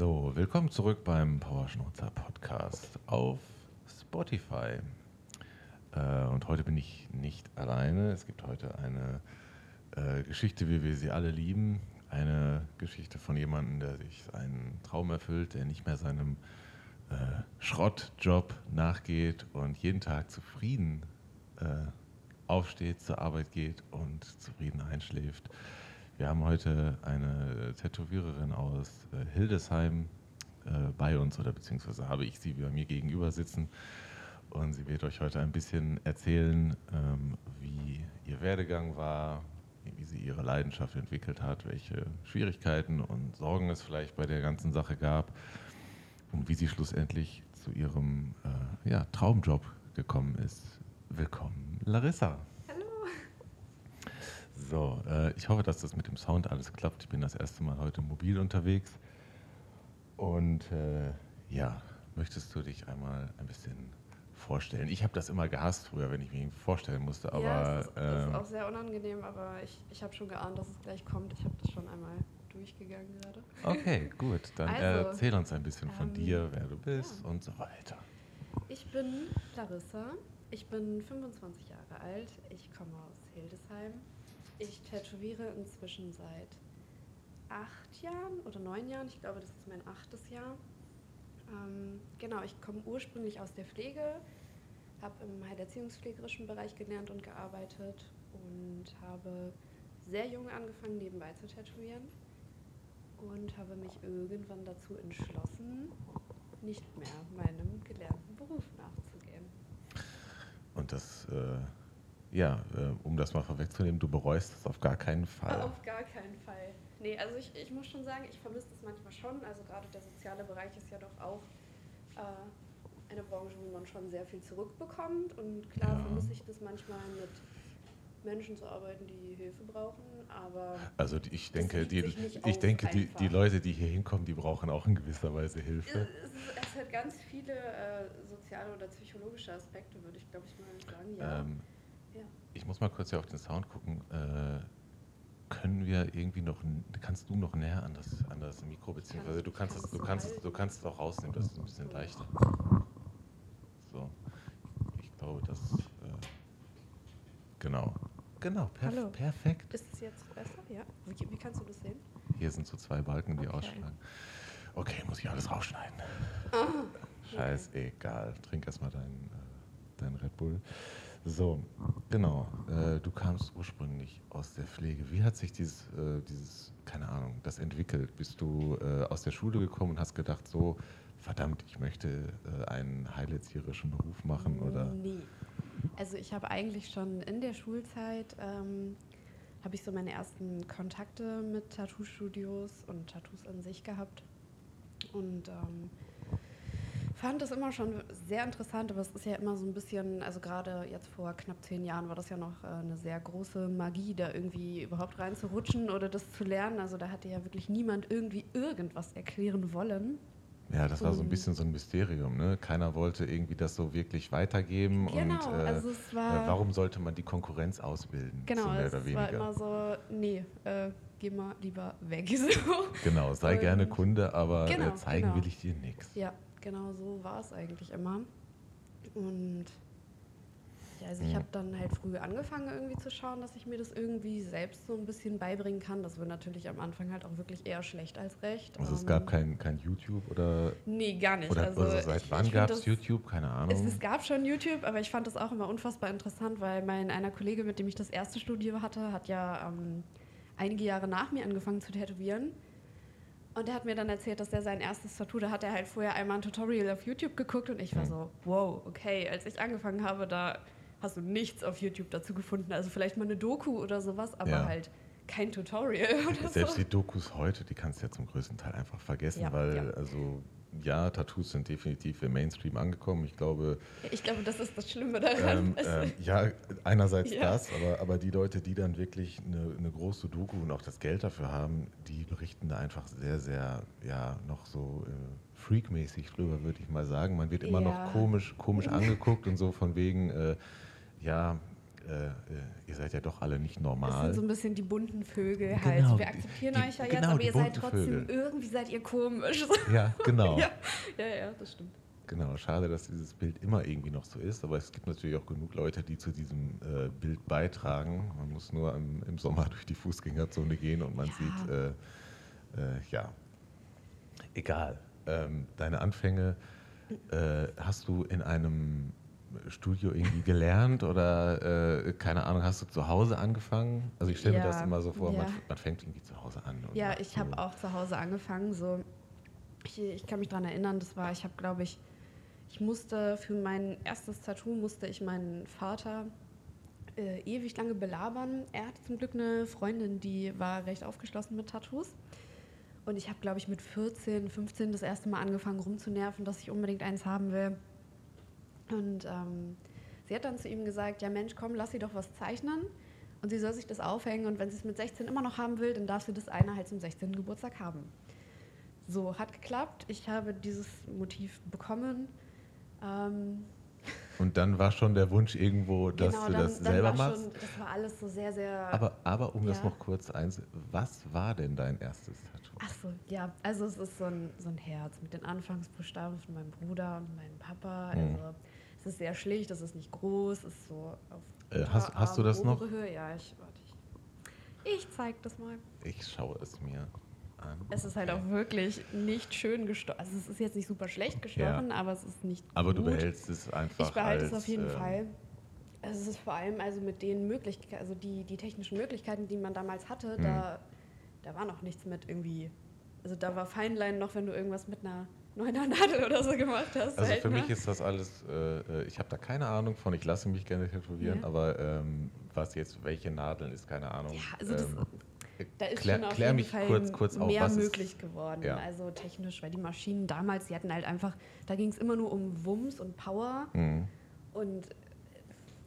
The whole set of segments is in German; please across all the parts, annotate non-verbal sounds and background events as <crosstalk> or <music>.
So, willkommen zurück beim Powerschnauzer Podcast auf Spotify. Äh, und heute bin ich nicht alleine. Es gibt heute eine äh, Geschichte, wie wir sie alle lieben. Eine Geschichte von jemandem, der sich einen Traum erfüllt, der nicht mehr seinem äh, Schrottjob nachgeht und jeden Tag zufrieden äh, aufsteht, zur Arbeit geht und zufrieden einschläft. Wir haben heute eine Tätowiererin aus äh, Hildesheim äh, bei uns, oder beziehungsweise habe ich sie bei mir gegenüber sitzen. Und sie wird euch heute ein bisschen erzählen, ähm, wie ihr Werdegang war, wie sie ihre Leidenschaft entwickelt hat, welche Schwierigkeiten und Sorgen es vielleicht bei der ganzen Sache gab und wie sie schlussendlich zu ihrem äh, ja, Traumjob gekommen ist. Willkommen, Larissa. So, äh, ich hoffe, dass das mit dem Sound alles klappt. Ich bin das erste Mal heute mobil unterwegs. Und äh, ja, möchtest du dich einmal ein bisschen vorstellen? Ich habe das immer gehasst früher, wenn ich mich vorstellen musste. Aber, ja, das ist, das ist ähm, auch sehr unangenehm, aber ich, ich habe schon geahnt, dass es gleich kommt. Ich habe das schon einmal durchgegangen gerade. Okay, <laughs> gut. Dann Also, erzähl uns ein bisschen von ähm, dir, wer du bist ja. und so weiter. Ich bin Larissa. Ich bin 25 Jahre alt. Ich komme aus Hildesheim. Ich tätowiere inzwischen seit acht Jahren oder neun Jahren. Ich glaube, das ist mein achtes Jahr. Ähm, genau, ich komme ursprünglich aus der Pflege, habe im heilerziehungspflegerischen Bereich gelernt und gearbeitet und habe sehr jung angefangen, nebenbei zu tätowieren und habe mich irgendwann dazu entschlossen, nicht mehr meinem gelernten Beruf nachzugehen. Und das, äh, ja, äh, um das mal vorwegzunehmen, du bereust das auf gar keinen Fall. Auf gar keinen Fall. Nee, also ich, ich muss schon sagen, ich vermisse das manchmal schon. Also gerade der soziale Bereich ist ja doch auch äh, eine Branche, wo man schon sehr viel zurückbekommt. Und klar Ja. vermisse ich das manchmal mit Menschen zu arbeiten, die Hilfe brauchen. Aber Also ich denke, die, ich denke die, die. Leute, die hier hinkommen, die brauchen auch in gewisser Weise Hilfe. es, ist, es hat ganz viele äh, soziale oder psychologische Aspekte, würde ich glaube ich mal sagen. Ja. Ähm. Ich muss mal kurz hier auf den Sound gucken. Äh, können wir irgendwie noch, kannst du noch näher an das, an das Mikro, beziehungsweise du ich kannst kann es, du kannst es, du kannst es auch rausnehmen, das ist ein bisschen leichter. So, ich glaube, das, äh, genau, genau, perf Hallo. perfekt. Ist es jetzt besser? Ja. Wie, wie kannst du das sehen? Hier sind so zwei Balken, die Okay. ausschlagen. Okay, muss ich alles rausschneiden. Ah, Scheißegal. Trink erstmal deinen äh, dein Red Bull. So, genau. Äh, du kamst ursprünglich aus der Pflege. Wie hat sich dieses, äh, dieses, keine Ahnung, das entwickelt? Bist du äh, aus der Schule gekommen und hast gedacht, so, verdammt, ich möchte äh, einen heilerzieherischen Beruf machen? Oder? Nee. Also ich habe eigentlich schon in der Schulzeit ähm, habe ich so meine ersten Kontakte mit Tattoo-Studios und Tattoos an sich gehabt und ähm, fand das immer schon sehr interessant, aber es ist ja immer so ein bisschen, also gerade jetzt vor knapp zehn Jahren war das ja noch äh, eine sehr große Magie, da irgendwie überhaupt reinzurutschen oder das zu lernen. Also da hatte ja wirklich niemand irgendwie irgendwas erklären wollen. Ja, das war so ein bisschen so ein Mysterium. Ne? Keiner wollte irgendwie das so wirklich weitergeben. Genau, und, äh, also es war- äh, warum sollte man die Konkurrenz ausbilden? Genau, so mehr es oder weniger. war immer so, nee, äh, geh mal lieber weg. <laughs> So. Genau, sei Und- gerne Kunde, aber Genau, äh, zeigen genau. will ich dir nichts. Ja, genau so war es eigentlich immer. Und ja, also ich habe dann halt früh angefangen irgendwie zu schauen, dass ich mir das irgendwie selbst so ein bisschen beibringen kann. Das wird natürlich am Anfang halt auch wirklich eher schlecht als recht. Also es Ähm, gab kein, kein YouTube oder, Nee, gar nicht. oder, also oder seit ich- wann gab es YouTube? Keine Ahnung. Es, es gab schon YouTube, aber ich fand das auch immer unfassbar interessant, weil mein einer Kollege, mit dem ich das erste Studio hatte, hat ja ähm, einige Jahre nach mir angefangen zu tätowieren. Und der hat mir dann erzählt, dass er sein erstes Tattoo, da hat er halt vorher einmal ein Tutorial auf YouTube geguckt und ich war Hm. so, wow, okay, als ich angefangen habe, da hast du nichts auf YouTube dazu gefunden. Also vielleicht mal eine Doku oder sowas, aber Ja. halt kein Tutorial <laughs> oder Selbst so. die Dokus heute, die kannst du ja zum größten Teil einfach vergessen, Ja, weil ja. also ja, Tattoos sind definitiv im Mainstream angekommen. Ich glaube, Ich glaube, das ist das Schlimme daran. ähm, ähm, ja, einerseits <laughs> Ja. das, aber, aber die Leute, die dann wirklich eine, eine große Doku und auch das Geld dafür haben, die berichten da einfach sehr, sehr, ja, noch so äh, freakmäßig drüber, würde ich mal sagen. Man wird immer Ja. noch komisch, komisch <laughs> angeguckt und so von wegen, äh, ja, ihr seid ja doch alle nicht Das normal. sind so ein bisschen die bunten Vögel Genau, halt. Wir akzeptieren die- euch ja genau, jetzt, aber die ihr seid bunten trotzdem, Vögel. irgendwie seid ihr komisch. <laughs> ja, genau. <laughs> ja. ja, ja, das stimmt. Genau, schade, dass dieses Bild immer irgendwie noch so ist, aber es gibt natürlich auch genug Leute, die zu diesem äh, Bild beitragen. Man muss nur im, im Sommer <laughs> durch die Fußgängerzone gehen und man Ja. sieht, äh, äh, ja, egal. Ähm, deine Anfänge äh, hast du in einem Studio irgendwie gelernt oder äh, keine Ahnung, hast du zu Hause angefangen? Also ich stelle mir Ja, das immer so vor, man, ja. man fängt irgendwie zu Hause an. Ja, ich habe auch zu Hause angefangen. So, ich, ich kann mich daran erinnern, das war, ich habe, glaube ich, ich musste für mein erstes Tattoo musste ich meinen Vater äh, ewig lange belabern. Er hatte zum Glück eine Freundin, die war recht aufgeschlossen mit Tattoos. Und ich habe, glaube ich, mit 14, 15 das erste Mal angefangen rumzunerven, dass ich unbedingt eins haben will. Und ähm, sie hat dann zu ihm gesagt, ja Mensch, komm, lass sie doch was zeichnen. Und sie soll sich das aufhängen und wenn sie es mit 16 immer noch haben will, dann darf sie das eine halt zum 16. Geburtstag haben. So, hat geklappt. Ich habe dieses Motiv bekommen. Ähm, <laughs> Und dann war schon der Wunsch irgendwo, dass genau, du dann, das dann selber war machst. Schon, das war alles so sehr, sehr... Aber, aber um das Ja. noch kurz eins, was war denn dein erstes Tattoo? Ach so, ja, also es ist so ein, so ein Herz mit den Anfangsbuchstaben von meinem Bruder und meinem Papa. Mhm. Also es ist sehr schlicht, es ist nicht groß, es ist so auf Äh, hast- hast du das noch? Höhe. Ja, ich, warte, ich, ich zeig das mal. Ich schaue es mir an. Es ist halt auch wirklich nicht schön gestochen. Also es ist jetzt nicht super schlecht gestochen, aber es ist nicht Aber du gut. behältst es einfach. Ich behalte als, es auf jeden ähm, Fall. Es ist vor allem also mit den Möglichkeiten, also die, die technischen Möglichkeiten, die man damals hatte, Hm. da, da war noch nichts mit irgendwie. Also da war Feinlein noch, wenn du irgendwas mit einer neuner Nadel oder so gemacht hast. Also halt, für ne? mich ist das alles, äh, äh, ich habe da keine Ahnung von, ich lasse mich gerne tätowieren, Ja. aber ähm, was jetzt, welche Nadeln ist, keine Ahnung. Ja, also das, Ähm, da ist klär, schon auf klär jeden Fall kurz, kurz auf, mehr was möglich ist, geworden. Ja. Also technisch, weil die Maschinen damals, die hatten halt einfach, da ging es immer nur um Wumms und Power. Mhm. Und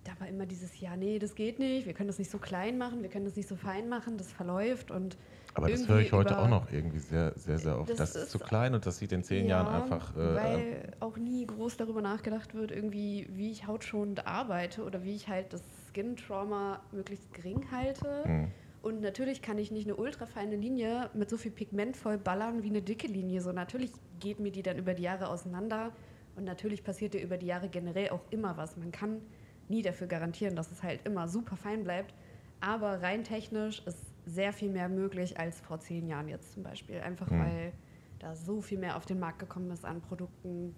da war immer dieses, ja, nee, das geht nicht, wir können das nicht so klein machen, wir können das nicht so fein machen, das verläuft und Aber das höre ich heute auch noch irgendwie sehr, sehr, sehr oft. Das Das, ist ist- zu klein und das sieht in zehn Ja, Jahren einfach. Äh, weil auch nie groß darüber nachgedacht wird, irgendwie, wie ich hautschonend arbeite oder wie ich halt das Skin-Trauma möglichst gering halte. mh. Und natürlich kann ich nicht eine ultrafeine Linie mit so viel Pigment voll ballern wie eine dicke Linie. So natürlich geht mir die dann über die Jahre auseinander. Und natürlich passiert dir über die Jahre generell auch immer was. Man kann nie dafür garantieren, dass es halt immer super fein bleibt. Aber rein technisch ist sehr viel mehr möglich als vor zehn Jahren jetzt zum Beispiel. Einfach Hm. weil da so viel mehr auf den Markt gekommen ist an Produkten,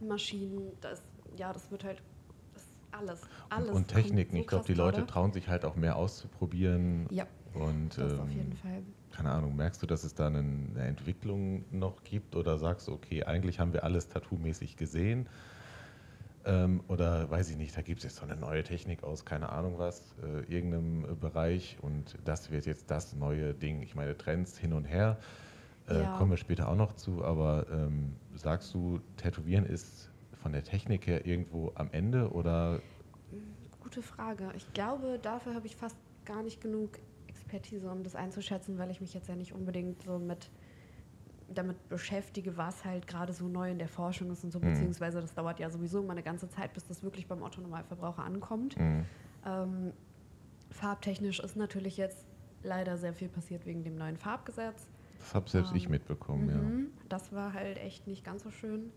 Maschinen. Das, ja, das wird halt das alles. alles und kommt Techniken. ich glaube, die Leute gerade. trauen sich halt auch mehr auszuprobieren. Ja, Und das auf ähm, jeden Fall. keine Ahnung, merkst du, dass es da eine, eine Entwicklung noch gibt oder sagst du, okay, eigentlich haben wir alles tattoo-mäßig gesehen? Ähm, oder weiß ich nicht, da gibt es jetzt so eine neue Technik aus, keine Ahnung was, äh, irgendeinem äh, Bereich und das wird jetzt das neue Ding. Ich meine, Trends hin und her, äh, Ja. kommen wir später auch noch zu, aber ähm, sagst du, Tätowieren ist von der Technik her irgendwo am Ende oder Gute Frage. Ich glaube, dafür habe ich fast gar nicht genug Expertise, um das einzuschätzen, weil ich mich jetzt ja nicht unbedingt so mit damit beschäftige, was halt gerade so neu in der Forschung ist und so, Mhm. beziehungsweise das dauert ja sowieso immer eine ganze Zeit, bis das wirklich beim Otto-Normalverbraucher ankommt. mh, Ähm, farbtechnisch ist natürlich jetzt leider sehr viel passiert wegen dem neuen Farbgesetz. das habe selbst ich Ähm, mitbekommen, ja. Mhm. Das war halt echt nicht ganz so schön.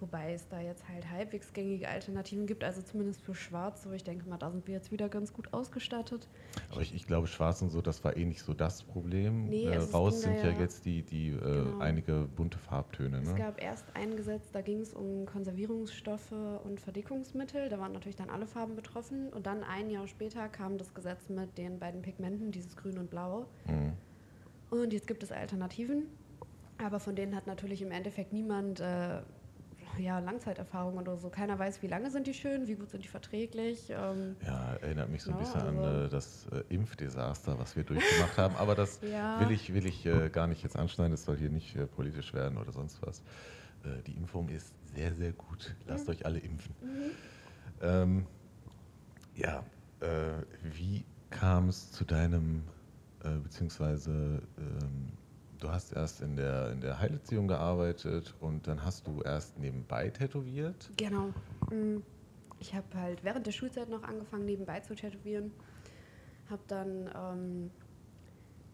Wobei es da jetzt halt halbwegs gängige Alternativen gibt, also zumindest für Schwarz. So, ich denke mal, da sind wir jetzt wieder ganz gut ausgestattet. Aber ich, ich glaube, Schwarz und so, das war eh nicht so das Problem. Nee, äh, also es raus sind ja ja- jetzt die, die äh, Genau. einige bunte Farbtöne. Es Ne? gab erst ein Gesetz, da ging es um Konservierungsstoffe und Verdickungsmittel. Da waren natürlich dann alle Farben betroffen. Und dann ein Jahr später kam das Gesetz mit den beiden Pigmenten, dieses Grün und Blau. Mhm. Und jetzt gibt es Alternativen. Aber von denen hat natürlich im Endeffekt niemand äh, ja, Langzeiterfahrung oder so. Keiner weiß, wie lange sind die schön, wie gut sind die verträglich. Ähm, Ja, erinnert mich so ein Ja, bisschen an also- äh, das äh, Impfdesaster, was wir durchgemacht haben. Aber das <laughs> Ja. will ich, will ich äh, gar nicht jetzt anschneiden. Das soll hier nicht äh, politisch werden oder sonst was. Äh, die Impfung ist sehr, sehr gut. Lasst Mhm. euch alle impfen. Ähm, ja, äh, wie kam es zu deinem, beziehungsweise ähm, du hast erst in der, in der Heilerziehung gearbeitet und dann hast du erst nebenbei tätowiert. Genau. Mm. ich habe halt während der Schulzeit noch angefangen, nebenbei zu tätowieren. Habe dann ähm,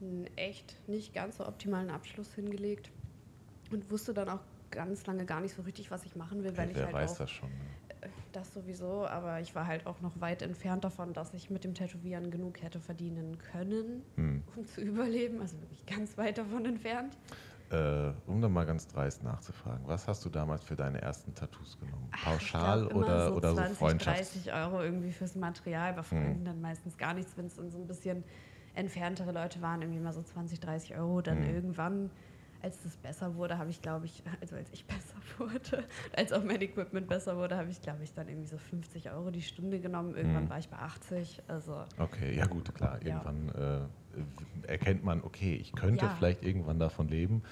einen echt nicht ganz so optimalen Abschluss hingelegt und wusste dann auch ganz lange gar nicht so richtig, was ich machen will, weil Ja, ich wer halt weiß auch das schon. Das sowieso, aber ich war halt auch noch weit entfernt davon, dass ich mit dem Tätowieren genug hätte verdienen können, Hm. um zu überleben. Also wirklich ganz weit davon entfernt. Äh, um dann mal ganz dreist nachzufragen, was hast du damals für deine ersten Tattoos genommen? Ach, Pauschal oder so oder so 20, Freundschafts? 30 Euro irgendwie fürs Material. Bei Freunden dann meistens gar nichts, wenn es dann so ein bisschen entferntere Leute waren, irgendwie mal so 20, 30 Euro. Dann Mhm. irgendwann, als es besser wurde, habe ich, glaube ich, <laughs> also als ich <laughs> besser wurde, als auch mein Equipment besser wurde, habe ich, glaube ich, dann irgendwie so 50 Euro die Stunde genommen. Irgendwann Mhm. war ich bei 80. Also Okay, ja gut, klar. Ja. Irgendwann äh, erkennt man, okay, ich könnte Ja. vielleicht irgendwann davon leben,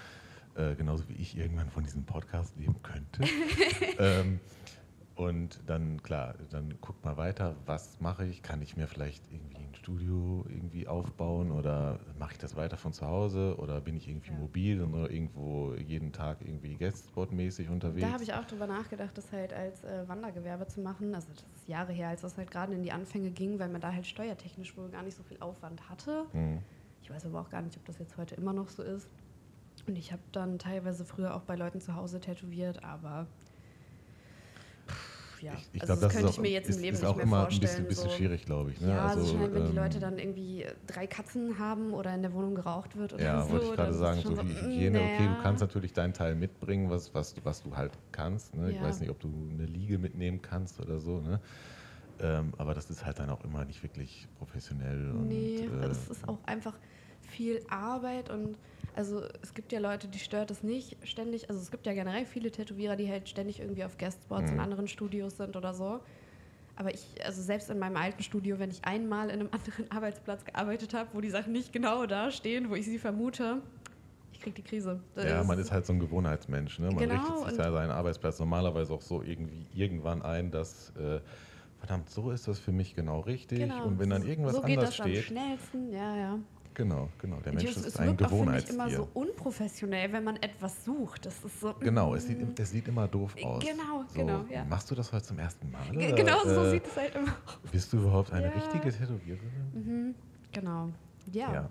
äh, genauso wie ich irgendwann von diesem Podcast leben könnte. <laughs> ähm, und dann, klar, dann guckt mal weiter, was mache ich? Kann ich mir vielleicht irgendwie ein Studio irgendwie aufbauen oder mache ich das weiter von zu Hause oder bin ich irgendwie Ja. mobil und nur irgendwo jeden Tag irgendwie Guestspot-mäßig unterwegs? Da habe ich auch drüber nachgedacht, das halt als äh, Wandergewerbe zu machen. Also das ist Jahre her, als das halt gerade in die Anfänge ging, weil man da halt steuertechnisch wohl gar nicht so viel Aufwand hatte. Hm. Ich weiß aber auch gar nicht, ob das jetzt heute immer noch so ist. Und ich habe dann teilweise früher auch bei Leuten zu Hause tätowiert, aber ja, Ich, ich also das das könnte ich mir jetzt im Leben ist nicht auch mehr immer ein vorstellen. bisschen, bisschen so. schwierig, glaube ich. Ne? Ja, also, also, schnell, wenn die ähm, Leute dann irgendwie drei Katzen haben oder in der Wohnung geraucht wird oder Ja, so. wollte ich gerade sagen, so wie mm, Hygiene, okay, naja. du kannst natürlich deinen Teil mitbringen, was, was, du- was du halt kannst. Ne? Ich Ja. weiß nicht, ob du eine Liege mitnehmen kannst oder so. Ne? Ähm, aber das ist halt dann auch immer nicht wirklich professionell. Und, Nee, äh, es ist auch einfach viel Arbeit und also es gibt ja Leute, die stört es nicht ständig. Also es gibt ja generell viele Tätowierer, die halt ständig irgendwie auf Guestspots in Mhm. anderen Studios sind oder so. Aber ich, also selbst in meinem alten Studio, wenn ich einmal in einem <laughs> anderen Arbeitsplatz gearbeitet habe, wo die Sachen nicht genau da stehen, wo ich sie vermute, ich krieg die Krise. Das ja, man ist halt so ein Gewohnheitsmensch. Ne? Man Genau, richtet sich ja seinen Arbeitsplatz normalerweise auch so irgendwie irgendwann ein, dass äh, verdammt, so ist das für mich genau richtig. genau, Und wenn dann irgendwas so geht anders das am steht, schnellsten, ja, ja. Genau, genau, der Mensch es- ist es ein auch, finde ich, immer Gewohnheitstier. so unprofessionell, wenn man etwas sucht. Das ist so. Genau, es sieht, mm. es sieht immer doof aus. Genau, so, genau, ja. Machst du das heute zum ersten Mal? Oder, Genau so äh, sieht es halt immer aus. Bist du überhaupt eine Ja. richtige Tätowiererin? Mhm, genau. Ja.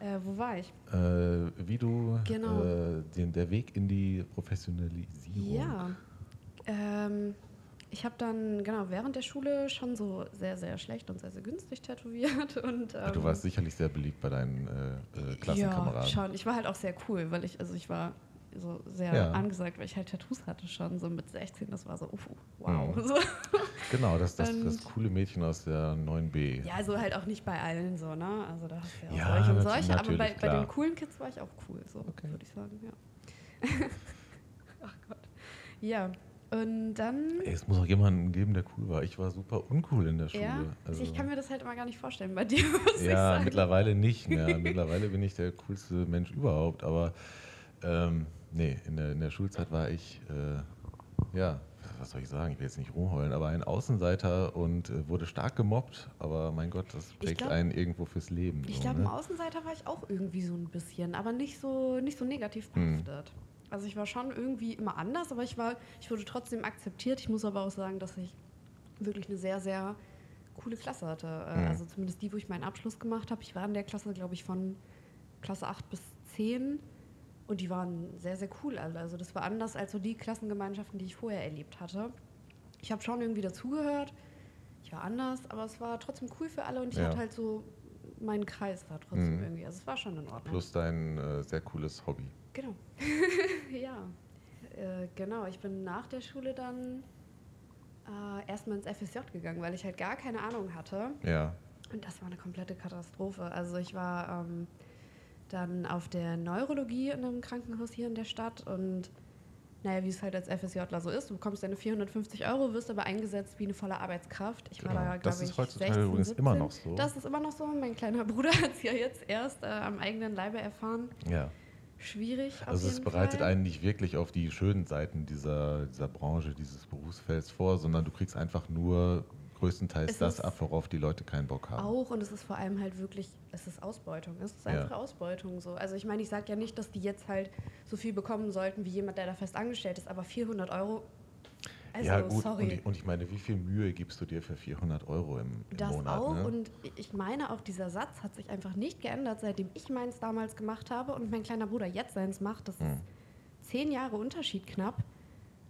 Äh, wo war ich? Äh, wie du Genau. äh, den, der Weg in die Professionalisierung. Ja. Ähm, ich habe dann, genau, während der Schule schon so sehr, sehr schlecht und sehr, sehr günstig tätowiert. <laughs> Und, Ach, du ähm, warst sicherlich sehr beliebt bei deinen äh, äh, Ja, Klassenkameraden. schon. Ich war halt auch sehr cool, weil ich, also ich war so sehr Ja. angesagt, weil ich halt Tattoos hatte schon, so mit 16. Das war so, uff, wow. Mhm. <laughs> So. Genau, das, das, das coole Mädchen aus der 9b. Ja, also halt auch nicht bei allen so, ne? Also da hast du ja auch Ja, solche und solche, aber bei, bei den coolen Kids war ich auch cool, so Okay. würde ich sagen, ja. <laughs> Ach Gott. Ja, und dann. Ey, es muss auch jemanden geben, der cool war. Ich war super uncool in der Schule. Ja, Also, ich kann mir das halt immer gar nicht vorstellen bei dir, <laughs> ja, mittlerweile nicht mehr. <laughs> mittlerweile bin ich der coolste Mensch überhaupt. Aber ähm, nee, in der, in der Schulzeit war ich, äh, ja, was soll ich sagen? Ich will jetzt nicht rumheulen, aber ein Außenseiter und äh, wurde stark gemobbt. Aber mein Gott, das prägt glaub- einen irgendwo fürs Leben. Ich so, glaube, ne? ein Außenseiter war ich auch irgendwie so ein bisschen, aber nicht so, nicht so negativ Hm. Also ich war schon irgendwie immer anders, aber ich war, ich wurde trotzdem akzeptiert. Ich muss aber auch sagen, dass ich wirklich eine sehr, sehr coole Klasse hatte. Äh, Mhm. Also zumindest die, wo ich meinen Abschluss gemacht habe. Ich war in der Klasse, glaube ich, von Klasse 8 bis 10 und die waren sehr, sehr cool alle. Also das war anders als so die Klassengemeinschaften, die ich vorher erlebt hatte. Ich habe schon irgendwie dazugehört. Ich war anders, aber es war trotzdem cool für alle und ich Ja. hatte halt so meinen Kreis da trotzdem Mhm. irgendwie. Also es war schon in Ordnung. Plus dein äh, sehr cooles Hobby. Genau. <laughs> ja. Äh, genau, ich bin nach der Schule dann äh, erstmal ins FSJ gegangen, weil ich halt gar keine Ahnung hatte. Ja. Und das war eine komplette Katastrophe. Also ich war ähm, dann auf der Neurologie in einem Krankenhaus hier in der Stadt und naja, wie es halt als FSJler so ist, du bekommst deine 450 Euro, wirst aber eingesetzt wie eine volle Arbeitskraft. Ich Genau. war da, Das glaube ist ich, heutzutage 16, übrigens 17. immer noch so. Das ist immer noch so. Mein kleiner <laughs> Bruder hat es ja jetzt erst äh, am eigenen Leibe erfahren. Ja. Schwierig. Also es bereitet Fall. einen nicht wirklich auf die schönen Seiten dieser, dieser Branche, dieses Berufsfelds vor, sondern du kriegst einfach nur größtenteils Es das ab, worauf die Leute keinen Bock haben. Auch und es ist vor allem halt wirklich, es ist Ausbeutung. Es ist Ja. einfach Ausbeutung so. Also ich meine, ich sage ja nicht, dass die jetzt halt so viel bekommen sollten wie jemand, der da fest angestellt ist, aber 400 Euro. Also, ja, gut. sorry. Und ich, und ich meine, wie viel Mühe gibst du dir für 400 Euro im, im Das Monat? auch. ne? Und ich meine auch, dieser Satz hat sich einfach nicht geändert, seitdem ich meins damals gemacht habe und mein kleiner Bruder jetzt seins macht. Das Hm. ist zehn Jahre Unterschied knapp.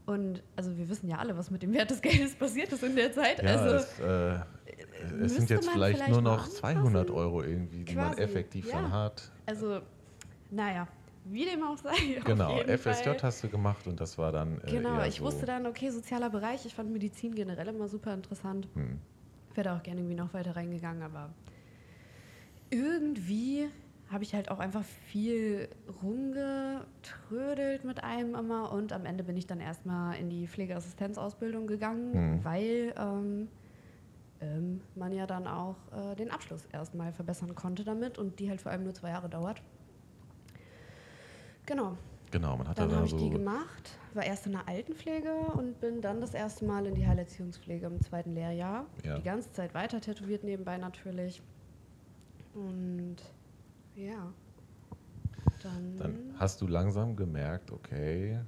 Und also wir wissen ja alle, was mit dem Wert des Geldes passiert ist in der Zeit. Ja, also es, äh, es sind jetzt man vielleicht, vielleicht nur noch 200 anpassen. Euro irgendwie, die man Quasi, effektiv ja. dann hat. Also, naja, wie dem auch sei. <laughs> Genau, FSJ Fall. hast du gemacht und das war dann äh, Genau, ich so, wusste dann, okay, sozialer Bereich. Ich fand Medizin generell immer super interessant. Hm. Wäre da auch gerne irgendwie noch weiter reingegangen, aber irgendwie habe ich halt auch einfach viel rumgetrödelt mit einem immer und am Ende bin ich dann erstmal in die Pflegeassistenzausbildung gegangen, Mhm. weil ähm, ähm, man ja dann auch äh, den Abschluss erstmal verbessern konnte damit und die halt vor allem nur zwei Jahre dauert. Genau, Genau, man hat dann da habe ich so. die gemacht, war erst in der Altenpflege und bin dann das erste Mal in die Heilerziehungspflege im zweiten Lehrjahr. Ja. Die ganze Zeit weiter tätowiert nebenbei natürlich. Und ja, dann, Dann hast du langsam gemerkt, okay,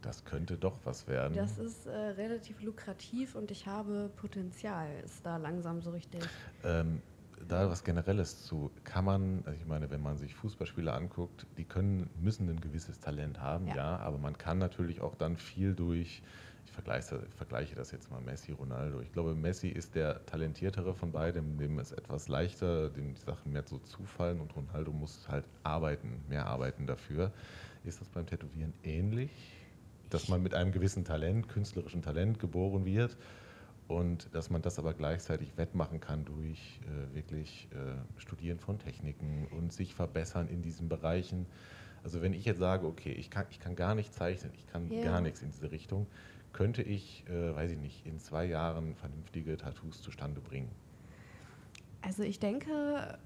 das könnte doch was werden. das ist äh, relativ lukrativ und ich habe Potenzial, ist da langsam so richtig. Ähm, da was Generelles zu, kann man, also ich meine, wenn man sich Fußballspieler anguckt, die können, müssen ein gewisses Talent haben, ja. Ja. aber man kann natürlich auch dann viel durch, ich vergleiche, ich vergleiche das jetzt mal Messi, Ronaldo. Ich glaube, Messi ist der talentiertere von beiden, dem es etwas leichter, dem die Sachen mehr so zufallen und Ronaldo muss halt arbeiten, mehr arbeiten dafür. Ist das beim Tätowieren ähnlich? Dass man mit einem gewissen Talent, künstlerischen Talent geboren wird und dass man das aber gleichzeitig wettmachen kann durch äh, wirklich äh, Studieren von Techniken und sich verbessern in diesen Bereichen. Also wenn ich jetzt sage, okay, ich kann, ich kann gar nicht zeichnen, ich kann Ja. gar nichts in diese Richtung, könnte ich, äh, weiß ich nicht, in zwei Jahren vernünftige Tattoos zustande bringen. Also ich denke,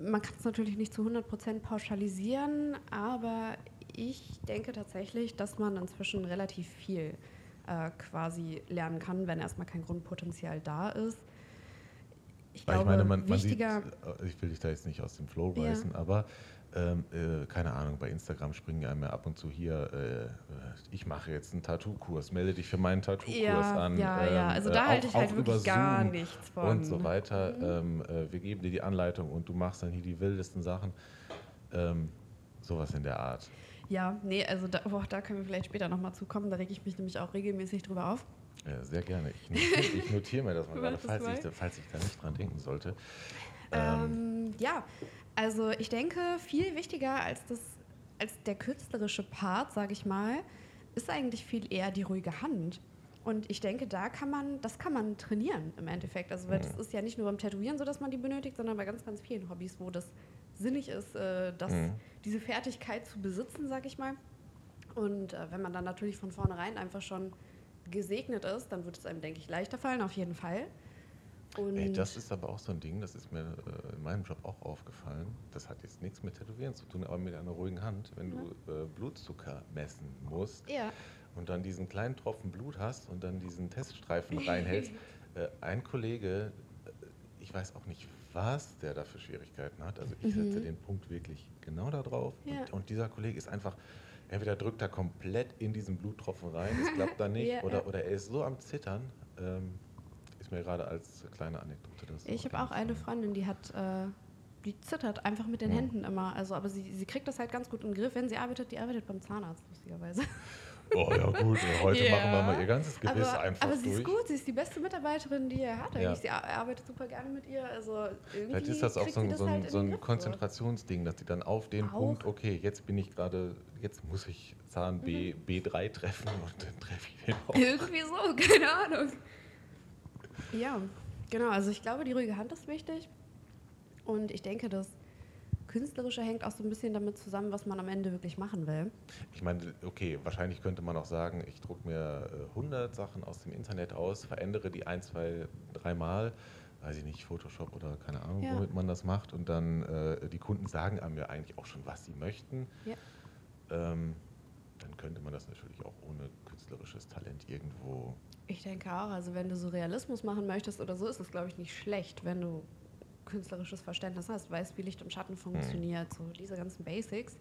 man kann es natürlich nicht zu 100% pauschalisieren, aber ich denke tatsächlich, dass man inzwischen relativ viel äh, quasi lernen kann, wenn erstmal kein Grundpotenzial da ist. Ich glaube, ich meine, man, man sieht, wichtiger, äh, ich will dich da jetzt nicht aus dem Flow Ja. reißen, aber ähm, äh, keine Ahnung, bei Instagram springen einem ja ab und zu hier, äh, äh, ich mache jetzt einen Tattoo-Kurs, melde dich für meinen Tattoo-Kurs ja, an. ja, ja, ähm, also äh, da auch- halte ich halt wirklich gar nichts von. Und so weiter. Mhm. Ähm, äh, wir geben dir die Anleitung und du machst dann hier die wildesten Sachen. Ähm, sowas in der Art. Ja, nee, also da, boah, da können wir vielleicht später nochmal zukommen, da rege ich mich nämlich auch regelmäßig drüber auf. Ja, sehr gerne. Ich notiere, ich notiere mir das mal <laughs> gerade, falls ich, da- falls ich da nicht dran denken sollte. Ähm, Ähm, ja, also ich denke, viel wichtiger als, das, als der künstlerische Part, sage ich mal, ist eigentlich viel eher die ruhige Hand. Und ich denke, da kann man, das kann man trainieren im Endeffekt. Also weil das Mhm. ist ja nicht nur beim Tätowieren so, dass man die benötigt, sondern bei ganz, ganz vielen Hobbys, wo das sinnig ist, äh, das, Mhm. diese Fertigkeit zu besitzen, sage ich mal. Und äh, wenn man dann natürlich von vornherein einfach schon gesegnet ist, dann wird es einem, denke ich, leichter fallen, auf jeden Fall. Und Ey, das ist aber auch so ein Ding, das ist mir äh, in meinem Job auch aufgefallen. Das hat jetzt nichts mit Tätowieren zu tun, aber mit einer ruhigen Hand. Wenn du äh, Blutzucker messen musst ja, und dann diesen kleinen Tropfen Blut hast und dann diesen Teststreifen reinhältst, <laughs> äh, ein Kollege, ich weiß auch nicht, was der da für Schwierigkeiten hat. Also ich setze Mhm. den Punkt wirklich genau da drauf. Ja. Und, und dieser Kollege ist einfach, entweder drückt er komplett in diesen Bluttropfen rein, es klappt da nicht, <laughs> Ja, oder, oder er ist so am Zittern. Ähm, mir gerade als kleine Anekdote das. Ich habe auch eine Freundin, die hat, äh, die zittert einfach mit den Ja. Händen immer. Also, aber sie, sie kriegt das halt ganz gut in den Griff, wenn sie arbeitet. Die arbeitet beim Zahnarzt, lustigerweise. Oh ja gut, heute Ja. <laughs> machen wir mal ihr ganzes Gebiss aber, einfach aber sie durch. ist gut, sie ist die beste Mitarbeiterin, die er hat. Ja. Sie ar- arbeitet super gerne mit ihr. Also irgendwie Vielleicht ist das auch so sie ein, das so halt so ein. Konzentrationsding, dass die dann auf den Auch. Punkt, okay, jetzt bin ich gerade, jetzt muss ich Zahn B, Mhm. B3 treffen und dann treffe ich den auch. Irgendwie so, keine Ahnung. Ja, genau. Also ich glaube, die ruhige Hand ist wichtig. Und ich denke, das Künstlerische hängt auch so ein bisschen damit zusammen, was man am Ende wirklich machen will. Ich meine, okay, wahrscheinlich könnte man auch sagen, ich drucke mir äh, 100 Sachen aus dem Internet aus, verändere die ein, zwei, dreimal, weiß ich nicht, Photoshop oder keine Ahnung, Ja. womit man das macht. Und dann, äh, die Kunden sagen einem ja eigentlich auch schon, was sie möchten. Ja. Ähm, könnte man das natürlich auch ohne künstlerisches Talent irgendwo Ich denke auch, also wenn du so Realismus machen möchtest oder so, ist es, glaube ich, nicht schlecht, wenn du künstlerisches Verständnis hast, weißt, wie Licht und Schatten funktioniert, so diese ganzen Basics.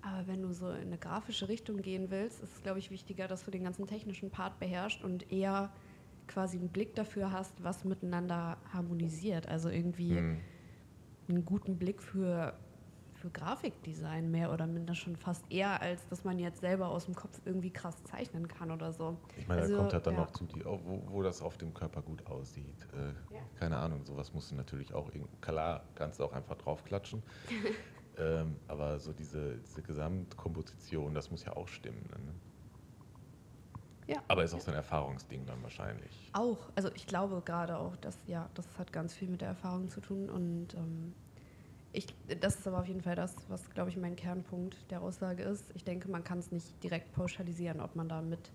Aber wenn du so in eine grafische Richtung gehen willst, ist es, glaube ich, wichtiger, dass du den ganzen technischen Part beherrschst und eher quasi einen Blick dafür hast, was miteinander harmonisiert. Also irgendwie Hm. einen guten Blick für, für Grafikdesign mehr oder minder schon fast eher, als dass man jetzt selber aus dem Kopf irgendwie krass zeichnen kann oder so. Ich meine, Also, da kommt halt dann ja. noch zu, die, oh, wo, wo das auf dem Körper gut aussieht. Äh, Ja. Keine Ahnung, sowas musst du natürlich auch, klar, kannst du auch einfach draufklatschen. <laughs> ähm, aber so diese, diese Gesamtkomposition, das muss ja auch stimmen. Ne? Ja. Aber ist auch so ein Erfahrungsding dann wahrscheinlich. Auch, also ich glaube gerade auch, dass ja, das hat ganz viel mit der Erfahrung zu tun und ähm, ich, das ist aber auf jeden Fall das, was glaube ich mein Kernpunkt der Aussage ist. Ich denke, man kann es nicht direkt pauschalisieren, ob man da mit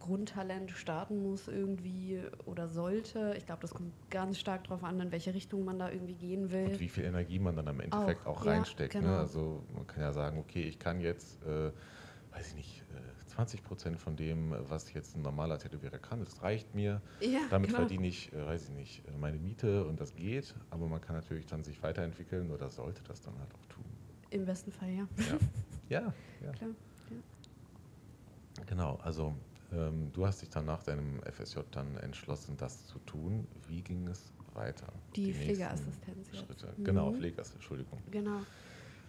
Grundtalent starten muss irgendwie oder sollte. Ich glaube, das kommt ganz stark darauf an, in welche Richtung man da irgendwie gehen will. Und wie viel Energie man dann am Endeffekt auch, ja, reinsteckt. Ne? genau. Also man kann ja sagen, okay, ich kann jetzt, äh, weiß ich nicht, 20 Prozent von dem, was jetzt ein normaler Tätowierer kann, das reicht mir. ja, Damit genau. verdiene ich, äh, weiß ich nicht, äh, meine Miete und das geht. Aber man kann natürlich dann sich weiterentwickeln oder sollte das dann halt auch tun. Im besten Fall, ja. Ja, <laughs> ja, ja. Klar. genau. Also ähm, du hast dich dann nach deinem FSJ dann entschlossen, das zu tun. Wie ging es weiter? Die nächsten Pflegeassistenz jetzt. Schritte. Mhm. Genau, Pflegeassistenz, Entschuldigung. Genau.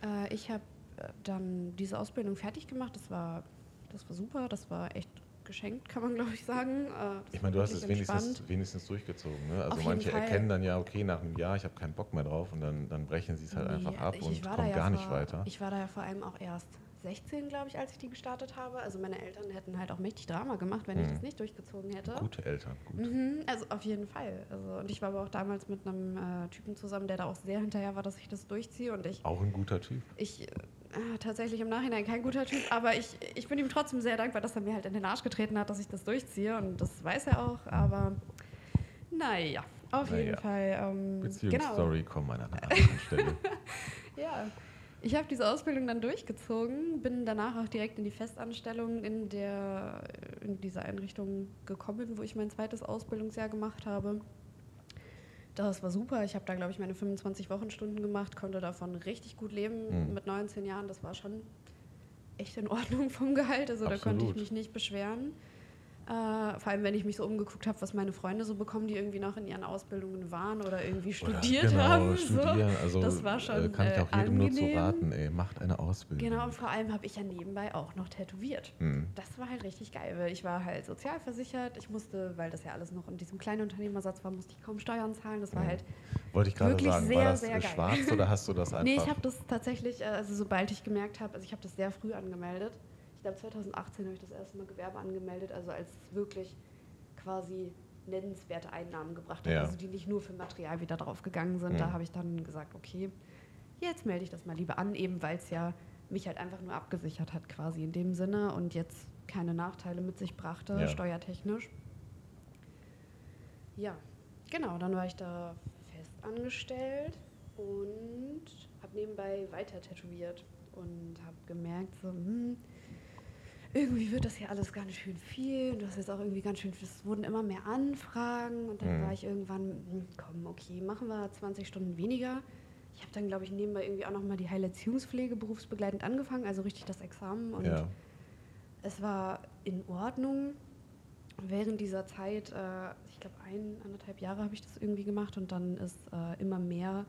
Äh, ich habe äh, dann diese Ausbildung fertig gemacht. Das war, das war super. Das war echt geschenkt, kann man glaube ich sagen. Äh, das Ich meine, du hast es wenigstens, entspannt. wenigstens durchgezogen. Ne? Also manche Fall. erkennen dann ja, okay, nach einem Jahr, ich habe keinen Bock mehr drauf und dann, dann brechen sie es halt Nee, einfach ab ich- und ich kommen ja gar nicht vor, weiter. Ich war da ja vor allem auch erst 16, glaube ich, als ich die gestartet habe. Also meine Eltern hätten halt auch mächtig Drama gemacht, wenn ich Mhm. das nicht durchgezogen hätte. Gute Eltern, gut. Mhm, also auf jeden Fall. Also, und ich war aber auch damals mit einem äh, Typen zusammen, der da auch sehr hinterher war, dass ich das durchziehe. Und ich, Auch ein guter Typ. ich äh, tatsächlich im Nachhinein kein guter Typ, aber ich, ich bin ihm trotzdem sehr dankbar, dass er mir halt in den Arsch getreten hat, dass ich das durchziehe. Und das weiß er auch. Aber naja, auf Naja. jeden Fall. Ähm, Beziehungsstory kommen an einer anderen Stelle. <laughs> Ja, ich habe diese Ausbildung dann durchgezogen, bin danach auch direkt in die Festanstellung in, der, in dieser Einrichtung gekommen, wo ich mein zweites Ausbildungsjahr gemacht habe. Das war super. Ich habe da, glaube ich, meine 25 Wochenstunden gemacht, konnte davon richtig gut leben Mhm. mit 19 Jahren. Das war schon echt in Ordnung vom Gehalt. Also da konnte ich Absolut. mich nicht beschweren. Äh, vor allem, wenn ich mich so umgeguckt habe, was meine Freunde so bekommen, die irgendwie noch in ihren Ausbildungen waren oder irgendwie Oder studiert genau, haben. studieren. So. Also das war schon äh, kann ich äh, auch jedem nur zu angenehm. raten, ey, macht eine Ausbildung. Genau, und vor allem habe ich ja nebenbei auch noch tätowiert. Mhm. Das war halt richtig geil, weil ich war halt sozialversichert. Ich musste, weil das ja alles noch in diesem Kleinunternehmersatz war, musste ich kaum Steuern zahlen. Das war Mhm. halt. Wollte ich gerade Wirklich sagen, sehr, war das sehr äh, geil. schwarz oder hast du das einfach? <laughs> Nee, ich habe das tatsächlich, äh, also sobald ich gemerkt habe, also ich habe das sehr früh angemeldet. Ich glaube 2018 habe ich das erste Mal Gewerbe angemeldet, also als es wirklich quasi nennenswerte Einnahmen gebracht hat, Ja. also die nicht nur für Material wieder draufgegangen sind. Da Mhm. habe ich dann gesagt, okay, jetzt melde ich das mal lieber an, eben weil es ja mich halt einfach nur abgesichert hat quasi in dem Sinne und jetzt keine Nachteile mit sich brachte, Ja. steuertechnisch. Ja, genau, dann war ich da fest angestellt und habe nebenbei weiter tätowiert und habe gemerkt, so, hm, irgendwie wird das hier alles ganz schön viel. Und du hast jetzt auch irgendwie ganz schön, es wurden immer mehr Anfragen und dann Mhm. war ich irgendwann, hm, komm, okay, machen wir 20 Stunden weniger. Ich habe dann, glaube ich, nebenbei irgendwie auch nochmal die Heilerziehungspflege berufsbegleitend angefangen, also richtig das Examen. Und ja. es war in Ordnung. Während dieser Zeit, äh, ich glaube, ein, anderthalb Jahre habe ich das irgendwie gemacht und dann ist äh, immer mehr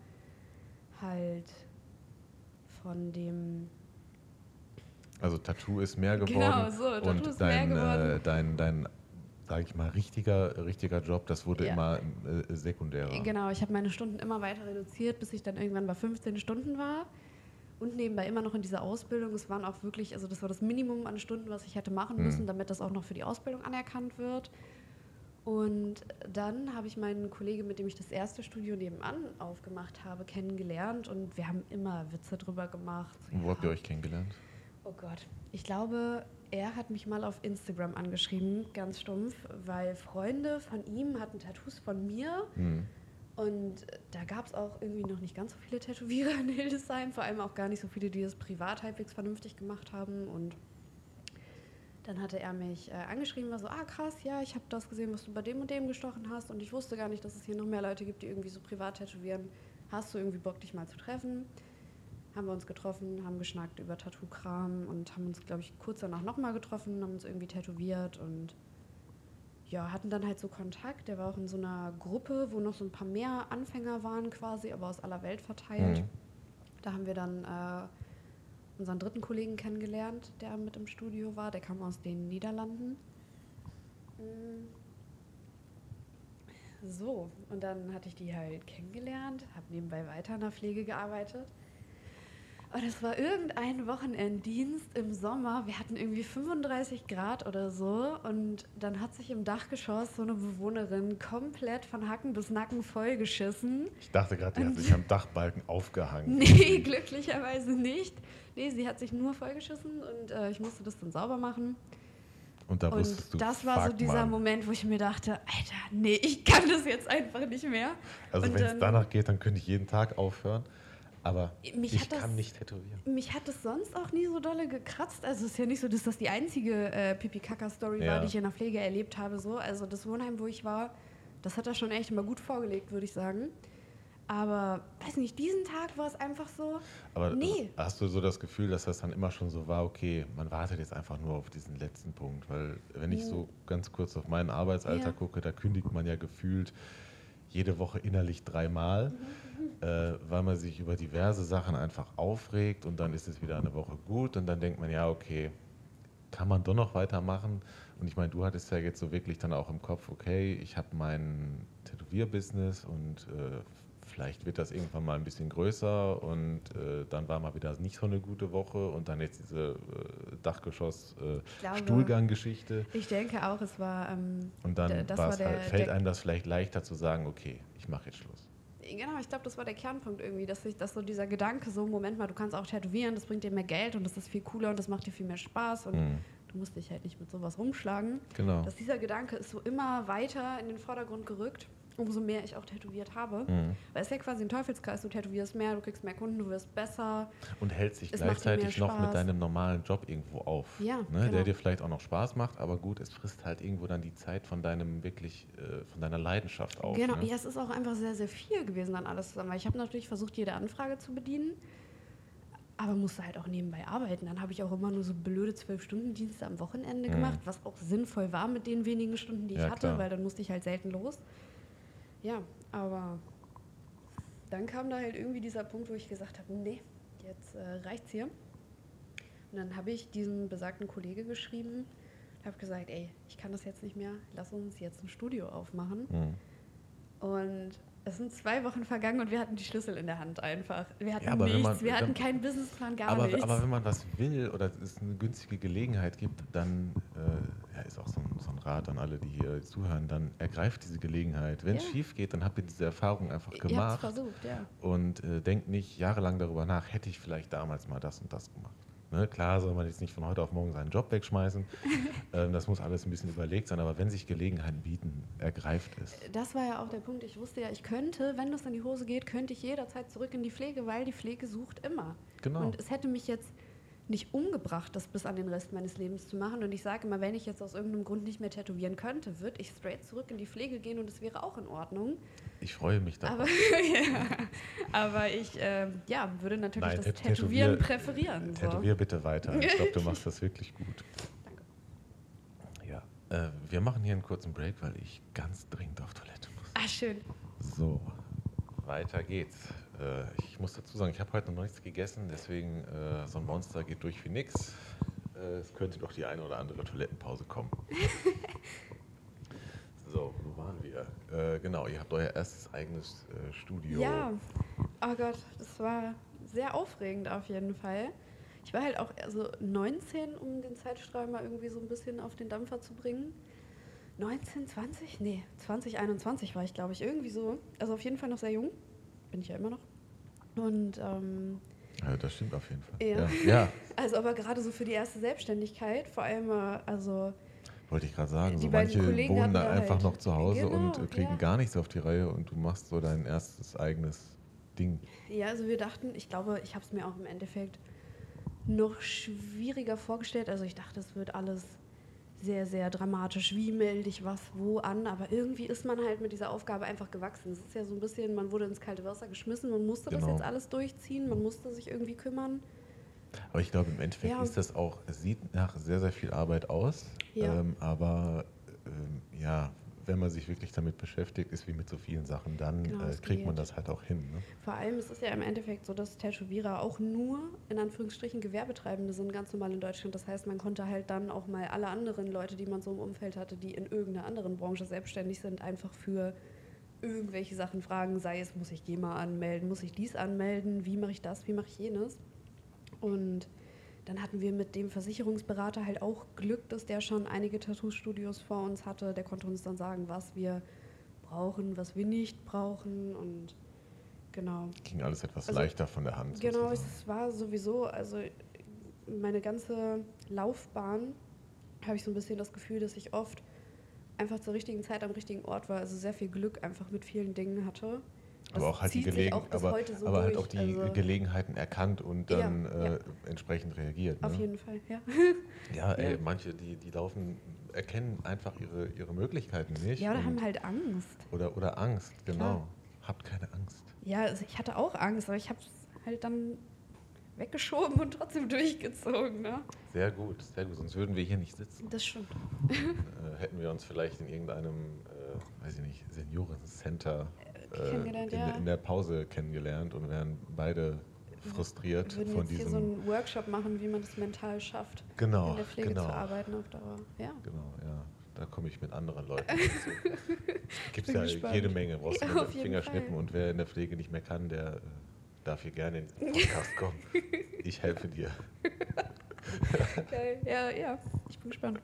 halt von dem. Also Tattoo ist mehr geworden. Genau, so, Tattoo und ist mehr dein, geworden. Äh, dein, dein, sag ich mal, richtiger, richtiger Job, das wurde Ja. immer äh, sekundärer. Genau, ich habe meine Stunden immer weiter reduziert, bis ich dann irgendwann bei 15 Stunden war. Und nebenbei immer noch in dieser Ausbildung. Es waren auch wirklich, also das war das Minimum an Stunden, was ich hätte machen Mhm. müssen, damit das auch noch für die Ausbildung anerkannt wird. Und dann habe ich meinen Kollegen, mit dem ich das erste Studio nebenan aufgemacht habe, kennengelernt. Und wir haben immer Witze drüber gemacht. So, wo habt ja, ihr euch kennengelernt? Oh Gott. Ich glaube, er hat mich mal auf Instagram angeschrieben, ganz stumpf, weil Freunde von ihm hatten Tattoos von mir. Hm. Und da gab es auch irgendwie noch nicht ganz so viele Tätowierer in Hildesheim, vor allem auch gar nicht so viele, die das privat halbwegs vernünftig gemacht haben. Und dann hatte er mich äh, angeschrieben, war so, ah krass, ja, ich habe das gesehen, was du bei dem und dem gestochen hast. Und ich wusste gar nicht, dass es hier noch mehr Leute gibt, die irgendwie so privat tätowieren. Hast du irgendwie Bock, dich mal zu treffen? Haben wir uns getroffen, haben geschnackt über Tattoo-Kram und haben uns, glaube ich, kurz danach nochmal getroffen, haben uns irgendwie tätowiert und ja, hatten dann halt so Kontakt. Der war auch in so einer Gruppe, wo noch so ein paar mehr Anfänger waren quasi, aber aus aller Welt verteilt. Mhm. Da haben wir dann äh, unseren dritten Kollegen kennengelernt, der mit im Studio war. Der kam aus den Niederlanden. Mm. So, und dann hatte ich die halt kennengelernt, habe nebenbei weiter in der Pflege gearbeitet. Und es war irgendein Wochenenddienst im Sommer. Wir hatten irgendwie 35 Grad oder so. Und dann hat sich im Dachgeschoss so eine Bewohnerin komplett von Hacken bis Nacken vollgeschissen. Ich dachte gerade, die hat sich am Dachbalken aufgehangen. <laughs> Nee, glücklicherweise nicht. Nee, sie hat sich nur vollgeschissen und äh, ich musste das dann sauber machen. Und da Und wusstest du, das war so dieser Mann. Moment, wo ich mir dachte, Alter, nee, ich kann das jetzt einfach nicht mehr. Also Und wenn es danach geht, dann könnte ich jeden Tag aufhören. Aber Mich ich hat das- kann nicht tätowieren. Mich hat das sonst auch nie so dolle gekratzt. Also es ist ja nicht so, dass das die einzige äh, Pipi-Kaka-Story Ja. war, die ich in der Pflege erlebt habe. So. Also das Wohnheim, wo ich war, das hat er schon echt immer gut vorgelegt, würde ich sagen. Aber, weiß nicht, diesen Tag war es einfach so, Aber Nee. hast du so das Gefühl, dass das dann immer schon so war, okay, man wartet jetzt einfach nur auf diesen letzten Punkt? Weil wenn ich Ja. so ganz kurz auf meinen Arbeitsalltag Ja. gucke, da kündigt man ja gefühlt jede Woche innerlich dreimal, Mhm. Äh, weil man sich über diverse Sachen einfach aufregt und dann ist es wieder eine Woche gut und dann denkt man, ja, okay, kann man doch noch weitermachen. Und ich meine, du hattest ja jetzt so wirklich dann auch im Kopf, okay, ich habe mein Tätowierbusiness und äh, vielleicht wird das irgendwann mal ein bisschen größer und äh, dann war mal wieder nicht so eine gute Woche und dann jetzt diese äh, Dachgeschoss äh, Stuhlgang-Geschichte ich denke auch, es war... Ähm, und dann das war der- halt, fällt einem das vielleicht leichter zu sagen, okay, ich mache jetzt Schluss. Genau, ich glaube, das war der Kernpunkt irgendwie, dass sich dass so dieser Gedanke, so Moment mal, du kannst auch tätowieren, das bringt dir mehr Geld und das ist viel cooler und das macht dir viel mehr Spaß und Mhm. du musst dich halt nicht mit sowas rumschlagen. Genau. Dass dieser Gedanke ist so immer weiter in den Vordergrund gerückt, umso mehr ich auch tätowiert habe. Mhm. Weil es ja quasi ein Teufelskreis, du tätowierst mehr, du kriegst mehr Kunden, du wirst besser. Und hältst dich gleichzeitig noch mit deinem normalen Job irgendwo auf. Ja, ne? genau. Der dir vielleicht auch noch Spaß macht, aber gut, es frisst halt irgendwo dann die Zeit von deinem wirklich, äh, von deiner Leidenschaft auf. genau, ne? ja, es ist auch einfach sehr, sehr viel gewesen dann alles zusammen. Weil ich habe natürlich versucht, jede Anfrage zu bedienen, aber musste halt auch nebenbei arbeiten. Dann habe ich auch immer nur so blöde Zwölf-Stunden-Dienste am Wochenende Mhm. gemacht, was auch sinnvoll war mit den wenigen Stunden, die ich Ja, hatte, klar. weil dann musste ich halt selten los. Ja, aber dann kam da halt irgendwie dieser Punkt, wo ich gesagt habe, nee, jetzt äh, reicht's hier. Und dann habe ich diesem besagten Kollege geschrieben, habe gesagt, ey, ich kann das jetzt nicht mehr, lass uns jetzt ein Studio aufmachen. Mhm. Und es sind zwei Wochen vergangen und wir hatten die Schlüssel in der Hand einfach. Wir hatten Ja, nichts, man- wir hatten keinen Businessplan, gar aber, nichts. aber wenn man was will oder es eine günstige Gelegenheit gibt, dann äh, ja, ist auch so ein, so ein Rat an alle, die hier zuhören, dann ergreift diese Gelegenheit. Wenn es Ja. schief geht, dann habt ihr diese Erfahrung einfach Ihr gemacht versucht, ja. und äh, denkt nicht jahrelang darüber nach, hätte ich vielleicht damals mal das und das gemacht. Ne, klar soll man jetzt nicht von heute auf morgen seinen Job wegschmeißen. <laughs> ähm, das muss alles ein bisschen überlegt sein, aber wenn sich Gelegenheiten bieten, ergreift es. Das war ja auch der Punkt. Ich wusste ja, ich könnte, wenn das in die Hose geht, könnte ich jederzeit zurück in die Pflege, weil die Pflege sucht immer. Genau. Und es hätte mich jetzt nicht umgebracht, das bis an den Rest meines Lebens zu machen. Und ich sage immer, wenn ich jetzt aus irgendeinem Grund nicht mehr tätowieren könnte, würde ich straight zurück in die Pflege gehen und es wäre auch in Ordnung. Ich freue mich darauf. Aber, <laughs> ja, aber ich ähm, ja, würde natürlich Nein, das tät- Tätowieren tätowier- präferieren. So. Tätowier bitte weiter. Ich glaube, du machst <laughs> das wirklich gut. Ja, äh, wir machen hier einen kurzen Break, weil ich ganz dringend auf Toilette muss. Ah, schön. So, weiter geht's. Äh, ich muss dazu sagen, ich habe heute noch nichts gegessen, deswegen äh, so ein Monster geht durch wie nix. Äh, es könnte doch die eine oder andere Toilettenpause kommen. <laughs> so, wo waren wir? Äh, genau, ihr habt euer erstes eigenes äh, Studio. Ja, oh Gott, das war sehr aufregend auf jeden Fall. Ich war halt auch also 19, um den Zeitstrahl mal irgendwie so ein bisschen auf den Dampfer zu bringen. 19, 20? Nee, 2021 war ich, glaube ich, irgendwie so. Also auf jeden Fall noch sehr jung. Bin ich ja immer noch. Und ähm, Ja, das stimmt auf jeden Fall. Ja. ja. <laughs> also aber gerade so für die erste Selbstständigkeit, vor allem äh, also Wollte ich gerade sagen, Die so manche Kollegen wohnen da einfach halt- noch zu Hause Genau, und kriegen ja. gar nichts auf die Reihe und du machst so dein erstes eigenes Ding. Ja, also wir dachten, ich glaube, ich habe es mir auch im Endeffekt noch schwieriger vorgestellt. Also ich dachte, es wird alles sehr, sehr dramatisch. Wie melde ich was wo an? Aber irgendwie ist man halt mit dieser Aufgabe einfach gewachsen. Es ist ja so ein bisschen, man wurde ins kalte Wasser geschmissen, man musste Genau. das jetzt alles durchziehen, man musste sich irgendwie kümmern. Aber ich glaube, im Endeffekt Ja. ist das auch, es sieht nach sehr, sehr viel Arbeit aus. Ja. Ähm, aber ähm, ja, wenn man sich wirklich damit beschäftigt, ist wie mit so vielen Sachen, dann Genau, äh, kriegt man geht. das halt auch hin. Ne? Vor allem ist es ja im Endeffekt so, dass Tätowierer auch nur in Anführungsstrichen Gewerbetreibende sind, ganz normal in Deutschland. Das heißt, man konnte halt dann auch mal alle anderen Leute, die man so im Umfeld hatte, die in irgendeiner anderen Branche selbstständig sind, einfach für irgendwelche Sachen fragen, sei es, muss ich GEMA anmelden, muss ich dies anmelden, wie mache ich das, wie mache ich jenes. Und dann hatten wir mit dem Versicherungsberater halt auch Glück, dass der schon einige Tattoo-Studios vor uns hatte. Der konnte uns dann sagen, was wir brauchen, was wir nicht brauchen und genau. Ging alles etwas Also, leichter von der Hand. Genau, sozusagen. es war sowieso, also meine ganze Laufbahn habe ich so ein bisschen das Gefühl, dass ich oft einfach zur richtigen Zeit am richtigen Ort war, also sehr viel Glück einfach mit vielen Dingen hatte. Aber auch halt die Gelegen auch aber, heute so aber halt auch die also Gelegenheiten erkannt und Ja, dann äh, ja. entsprechend reagiert. Auf ne? jeden Fall, ja. <laughs> Ja, ey, Ja. manche, die, die laufen, erkennen einfach ihre, ihre Möglichkeiten nicht. Ja, oder haben halt Angst. oder, oder Angst, genau. Habt keine Angst. Ja, also ich hatte auch Angst, aber ich habe es halt dann weggeschoben und trotzdem <laughs> durchgezogen. Ne? Sehr gut, sehr gut. Sonst würden wir hier nicht sitzen. Das stimmt. Äh, hätten wir uns vielleicht in irgendeinem, äh, weiß ich nicht, Seniorencenter kennengelernt, in, ja. in der Pause kennengelernt und wären beide frustriert würden von jetzt hier diesem. so einen Workshop machen, wie man das mental schafft, genau, in der Pflege genau. zu arbeiten auf Dauer. Ja. Genau, ja. Da komme ich mit anderen Leuten <laughs> dazu. Gibt es ja gespannt. jede Menge. Brauchst du Ja, auf den jeden Finger schnippen und wer in der Pflege nicht mehr kann, der äh, darf hier gerne in den Podcast kommen. <laughs> Ich helfe dir. Geil. Ja, ja, ich bin gespannt.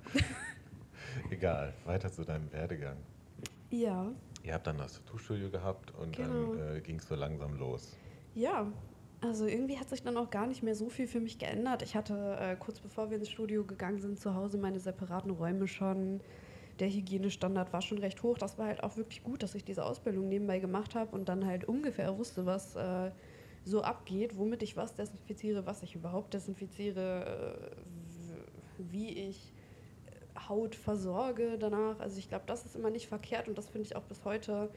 Egal, weiter zu deinem Werdegang. Ja, Ihr habt dann das Tattoo-Studio gehabt und Genau. dann äh, ging es so langsam los. ja. Also irgendwie hat sich dann auch gar nicht mehr so viel für mich geändert. Ich hatte äh, kurz bevor wir ins Studio gegangen sind, zu Hause meine separaten Räume schon. Der Hygienestandard war schon recht hoch. Das war halt auch wirklich gut, dass ich diese Ausbildung nebenbei gemacht habe und dann halt ungefähr wusste, was äh, so abgeht, womit ich was desinfiziere, was ich überhaupt desinfiziere, äh, wie ich Haut versorge danach. Also ich glaube, das ist immer nicht verkehrt und das finde ich auch bis heute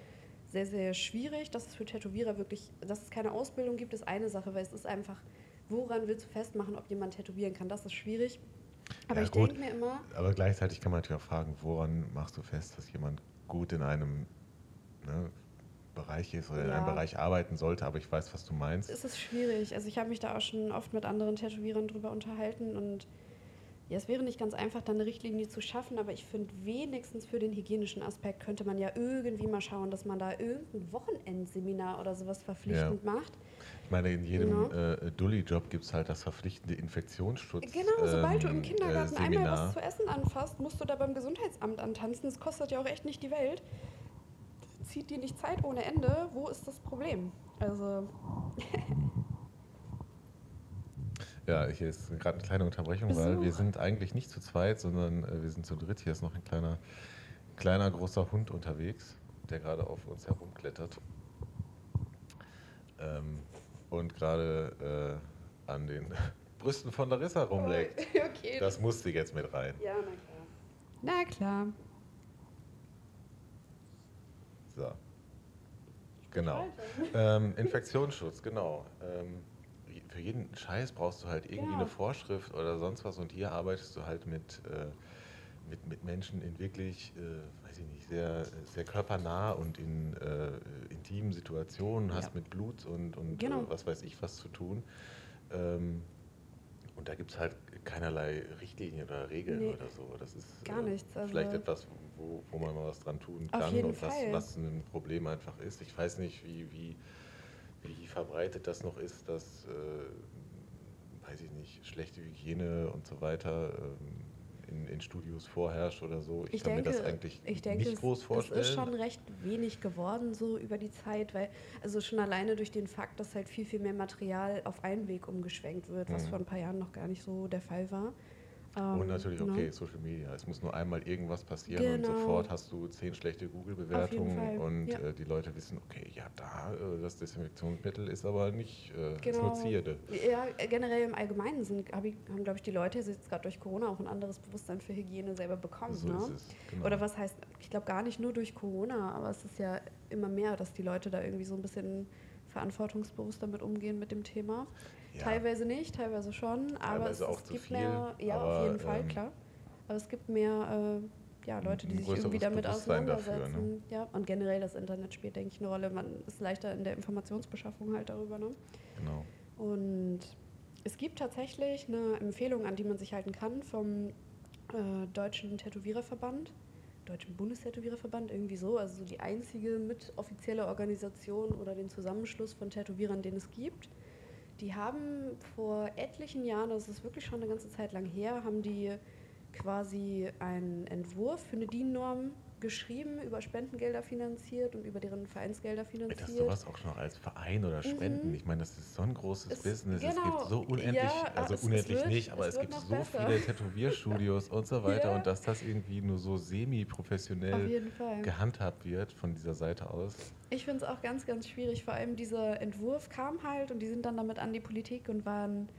sehr, sehr schwierig, dass es für Tätowierer wirklich, dass es keine Ausbildung gibt, ist eine Sache, weil es ist einfach, woran willst du festmachen, ob jemand tätowieren kann? Das ist schwierig. Aber Ja, ich denke mir immer, Aber gleichzeitig kann man natürlich auch fragen, woran machst du fest, dass jemand gut in einem ne, Bereich ist oder in einem Ja. Bereich arbeiten sollte, aber ich weiß, was du meinst. es ist schwierig. Also ich habe mich da auch schon oft mit anderen Tätowierern drüber unterhalten und ja, es wäre nicht ganz einfach, da eine Richtlinie zu schaffen, aber ich finde, wenigstens für den hygienischen Aspekt könnte man ja irgendwie mal schauen, dass man da irgendein Wochenendseminar oder sowas verpflichtend macht. Ich meine, in jedem Genau. äh, Dulli-Job gibt es halt das verpflichtende Infektionsschutz. Genau, sobald du ähm, im Kindergarten äh, einmal was zu essen anfasst, musst du da beim Gesundheitsamt antanzen. Das kostet ja auch echt nicht die Welt. Zieht dir nicht Zeit ohne Ende. Wo ist das Problem? Also, <laughs> Ja, hier ist gerade eine kleine Unterbrechung, weil Besuch. wir sind eigentlich nicht zu zweit, sondern äh, wir sind zu dritt. Hier ist noch ein kleiner, kleiner großer Hund unterwegs, der gerade auf uns herumklettert. Ähm, und gerade äh, an den <laughs> Brüsten von Larissa rumleckt. <laughs> okay. Das musste jetzt mit rein. ja, na klar. Na klar. So. Genau. Ähm, Infektionsschutz, genau. Ähm, für jeden Scheiß brauchst du halt irgendwie Ja. eine Vorschrift oder sonst was und hier arbeitest du halt mit, äh, mit, mit Menschen in wirklich, äh, weiß ich nicht, sehr, sehr körpernah und in äh, intimen Situationen, hast Ja. mit Blut und, und Genau. äh, was weiß ich was zu tun. Ähm, und da gibt es halt keinerlei Richtlinien oder Regeln Nee, oder so. Das ist gar äh, nichts, also- vielleicht etwas, wo, wo man mal was dran tun kann und was, Fall. was ein Problem einfach ist. Ich weiß nicht, wie, wie, wie verbreitet das noch ist, dass, äh, weiß ich nicht, schlechte Hygiene und so weiter ähm, in, in Studios vorherrscht oder so. Ich, Ich kann denke, mir das eigentlich ich denke, nicht es, groß vorstellen. es ist schon recht wenig geworden so über die Zeit, weil also schon alleine durch den Fakt, dass halt viel, viel mehr Material auf Einweg umgeschwenkt wird, was Mhm. vor ein paar Jahren noch gar nicht so der Fall war. Ähm, Und natürlich, ne? okay, Social Media. Es muss nur einmal irgendwas passieren und Genau. sofort hast du zehn schlechte Google-Bewertungen und ja. äh, die Leute wissen, okay, ja, da, äh, das Desinfektionsmittel ist aber nicht, äh, ist Genau. nur Zierde. Ja, generell im Allgemeinen sind, hab ich, haben, glaube ich, die Leute jetzt gerade durch Corona auch ein anderes Bewusstsein für Hygiene selber bekommen. So ne? ist es. Genau. Oder was heißt, ich glaube gar nicht nur durch Corona, aber es ist ja immer mehr, dass die Leute da irgendwie so ein bisschen verantwortungsbewusst damit umgehen mit dem Thema. Ja. Teilweise nicht, teilweise schon, aber Teilweise es, auch es zu gibt viel, mehr, ja, aber, auf jeden Fall, ähm, klar. Aber es gibt mehr äh, ja, Leute, die sich irgendwie damit Bewusstsein dafür, ne? auseinandersetzen. Ja, und generell das Internet spielt, denke ich, eine Rolle. Man ist leichter in der Informationsbeschaffung halt darüber. Ne? genau. Und es gibt tatsächlich eine Empfehlung, an die man sich halten kann vom äh, Deutschen Tätowiererverband, Deutschen Bundestätowiererverband, irgendwie so. Also so die einzige mit offizielle Organisation oder den Zusammenschluss von Tätowierern, den es gibt. Die haben vor etlichen Jahren, das ist wirklich schon eine ganze Zeit lang her, haben die quasi einen Entwurf für eine DIN-Norm geschrieben, über Spendengelder finanziert und über deren Vereinsgelder Dass finanziert. sowas auch schon als Verein oder Spenden, Mhm. ich meine, das ist so ein großes Es- Business. Es genau, gibt so unendlich, ja, also es- es unendlich wird- nicht, aber es es, gibt so besser. viele Tätowierstudios <laughs> und so weiter Ja. und dass das irgendwie nur so semi-professionell gehandhabt wird von dieser Seite aus. Ich finde es auch ganz, ganz schwierig. Vor allem dieser Entwurf kam halt und die sind dann damit an die Politik und waren,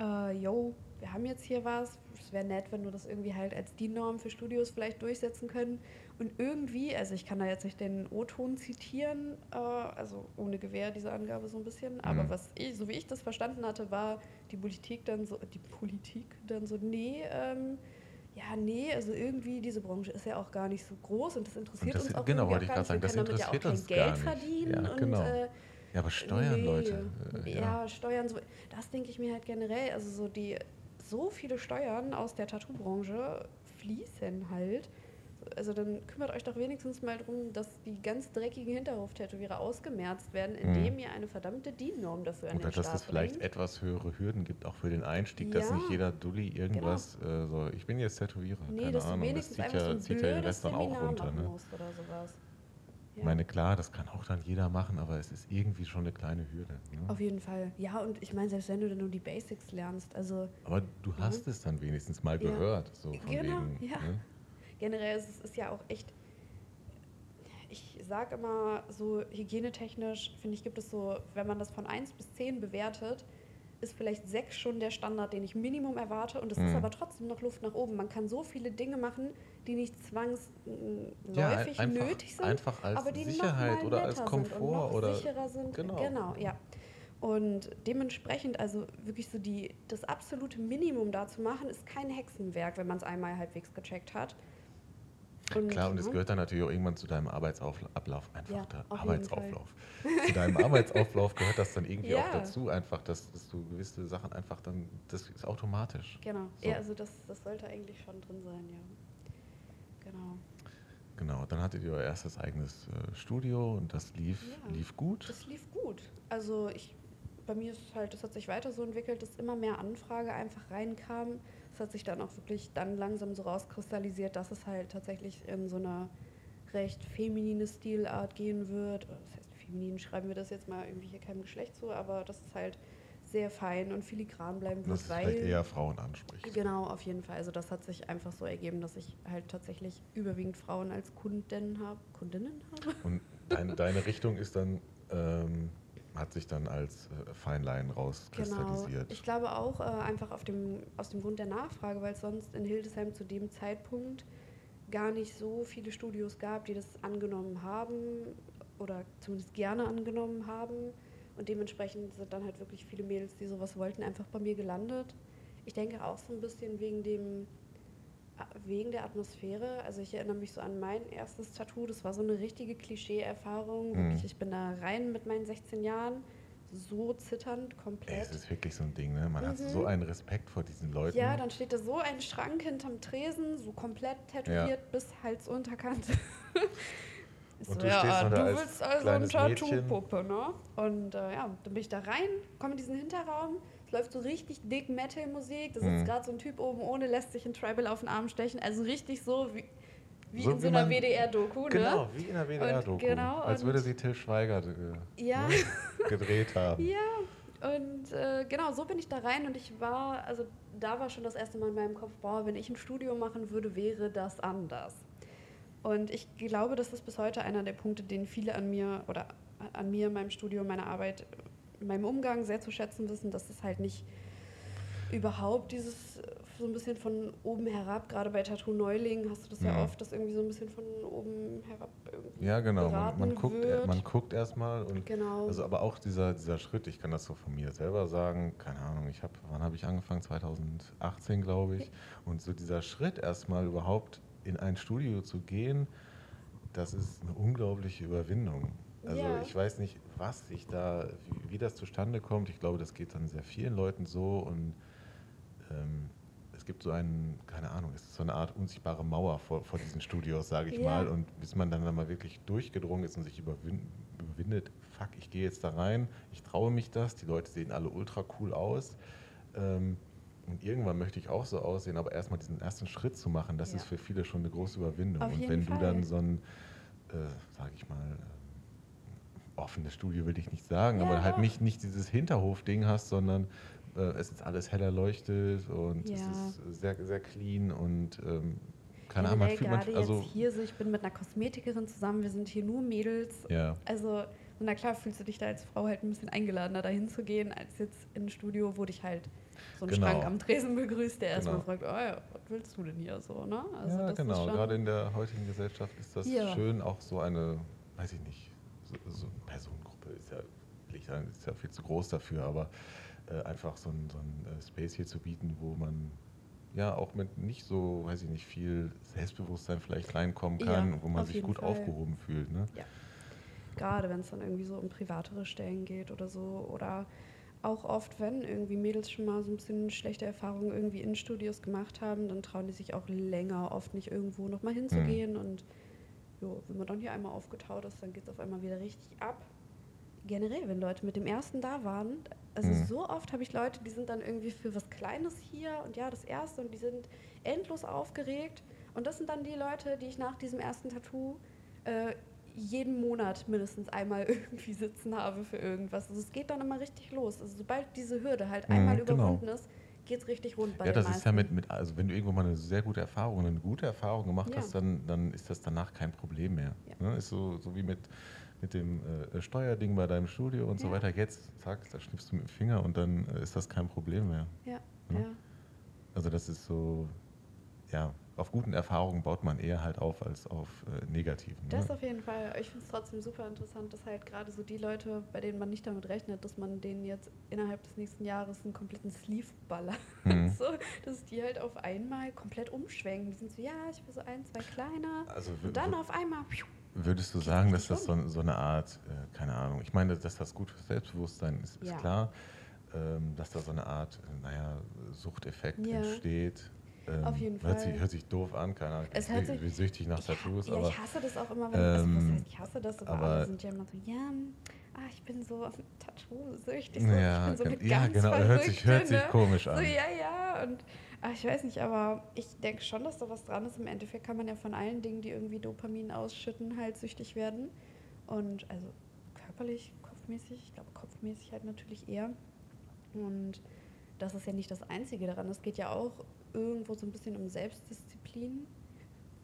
äh, yo, wir haben jetzt hier was. Es wäre nett, wenn wir das irgendwie halt als DIN-Norm für Studios vielleicht durchsetzen können. Und irgendwie, also ich kann da jetzt nicht den O-Ton zitieren, äh, also ohne Gewehr diese Angabe so ein bisschen, aber Mhm. was ich, so wie ich das verstanden hatte, war die Politik dann so, die Politik dann so, nee, ähm, ja, nee, also irgendwie diese Branche ist ja auch gar nicht so groß und das interessiert das- uns auch genau, wollte ich nicht. sagen, das ja interessiert kein uns Geld gar nicht. verdienen Ja, und genau. äh, Ja, aber Steuern, Nee. Leute. Äh, ja. ja. Steuern, so, das denke ich mir halt generell. Also so die so viele Steuern aus der Tattoo-Branche fließen halt. Also dann kümmert euch doch wenigstens mal darum, dass die ganz dreckigen Hinterhof-Tätowierer ausgemerzt werden, indem ihr eine verdammte DIN-Norm dafür an Oder dass es vielleicht bringt. etwas höhere Hürden gibt, auch für den Einstieg, dass Ja. nicht jeder Dulli irgendwas, äh, so, ich bin jetzt Tätowierer, Nee, keine dass Ahnung, das wenigstens zieht so ja, ein zieht ja den Rest dann auch runter. Ne? musst oder sowas. Ich meine, klar, das kann auch dann jeder machen, aber es ist irgendwie schon eine kleine Hürde. Ne? Auf jeden Fall. Ja, und ich meine, selbst wenn du dann nur die Basics lernst, also Aber du hast es dann wenigstens mal Ja. gehört, so von Genau, wegen. ja. Ne? Generell ist es ist ja auch echt. Ich sage immer so hygienetechnisch, finde ich, gibt es so, wenn man das von 1 bis 10 bewertet, ist vielleicht 6 schon der Standard, den ich Minimum erwarte. Und es ist Mhm. aber trotzdem noch Luft nach oben. Man kann so viele Dinge machen, die nicht zwangsläufig Ja, ein- einfach, nötig sind, einfach als aber die Sicherheit oder als Komfort oder sicherer sind. genau. genau, ja. Und dementsprechend, also wirklich so die, das absolute Minimum da zu machen, ist kein Hexenwerk, wenn man es einmal halbwegs gecheckt hat. Und, Klar, und es gehört dann natürlich auch irgendwann zu deinem Arbeitsablauf, einfach Ja, jeden Arbeitsauflauf. zu deinem <laughs> Arbeitsauflauf gehört das dann irgendwie auch Ja. dazu, einfach, dass, dass du gewisse Sachen einfach dann, das ist automatisch. Genau, So. ja, also das, das sollte eigentlich schon drin sein, ja. Genau. Genau, dann hattet ihr euer erstes eigenes äh, Studio und das lief, Ja. lief gut. Das lief gut. Also ich, bei mir ist halt, das hat sich weiter so entwickelt, dass immer mehr Anfrage einfach reinkam. Es hat sich dann auch wirklich dann langsam so rauskristallisiert, dass es halt tatsächlich in so eine recht feminine Stilart gehen wird. Das heißt, feminin schreiben wir das jetzt mal irgendwie hier keinem Geschlecht zu, aber dass es halt sehr fein und filigran bleiben wird, dass es weil vielleicht eher Frauen anspricht. Genau, auf jeden Fall. Also das hat sich einfach so ergeben, dass ich halt tatsächlich überwiegend Frauen als Kundinnen habe. Kundinnen habe? Und dein, deine Richtung ist dann, ähm, hat sich dann als äh, Feinlein rauskristallisiert. Genau. Ich glaube auch äh, einfach auf dem, aus dem Grund der Nachfrage, weil es sonst in Hildesheim zu dem Zeitpunkt gar nicht so viele Studios gab, die das angenommen haben oder zumindest gerne angenommen haben. Und dementsprechend sind dann halt wirklich viele Mädels, die sowas wollten, einfach bei mir gelandet. Ich denke auch so ein bisschen wegen dem wegen der Atmosphäre. Also ich erinnere mich so an mein erstes Tattoo. Das war so eine richtige Klischee-Erfahrung. Mhm. Ich bin da rein mit meinen 16 Jahren, so zitternd, komplett. es ist wirklich so ein Ding, ne? Man hat Mhm. so einen Respekt vor diesen Leuten. Ja, dann steht da so ein Schrank hinterm Tresen, so komplett tätowiert bis Halsunterkante. <laughs> Und du stehst ja, da du als willst also eine. Tattoo-Puppe, ne? Und äh, ja, dann bin ich da rein, komme in diesen Hinterraum, es läuft so richtig dick Metal-Musik, da sitzt Mhm. gerade so ein Typ oben ohne, lässt sich ein Tribal auf den Arm stechen, also richtig so wie, wie So in wie so einer WDR-Doku, ne? Genau, wie in der WDR-Doku. genau, Als würde sie Till Schweiger äh, Ja. ne, gedreht haben. <laughs> Ja, und äh, genau, so bin ich da rein und ich war, also da war schon das erste Mal in meinem Kopf, boah, wenn ich ein Studio machen würde, wäre das anders. Und ich glaube, das ist bis heute einer der Punkte, den viele an mir oder an mir, meinem Studio, meiner Arbeit, meinem Umgang sehr zu schätzen wissen, dass es halt nicht überhaupt dieses so ein bisschen von oben herab, gerade bei Tattoo Neulingen hast du das ja, ja oft, dass irgendwie so ein bisschen von oben herab irgendwie Ja, genau, man, man guckt, wird. man guckt erstmal und genau. also aber auch dieser, dieser Schritt, ich kann das so von mir selber sagen, keine Ahnung, ich habe, wann habe ich angefangen? 2018, glaube ich. Und so dieser Schritt erstmal überhaupt in ein Studio zu gehen, das ist eine unglaubliche Überwindung. Also ja. ich weiß nicht, was ich da, wie, wie, das zustande kommt. Ich glaube, das geht dann sehr vielen Leuten so und ähm, es gibt so einen, keine Ahnung, es ist so eine Art unsichtbare Mauer vor, vor diesen Studios, sage ich ja. mal. Und bis man dann, dann mal wirklich durchgedrungen ist und sich überwin überwindet, fuck, ich gehe jetzt da rein, ich traue mich das, die Leute sehen alle ultra cool aus. Ähm, und irgendwann möchte ich auch so aussehen, aber erstmal diesen ersten Schritt zu machen, das ja. ist für viele schon eine große Überwindung. Und wenn Fall. du dann so ein, äh, sage ich mal, äh, offenes Studio will ich nicht sagen, ja, aber halt nicht, nicht dieses Hinterhof-Ding hast, sondern äh, es ist alles heller leuchtet und ja. es ist sehr, sehr clean und ähm, keine Ahnung, man fühlt man, also jetzt hier so, ich bin mit einer Kosmetikerin zusammen, wir sind hier nur Mädels. Ja. Also, na klar fühlst du dich da als Frau halt ein bisschen eingeladener, dahin zu gehen, als jetzt in ein Studio, wo dich halt so ein genau. Schrank am Tresen begrüßt, der erstmal genau. fragt, oh ja, was willst du denn hier so, ne? Also ja, genau. Gerade in der heutigen Gesellschaft ist das ja. schön, auch so eine, weiß ich nicht, so, so eine Personengruppe ist ja, ist ja viel zu groß dafür, aber äh, einfach so ein, so ein äh, Space hier zu bieten, wo man ja auch mit nicht so, weiß ich nicht, viel Selbstbewusstsein vielleicht reinkommen kann, ja, wo man sich gut Fall. aufgehoben fühlt. Ne? Ja. Gerade wenn es dann irgendwie so um privatere Stellen geht oder so. Oder auch oft, wenn irgendwie Mädels schon mal so ein bisschen schlechte Erfahrungen irgendwie in Studios gemacht haben, dann trauen die sich auch länger oft nicht irgendwo nochmal hinzugehen. Mhm. Und jo, wenn man dann hier einmal aufgetaut ist, dann geht es auf einmal wieder richtig ab generell, wenn Leute mit dem ersten da waren, also mhm. so oft habe ich Leute, die sind dann irgendwie für was Kleines hier und ja, das erste und die sind endlos aufgeregt. Und das sind dann die Leute, die ich nach diesem ersten Tattoo äh, jeden Monat mindestens einmal <laughs> irgendwie sitzen habe für irgendwas. Also es geht dann immer richtig los. Also sobald diese Hürde halt einmal mhm, überwunden genau. ist, geht es richtig rund bei Ja, das ist ja mit, mit, also wenn du irgendwo mal eine sehr gute Erfahrung, eine gute Erfahrung gemacht ja. hast, dann, dann ist das danach kein Problem mehr. Ja. Ne? Ist so, so wie mit mit dem äh, Steuerding bei deinem Studio und ja. so weiter. Jetzt, zack, da schnippst du mit dem Finger und dann äh, ist das kein Problem mehr. Ja, ja. Also das ist so, ja, auf guten Erfahrungen baut man eher halt auf als auf äh, negativen. Ne? Das auf jeden Fall. Ich finde es trotzdem super interessant, dass halt gerade so die Leute, bei denen man nicht damit rechnet, dass man denen jetzt innerhalb des nächsten Jahres einen kompletten Sleeve ballert. <laughs> Mhm. so, dass die halt auf einmal komplett umschwenken. Die sind so, ja, ich will so ein, zwei kleiner. Also, und dann auf einmal. Pfiuh, Würdest du sagen, dass das so, so eine Art, äh, keine Ahnung, ich meine, dass das gut für Selbstbewusstsein ist, ist ja. klar, ähm, dass da so eine Art, äh, naja, Suchteffekt ja. entsteht. Ähm, Auf jeden Fall. Hört sich, hört sich doof an, keine Ahnung. Es hört sich, wie süchtig nach Tattoos. Ja, aber, ich hasse das auch immer, wenn ähm, also, heißt, ich hasse das, aber, aber alle sind ja immer so, ja, ah, ich bin so auf Tattoo süchtig, so, ja, ich so ja, genau, hört sich, hört sich ne? komisch an. So, ja, ja, und Ach, ich weiß nicht, aber ich denke schon, dass da was dran ist. Im Endeffekt kann man ja von allen Dingen, die irgendwie Dopamin ausschütten, halt süchtig werden. Und also körperlich, kopfmäßig, ich glaube kopfmäßig halt natürlich eher. Und das ist ja nicht das Einzige daran. Es geht ja auch irgendwo so ein bisschen um Selbstdisziplin.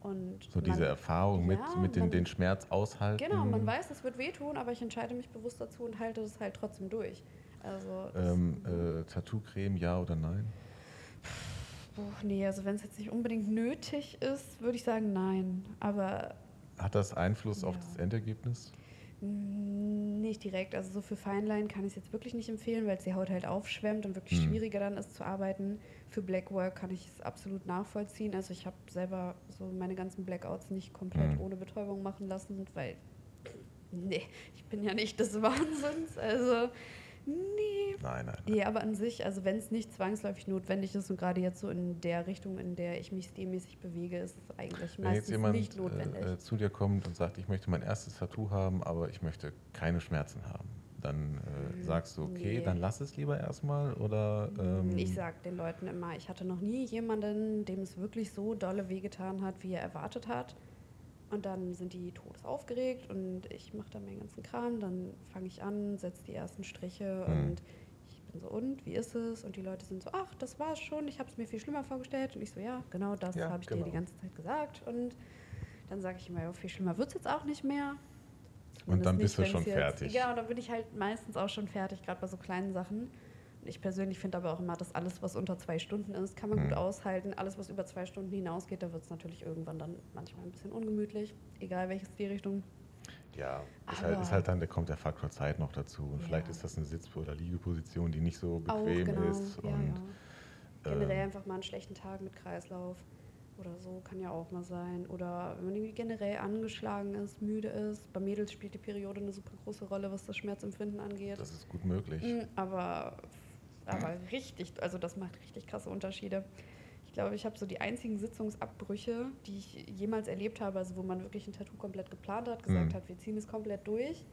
Und so diese Erfahrung mit, ja, mit den, man, den Schmerz aushalten. Genau, man weiß, es wird wehtun, aber ich entscheide mich bewusst dazu und halte das halt trotzdem durch. Also ähm, äh, Tattoo-Creme, ja oder nein? Puh, nee, also wenn es jetzt nicht unbedingt nötig ist, würde ich sagen nein. Aber. Hat das Einfluss ja. auf das Endergebnis? Nicht direkt. Also so für Feinline kann ich es jetzt wirklich nicht empfehlen, weil es die Haut halt aufschwemmt und wirklich hm. schwieriger dann ist zu arbeiten. Für Blackwork kann ich es absolut nachvollziehen. Also ich habe selber so meine ganzen Blackouts nicht komplett hm. ohne Betäubung machen lassen, weil nee, ich bin ja nicht des Wahnsinns. Also Nee. Nein, nein. Nee, aber an sich, also wenn es nicht zwangsläufig notwendig ist und gerade jetzt so in der Richtung, in der ich mich stilmäßig bewege, ist es eigentlich wenn meistens jemand, nicht notwendig. Äh, zu dir kommt und sagt, ich möchte mein erstes Tattoo haben, aber ich möchte keine Schmerzen haben. Dann äh, hm, sagst du, okay, nee. dann lass es lieber erstmal oder. Ähm ich sag den Leuten immer, ich hatte noch nie jemanden, dem es wirklich so dolle wehgetan hat, wie er erwartet hat. Und dann sind die todesaufgeregt und ich mache dann meinen ganzen Kram. Dann fange ich an, setze die ersten Striche mhm. und ich dann so, und, wie ist es? Und die Leute sind so, ach, das war's schon, ich habe es mir viel schlimmer vorgestellt. Und ich so, ja, genau das Ja, habe ich genau. dir die ganze Zeit gesagt. Und dann sage ich immer, ja, viel schlimmer wird es jetzt auch nicht mehr. Und dann bist du schon fertig. Jetzt, genau, dann bin ich halt meistens auch schon fertig, gerade bei so kleinen Sachen. Und ich persönlich finde aber auch immer, dass alles, was unter zwei Stunden ist, kann man Mhm. gut aushalten. Alles, was über zwei Stunden hinausgeht, da wird es natürlich irgendwann dann manchmal ein bisschen ungemütlich, egal welches die Richtung. Ja, ist halt, ist halt dann, da kommt der Faktor Zeit noch dazu. Und Ja. vielleicht ist das eine Sitz- oder Liegeposition, die nicht so Auch bequem genau, ist. ja, Und ja. Generell ähm, einfach mal einen schlechten Tag mit Kreislauf oder so kann ja auch mal sein. Oder wenn man irgendwie generell angeschlagen ist, müde ist. Bei Mädels spielt die Periode eine super große Rolle, was das Schmerzempfinden angeht. das ist gut möglich. Mm, Aber, aber richtig, also das macht richtig krasse Unterschiede. Ich glaube, ich habe so die einzigen Sitzungsabbrüche, die ich jemals erlebt habe, also wo man wirklich ein Tattoo komplett geplant hat, gesagt Mhm. hat, wir ziehen es komplett durch,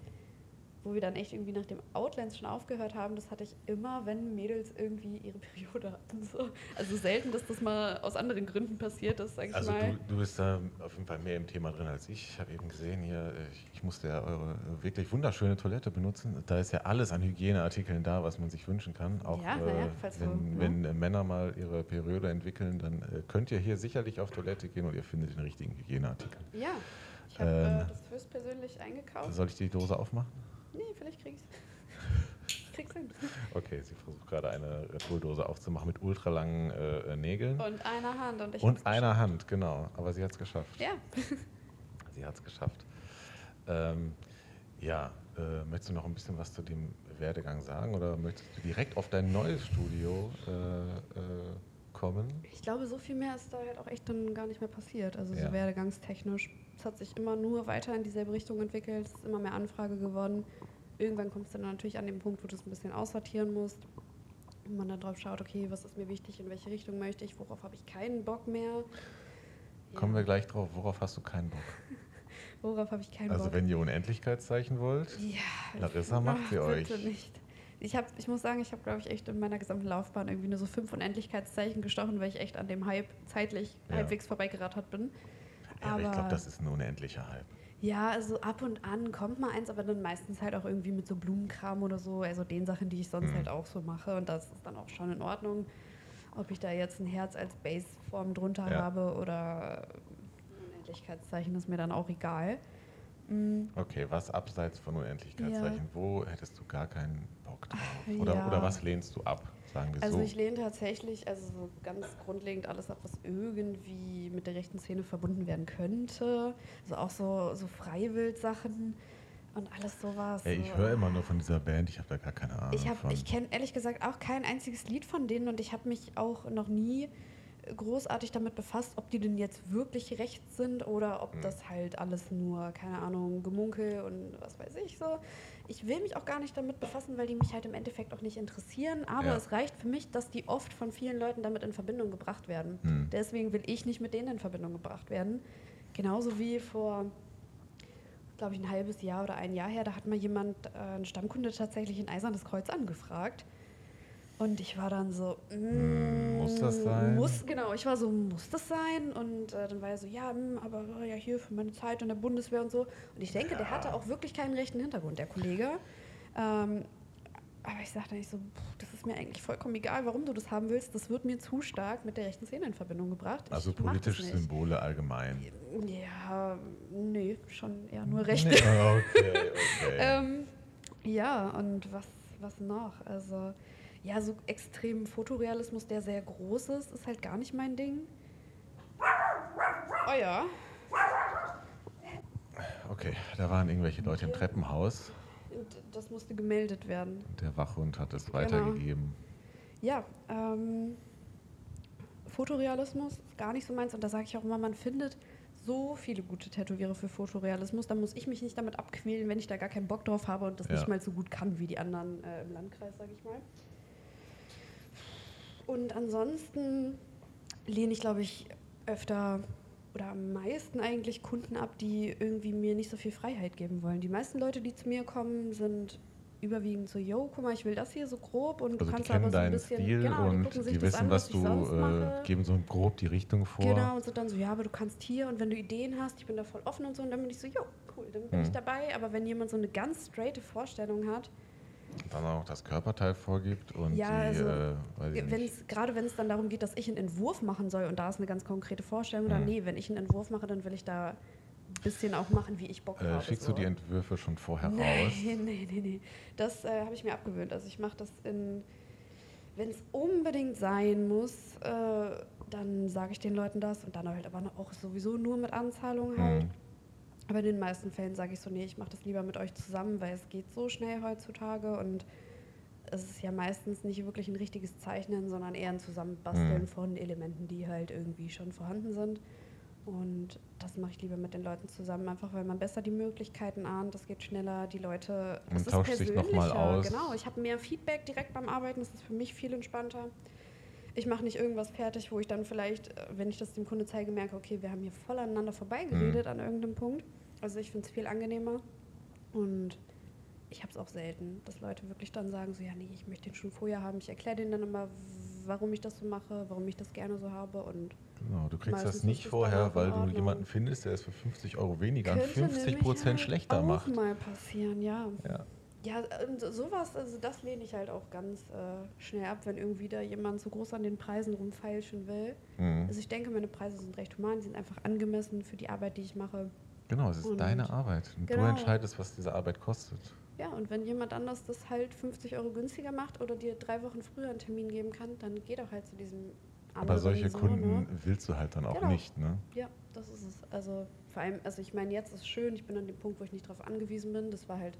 wo wir dann echt irgendwie nach dem Outlines schon aufgehört haben, das hatte ich immer, wenn Mädels irgendwie ihre <laughs> Periode hatten. So. Also selten, dass das mal aus anderen Gründen passiert ist, sag ich Also mal. du, du bist da auf jeden Fall mehr im Thema drin als ich. Ich habe eben gesehen hier, äh, ich, ich musste ja eure wirklich wunderschöne Toilette benutzen. Da ist ja alles an Hygieneartikeln da, was man sich wünschen kann. Auch Ja, äh, ja, wenn, ne? wenn äh, Männer mal ihre Periode entwickeln, dann äh, könnt ihr hier sicherlich auf Toilette gehen und ihr findet den richtigen Hygieneartikel. ja, ich habe Ähm, äh, das höchstpersönlich eingekauft. Soll ich die Dose aufmachen? Nee, vielleicht krieg ich's. <laughs> Ich krieg's hin. Okay, sie versucht gerade eine Red Bull-Dose aufzumachen mit ultralangen äh, Nägeln. Und einer Hand. Und, ich Und einer Hand, genau. Aber sie hat es geschafft. Ja, <laughs> Sie hat es geschafft. Ähm, ja, äh, möchtest du noch ein bisschen was zu dem Werdegang sagen oder möchtest du direkt auf dein neues Studio äh, äh, kommen? ich glaube, so viel mehr ist da halt auch echt dann gar nicht mehr passiert. Also Ja. so werdegangstechnisch. Es hat sich immer nur weiter in dieselbe Richtung entwickelt. Es ist immer mehr Anfrage geworden. Irgendwann kommt es dann natürlich an den Punkt, wo du es ein bisschen aussortieren musst. Und man dann drauf schaut, okay, was ist mir wichtig, in welche Richtung möchte ich, worauf habe ich keinen Bock mehr. Kommen wir Ja, gleich drauf. Worauf hast du keinen Bock? <laughs> Worauf habe ich keinen Also Bock? wenn ihr Unendlichkeitszeichen wollt, Ja. Larissa macht sie <laughs> euch. nicht. Ich, hab, ich muss sagen, ich habe, glaube ich, echt in meiner gesamten Laufbahn irgendwie nur so fünf Unendlichkeitszeichen gestochen, weil ich echt an dem Hype zeitlich Ja. halbwegs vorbeigerattert bin. ja, aber ich Aber- glaube, das ist ein unendlicher Hype. Ja, also ab und an kommt mal eins, aber dann meistens halt auch irgendwie mit so Blumenkram oder so, also den Sachen, die ich sonst Mhm. halt auch so mache. Und das ist dann auch schon in Ordnung. Ob ich da jetzt ein Herz als Baseform drunter Ja. habe oder ein Unendlichkeitszeichen, ist mir dann auch egal. Mm, Okay, was abseits von Unendlichkeitszeichen? Wo hättest du gar keinen Drauf? Oder, Ja. oder was lehnst du ab? Sagen wir Also so. ich lehne tatsächlich, also so ganz grundlegend alles ab, was irgendwie mit der rechten Szene verbunden werden könnte. Also auch so, so Freiwild-Sachen und alles sowas. Ey, ich höre immer nur von dieser Band, ich habe da gar keine Ahnung Ich, hab- ich kenne ehrlich gesagt auch kein einziges Lied von denen und ich habe mich auch noch nie großartig damit befasst, ob die denn jetzt wirklich rechts sind oder ob Mhm. das halt alles nur, keine Ahnung, Gemunkel und was weiß ich so. Ich will mich auch gar nicht damit befassen, weil die mich halt im Endeffekt auch nicht interessieren, aber Ja. es reicht für mich, dass die oft von vielen Leuten damit in Verbindung gebracht werden. Hm. Deswegen will ich nicht mit denen in Verbindung gebracht werden. Genauso wie vor, glaube ich, ein halbes Jahr oder ein Jahr her, da hat mal jemand, äh, ein Stammkunde tatsächlich ein eisernes Kreuz angefragt. Und ich war dann so, mm, muss das sein? Muss, genau, ich war so, muss das sein? Und äh, dann war er so, ja, mm, aber äh, ja, hier für meine Zeit in der Bundeswehr und so. Und ich denke, der hatte auch wirklich keinen rechten Hintergrund, der Kollege. Ähm, aber ich sagte nicht so, pff, das ist mir eigentlich vollkommen egal, warum du das haben willst. Das wird mir zu stark mit der rechten Szene in Verbindung gebracht. Ich Also politische. Symbole allgemein. Ja, nee, schon eher nur rechte. Nee, okay, <laughs> okay. Ähm, ja, und was, was noch? Also, ja, so extrem Fotorealismus, der sehr groß ist, ist halt gar nicht mein Ding. Oh ja. okay, da waren irgendwelche Leute im Treppenhaus. Und das musste gemeldet werden. Der Wachhund hat es Genau. weitergegeben. Ja, ähm, Fotorealismus ist gar nicht so meins. Und da sage ich auch immer, man findet so viele gute Tätowierer für Fotorealismus. Da muss ich mich nicht damit abquälen, wenn ich da gar keinen Bock drauf habe und das Ja. nicht mal so gut kann wie die anderen äh, im Landkreis, sage ich mal. Und ansonsten lehne ich, glaube ich, öfter oder am meisten eigentlich Kunden ab, die irgendwie mir nicht so viel Freiheit geben wollen. Die meisten Leute, die zu mir kommen, sind überwiegend so, yo, guck mal, ich will das hier so grob und Also du die kannst aber so ein bisschen, Stil genau, die und die das wissen, an, was ich du äh, geben so grob die Richtung vor. Genau, und sind dann so, ja, aber du kannst hier und wenn du Ideen hast, ich bin da voll offen und so. Und dann bin ich so, jo, cool, dann bin Mhm. ich dabei. Aber wenn jemand so eine ganz straighte Vorstellung hat, dann auch das Körperteil vorgibt und Ja, die, also, äh. Wenn's, gerade wenn es dann darum geht, dass ich einen Entwurf machen soll und da ist eine ganz konkrete Vorstellung, dann Mhm. nee, wenn ich einen Entwurf mache, dann will ich da ein bisschen auch machen, wie ich Bock Äh, habe. schickst so. du die Entwürfe schon vorher raus? Nee, <laughs> nee, nee, nee. Das äh, habe ich mir abgewöhnt. Also ich mache das in, wenn es unbedingt sein muss, äh, dann sage ich den Leuten das und dann halt aber auch sowieso nur mit Anzahlung halt. Mhm. Aber in den meisten Fällen sage ich so, nee, ich mache das lieber mit euch zusammen, weil es geht so schnell heutzutage und es ist ja meistens nicht wirklich ein richtiges Zeichnen, sondern eher ein Zusammenbasteln Mhm. von Elementen, die halt irgendwie schon vorhanden sind. Und das mache ich lieber mit den Leuten zusammen, einfach weil man besser die Möglichkeiten ahnt, das geht schneller, die Leute. Man tauscht sich noch mal persönlicher, aus. Genau, ich habe mehr Feedback direkt beim Arbeiten, das ist für mich viel entspannter. Ich mache nicht irgendwas fertig, wo ich dann vielleicht, äh, wenn ich das dem Kunde zeige, merke, okay, wir haben hier voll aneinander vorbeigeredet Mhm. an irgendeinem Punkt. Also ich finde es viel angenehmer. Und ich habe es auch selten, dass Leute wirklich dann sagen, so ja, nee, ich möchte den schon vorher haben. Ich erkläre denen dann immer, warum ich das so mache, warum ich das gerne so habe. Und Genau, du kriegst das nicht vorher, weil du jemanden findest, der es für 50 Euro weniger und könnte 50 nämlich Prozent halt schlechter auch macht. mal passieren, ja. Ja. Ja, und sowas, also das lehne ich halt auch ganz äh, schnell ab, wenn irgendwie da jemand so groß an den Preisen rumfeilschen will. Mhm. Also ich denke, meine Preise sind recht human, die sind einfach angemessen für die Arbeit, die ich mache. Genau, es ist und- deine Arbeit. Und du genau. entscheidest, was diese Arbeit kostet. Ja, und wenn jemand anders das halt 50 Euro günstiger macht oder dir drei Wochen früher einen Termin geben kann, dann geh doch halt zu diesem Aber solche so, Kunden Ne? willst du halt dann auch Genau. nicht, ne? Ja, das ist es. Also vor allem, also ich meine, jetzt ist schön, ich bin an dem Punkt, wo ich nicht darauf angewiesen bin. Das war halt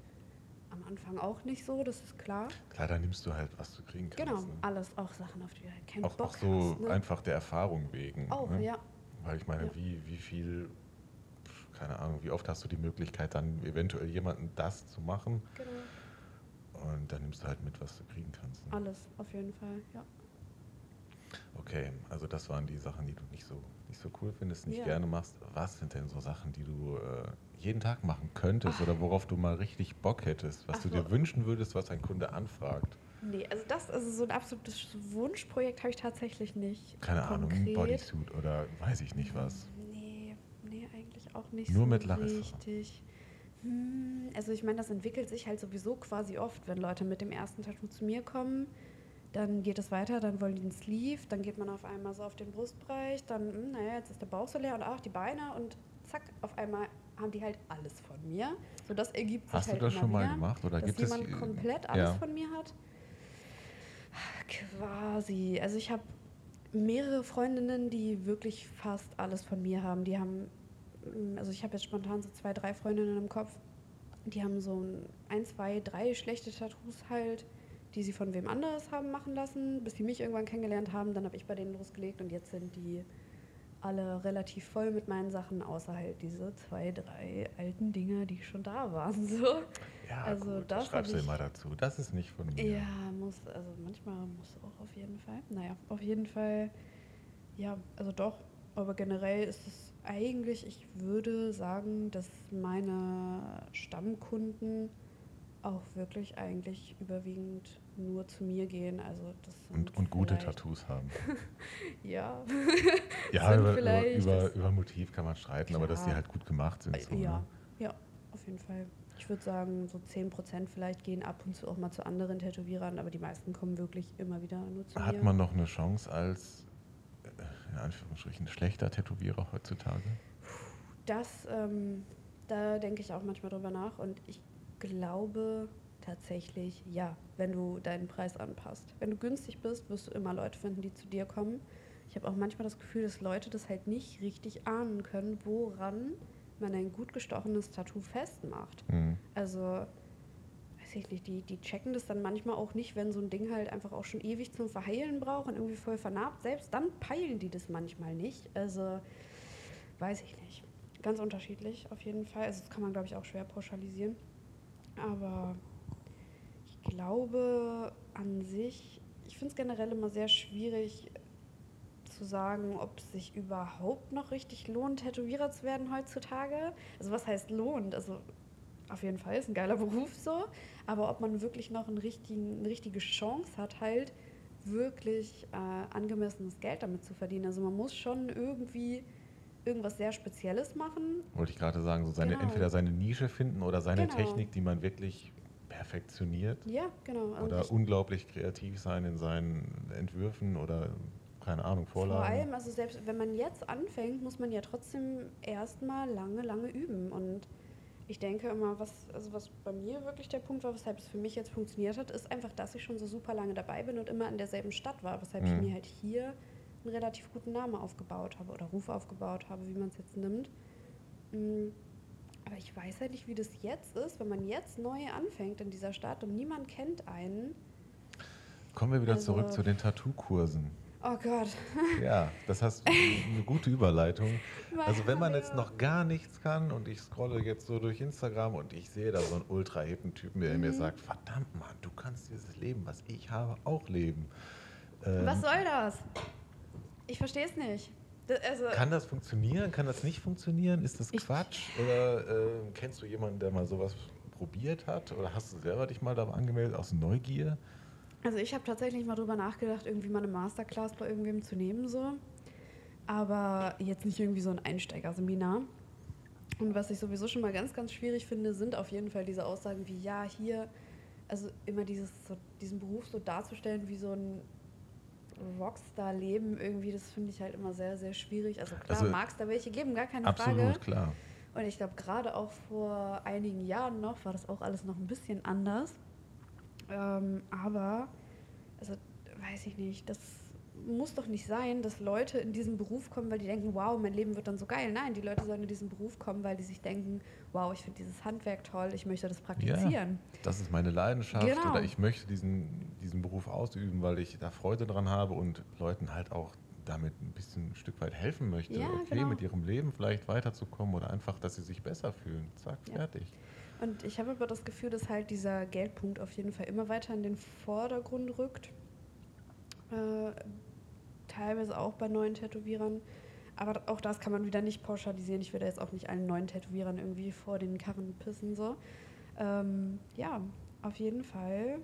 am Anfang auch nicht so, das ist klar. Klar, da nimmst du halt, was du kriegen kannst. Genau, Ne? alles, auch Sachen, auf die du halt keinen Auch, Bock auch so hast. Ne? einfach der Erfahrung wegen. Auch, ne? ja. Weil ich meine, Ja. wie, wie viel, keine Ahnung, wie oft hast du die Möglichkeit, dann eventuell jemanden das zu machen Genau. und dann nimmst du halt mit, was du kriegen kannst. Ne? Alles, auf jeden Fall, ja. Okay, also das waren die Sachen, die du nicht so, nicht so cool findest, nicht Ja. gerne machst. Was sind denn so Sachen, die du äh, jeden Tag machen könntest oder worauf du mal richtig Bock hättest, was Ach du dir wünschen würdest, was ein Kunde anfragt? Nee, also das, also so ein absolutes Wunschprojekt habe ich tatsächlich nicht. Keine Ahnung, ein konkret. Bodysuit oder weiß ich nicht was. Auch nicht Nur so mit richtig. Hm, also ich meine, das entwickelt sich halt sowieso quasi oft, wenn Leute mit dem ersten Tattoo zu mir kommen. Dann geht es weiter, dann wollen die einen Sleeve, dann geht man auf einmal so auf den Brustbereich, dann, hm, naja, jetzt ist der Bauch so leer und auch die Beine und zack, auf einmal haben die halt alles von mir. So, das ergibt sich Hast du halt das immer schon mal wieder, gemacht oder dass gibt es jemand äh, komplett alles ja. von mir hat. Quasi. Also ich habe mehrere Freundinnen, die wirklich fast alles von mir haben. Die haben, also ich habe jetzt spontan so zwei, drei Freundinnen im Kopf. Die haben so ein, ein, zwei, drei schlechte Tattoos halt, die sie von wem anderes haben machen lassen, bis sie mich irgendwann kennengelernt haben. Dann habe ich bei denen losgelegt und jetzt sind die alle relativ voll mit meinen Sachen, außer halt diese zwei, drei alten Dinger, die schon da waren. <laughs> So. Ja, Also gut, das schreibst du immer dazu. Das ist nicht von mir. Ja, muss, also manchmal muss auch auf jeden Fall. Naja, auf jeden Fall, ja, also doch. Aber generell ist es eigentlich, ich würde sagen, dass meine Stammkunden auch wirklich eigentlich überwiegend nur zu mir gehen. Also das Und, und gute Tattoos haben. <laughs> Ja. Ja, <laughs> über, über, über, Motiv kann man streiten, aber dass die Klar. halt gut gemacht sind. So, ja, ne? ja, auf jeden Fall. Ich würde sagen, so 10% vielleicht gehen ab und zu auch mal zu anderen Tätowierern, aber die meisten kommen wirklich immer wieder nur zu mir. Hat man noch eine Chance als, äh, in Anführungsstrichen, schlechter Tätowierer heutzutage? Das, ähm, da denke ich auch manchmal drüber nach und ich glaube tatsächlich ja, wenn du deinen Preis anpasst. Wenn du günstig bist, wirst du immer Leute finden, die zu dir kommen. Ich habe auch manchmal das Gefühl, dass Leute das halt nicht richtig ahnen können, woran man ein gut gestochenes Tattoo festmacht. Mhm. Also, weiß ich nicht, die, die checken das dann manchmal auch nicht, wenn so ein Ding halt einfach auch schon ewig zum Verheilen braucht und irgendwie voll vernarbt. Selbst dann peilen die das manchmal nicht. Also, weiß ich nicht. Ganz unterschiedlich auf jeden Fall. Also, das kann man, glaube ich, auch schwer pauschalisieren. Aber ich glaube an sich, ich finde es generell immer sehr schwierig zu sagen, ob es sich überhaupt noch richtig lohnt, Tätowierer zu werden heutzutage. Also was heißt lohnt? Also auf jeden Fall ist ein geiler Beruf so, aber ob man wirklich noch einen richtigen, eine richtige Chance hat, halt wirklich äh, angemessenes Geld damit zu verdienen. Also man muss schon irgendwie irgendwas sehr Spezielles machen. Wollte ich gerade sagen, so seine, Genau. entweder seine Nische finden oder seine Genau. Technik, die man wirklich perfektioniert Ja, genau. Also oder ich- unglaublich kreativ sein in seinen Entwürfen oder keine Ahnung, Vorlagen. Vor allem, also selbst wenn man jetzt anfängt, muss man ja trotzdem erstmal lange, lange üben. Und ich denke immer, was, also was bei mir wirklich der Punkt war, weshalb es für mich jetzt funktioniert hat, ist einfach, dass ich schon so super lange dabei bin und immer in derselben Stadt war, weshalb Mhm. ich mir halt hier einen relativ guten Namen aufgebaut habe oder Ruf aufgebaut habe, wie man es jetzt nimmt. Mm, Aber ich weiß halt nicht, wie das jetzt ist, wenn man jetzt neu anfängt in dieser Stadt und niemand kennt einen. Kommen wir wieder Also- zurück zu den Tattoo-Kursen. Oh Gott. <laughs> Ja, das hast eine gute Überleitung. Also wenn man jetzt noch gar nichts kann und ich scrolle jetzt so durch Instagram und ich sehe da so einen ultra hippen Typen, der mir Mhm. sagt, verdammt Mann, du kannst dieses Leben, was ich habe, auch leben. Ähm, Was soll das? Ich verstehe es nicht. Das, also, kann das funktionieren? Kann das nicht funktionieren? Ist das Quatsch? Oder äh, kennst du jemanden, der mal sowas probiert hat? Oder hast du selber dich mal da angemeldet aus Neugier? Also ich habe tatsächlich mal drüber nachgedacht, irgendwie mal eine Masterclass bei irgendwem zu nehmen, so. Aber jetzt nicht irgendwie so ein Einsteigerseminar. Und was ich sowieso schon mal ganz, ganz schwierig finde, sind auf jeden Fall diese Aussagen wie, ja, hier, also immer dieses, so, diesen Beruf so darzustellen wie so ein Rockstar-Leben irgendwie, das finde ich halt immer sehr, sehr schwierig. Also klar, Also- mag es da welche geben, gar keine Absolut, Frage. klar. Und ich glaube, gerade auch vor einigen Jahren noch war das auch alles noch ein bisschen anders. Ähm, aber, also weiß ich nicht, das muss doch nicht sein, dass Leute in diesen Beruf kommen, weil die denken, wow, mein Leben wird dann so geil. Nein, die Leute sollen in diesen Beruf kommen, weil die sich denken, wow, ich finde dieses Handwerk toll, ich möchte das praktizieren. Das ist meine Leidenschaft Genau. oder ich möchte diesen, diesen Beruf ausüben, weil ich da Freude dran habe und Leuten halt auch damit ein bisschen ein Stück weit helfen möchte, Ja, okay, genau. mit ihrem Leben vielleicht weiterzukommen oder einfach, dass sie sich besser fühlen. Zack, Ja. fertig. Und ich habe aber das Gefühl, dass halt dieser Geldpunkt auf jeden Fall immer weiter in den Vordergrund rückt. Äh, teilweise auch bei neuen Tätowierern. Aber auch das kann man wieder nicht pauschalisieren. Ich will da jetzt auch nicht allen neuen Tätowierern irgendwie vor den Karren pissen. So. Ähm, ja, auf jeden Fall.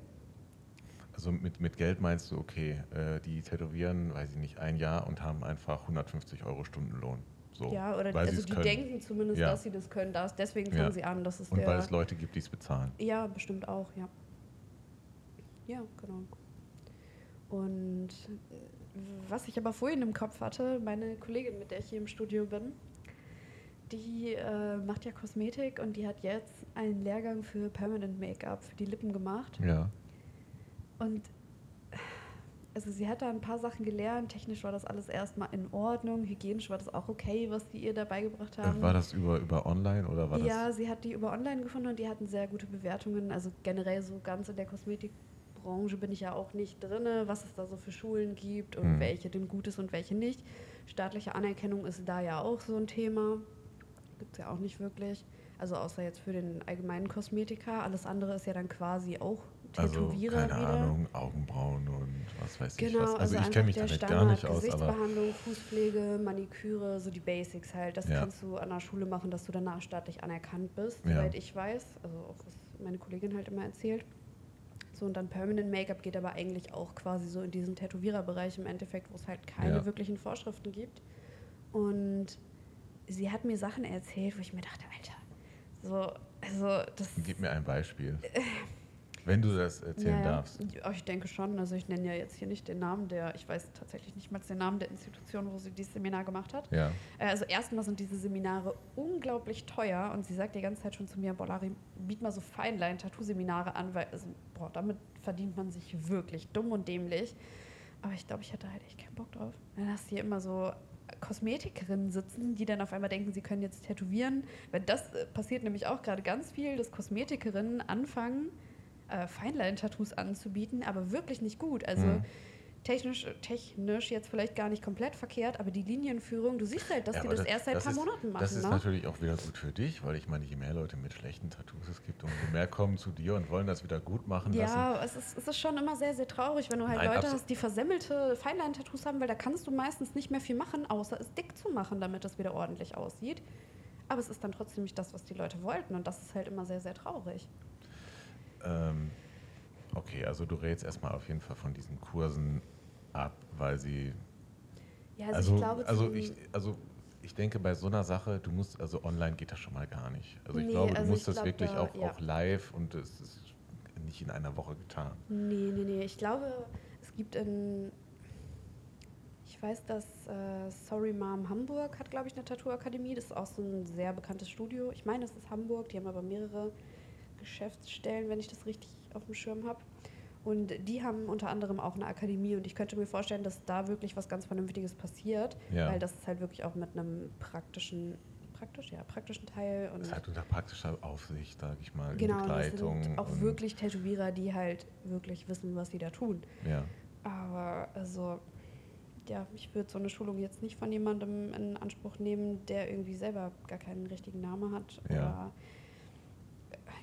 Also mit, mit Geld meinst du, okay, äh, die tätowieren, weiß ich nicht, ein Jahr und haben einfach 150 Euro Stundenlohn. So, ja, oder weil also die können. denken zumindest, Ja. dass sie das können. Das, deswegen fangen Ja. sie an. Das ist Und weil es Leute gibt, die es bezahlen. Ja, bestimmt auch, ja. Ja, genau. Und äh, was ich aber vorhin im Kopf hatte, meine Kollegin, mit der ich hier im Studio bin, die äh, macht ja Kosmetik und die hat jetzt einen Lehrgang für Permanent Make-up für die Lippen gemacht. Ja. Und also sie hat da ein paar Sachen gelernt. Technisch war das alles erstmal in Ordnung. Hygienisch war das auch okay, was die ihr da beigebracht haben. Äh, War das über, über online oder war Ja, das? sie hat die über online gefunden und die hatten sehr gute Bewertungen. Also generell so ganz in der Kosmetikbranche bin ich ja auch nicht drin, was es da so für Schulen gibt und Mhm. welche denn gut ist und welche nicht. Staatliche Anerkennung ist da ja auch so ein Thema. Gibt es ja auch nicht wirklich. Also außer jetzt für den allgemeinen Kosmetiker. Alles andere ist ja dann quasi auch Also, keine wieder. Ahnung, Augenbrauen und was weiß ich Genau, was. Also, ich einfach kenne mich damit gar nicht aus, aber Gesichtsbehandlung, Fußpflege, Maniküre, so die Basics halt. Das Ja. kannst du an der Schule machen, dass du danach staatlich anerkannt bist, Ja. soweit ich weiß. Also auch was meine Kollegin halt immer erzählt. So, und dann Permanent Make-up geht aber eigentlich auch quasi so in diesen Tätowiererbereich im Endeffekt, wo es halt keine Ja. wirklichen Vorschriften gibt. Und sie hat mir Sachen erzählt, wo ich mir dachte, Alter, so, also das gib mir ein Beispiel. <laughs> Wenn du das erzählen ja, ja. darfst. Ich denke schon. Also ich nenne ja jetzt hier nicht den Namen der, ich weiß tatsächlich nicht mal den Namen der Institution, wo sie dieses Seminar gemacht hat. Ja. Äh, Also erstmal sind diese Seminare unglaublich teuer und sie sagt die ganze Zeit schon zu mir, boah Lari, biet mal so Feinlein-Tattoo-Seminare an, weil also, boah, damit verdient man sich wirklich dumm und dämlich. Aber ich glaube, ich hatte halt echt keinen Bock drauf. Dann hast du hier immer so Kosmetikerinnen sitzen, die dann auf einmal denken, sie können jetzt tätowieren. Weil das äh, passiert nämlich auch gerade ganz viel, dass Kosmetikerinnen anfangen, äh, Feinlein-Tattoos anzubieten, aber wirklich nicht gut. Also Mhm. technisch, technisch jetzt vielleicht gar nicht komplett verkehrt, aber die Linienführung, du siehst halt, dass Ja, die aber das, erst seit ein das paar ist, Monaten machen. Das ist ne? natürlich auch wieder gut für dich, weil ich meine, je mehr Leute mit schlechten Tattoos es gibt, umso mehr kommen zu dir und wollen das wieder gut machen lassen. Ja, es ist, es ist schon immer sehr, sehr traurig, wenn du halt Nein, Leute hast, die versemmelte Feinlein-Tattoos haben, weil da kannst du meistens nicht mehr viel machen, außer es dick zu machen, damit es wieder ordentlich aussieht. Aber es ist dann trotzdem nicht das, was die Leute wollten und das ist halt immer sehr, sehr traurig. Ähm, okay, also du rätst erstmal auf jeden Fall von diesen Kursen ab, weil sie. Ja, also, Also, ich glaube, also, ich, also ich denke, bei so einer Sache, du musst, also online geht das schon mal gar nicht. Also ich Nee, glaube, du also musst das glaub, wirklich da- auch, ja. auch live und es ist, nicht in einer Woche getan. Nee, nee, nee. Ich glaube, es gibt in. Ich weiß, dass äh, Sorry Mom Hamburg hat, glaube ich, eine Tattoo-Akademie. Das ist auch so ein sehr bekanntes Studio. Ich meine, es ist Hamburg. Die haben aber mehrere Geschäftsstellen, wenn ich das richtig auf dem Schirm habe. Und die haben unter anderem auch eine Akademie und ich könnte mir vorstellen, dass da wirklich was ganz Vernünftiges passiert, Ja. weil das ist halt wirklich auch mit einem praktischen, praktisch, ja, praktischen Teil und Das ist halt unter praktischer Aufsicht, sage ich mal, genau, Begleitung. sind auch wirklich Tätowierer, die halt wirklich wissen, was sie da tun. Ja. Aber also, ja, ich würde so eine Schulung jetzt nicht von jemandem in Anspruch nehmen, der irgendwie selber gar keinen richtigen Namen hat. Ja. Oder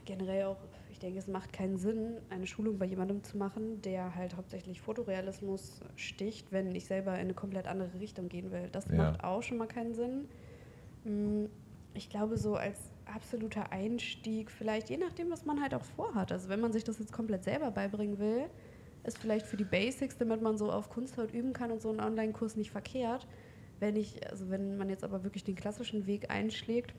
generell auch, ich denke, es macht keinen Sinn, eine Schulung bei jemandem zu machen, der halt hauptsächlich Fotorealismus sticht, wenn ich selber in eine komplett andere Richtung gehen will. Das Ja. macht auch schon mal keinen Sinn. Mm, Ich glaube, so als absoluter Einstieg, vielleicht je nachdem, was man halt auch vorhat. Also wenn man sich das jetzt komplett selber beibringen will, ist vielleicht für die Basics, damit man so auf Kunsthaut üben kann und so ein Online-Kurs nicht verkehrt. Wenn ich, also wenn man jetzt aber wirklich den klassischen Weg einschlägt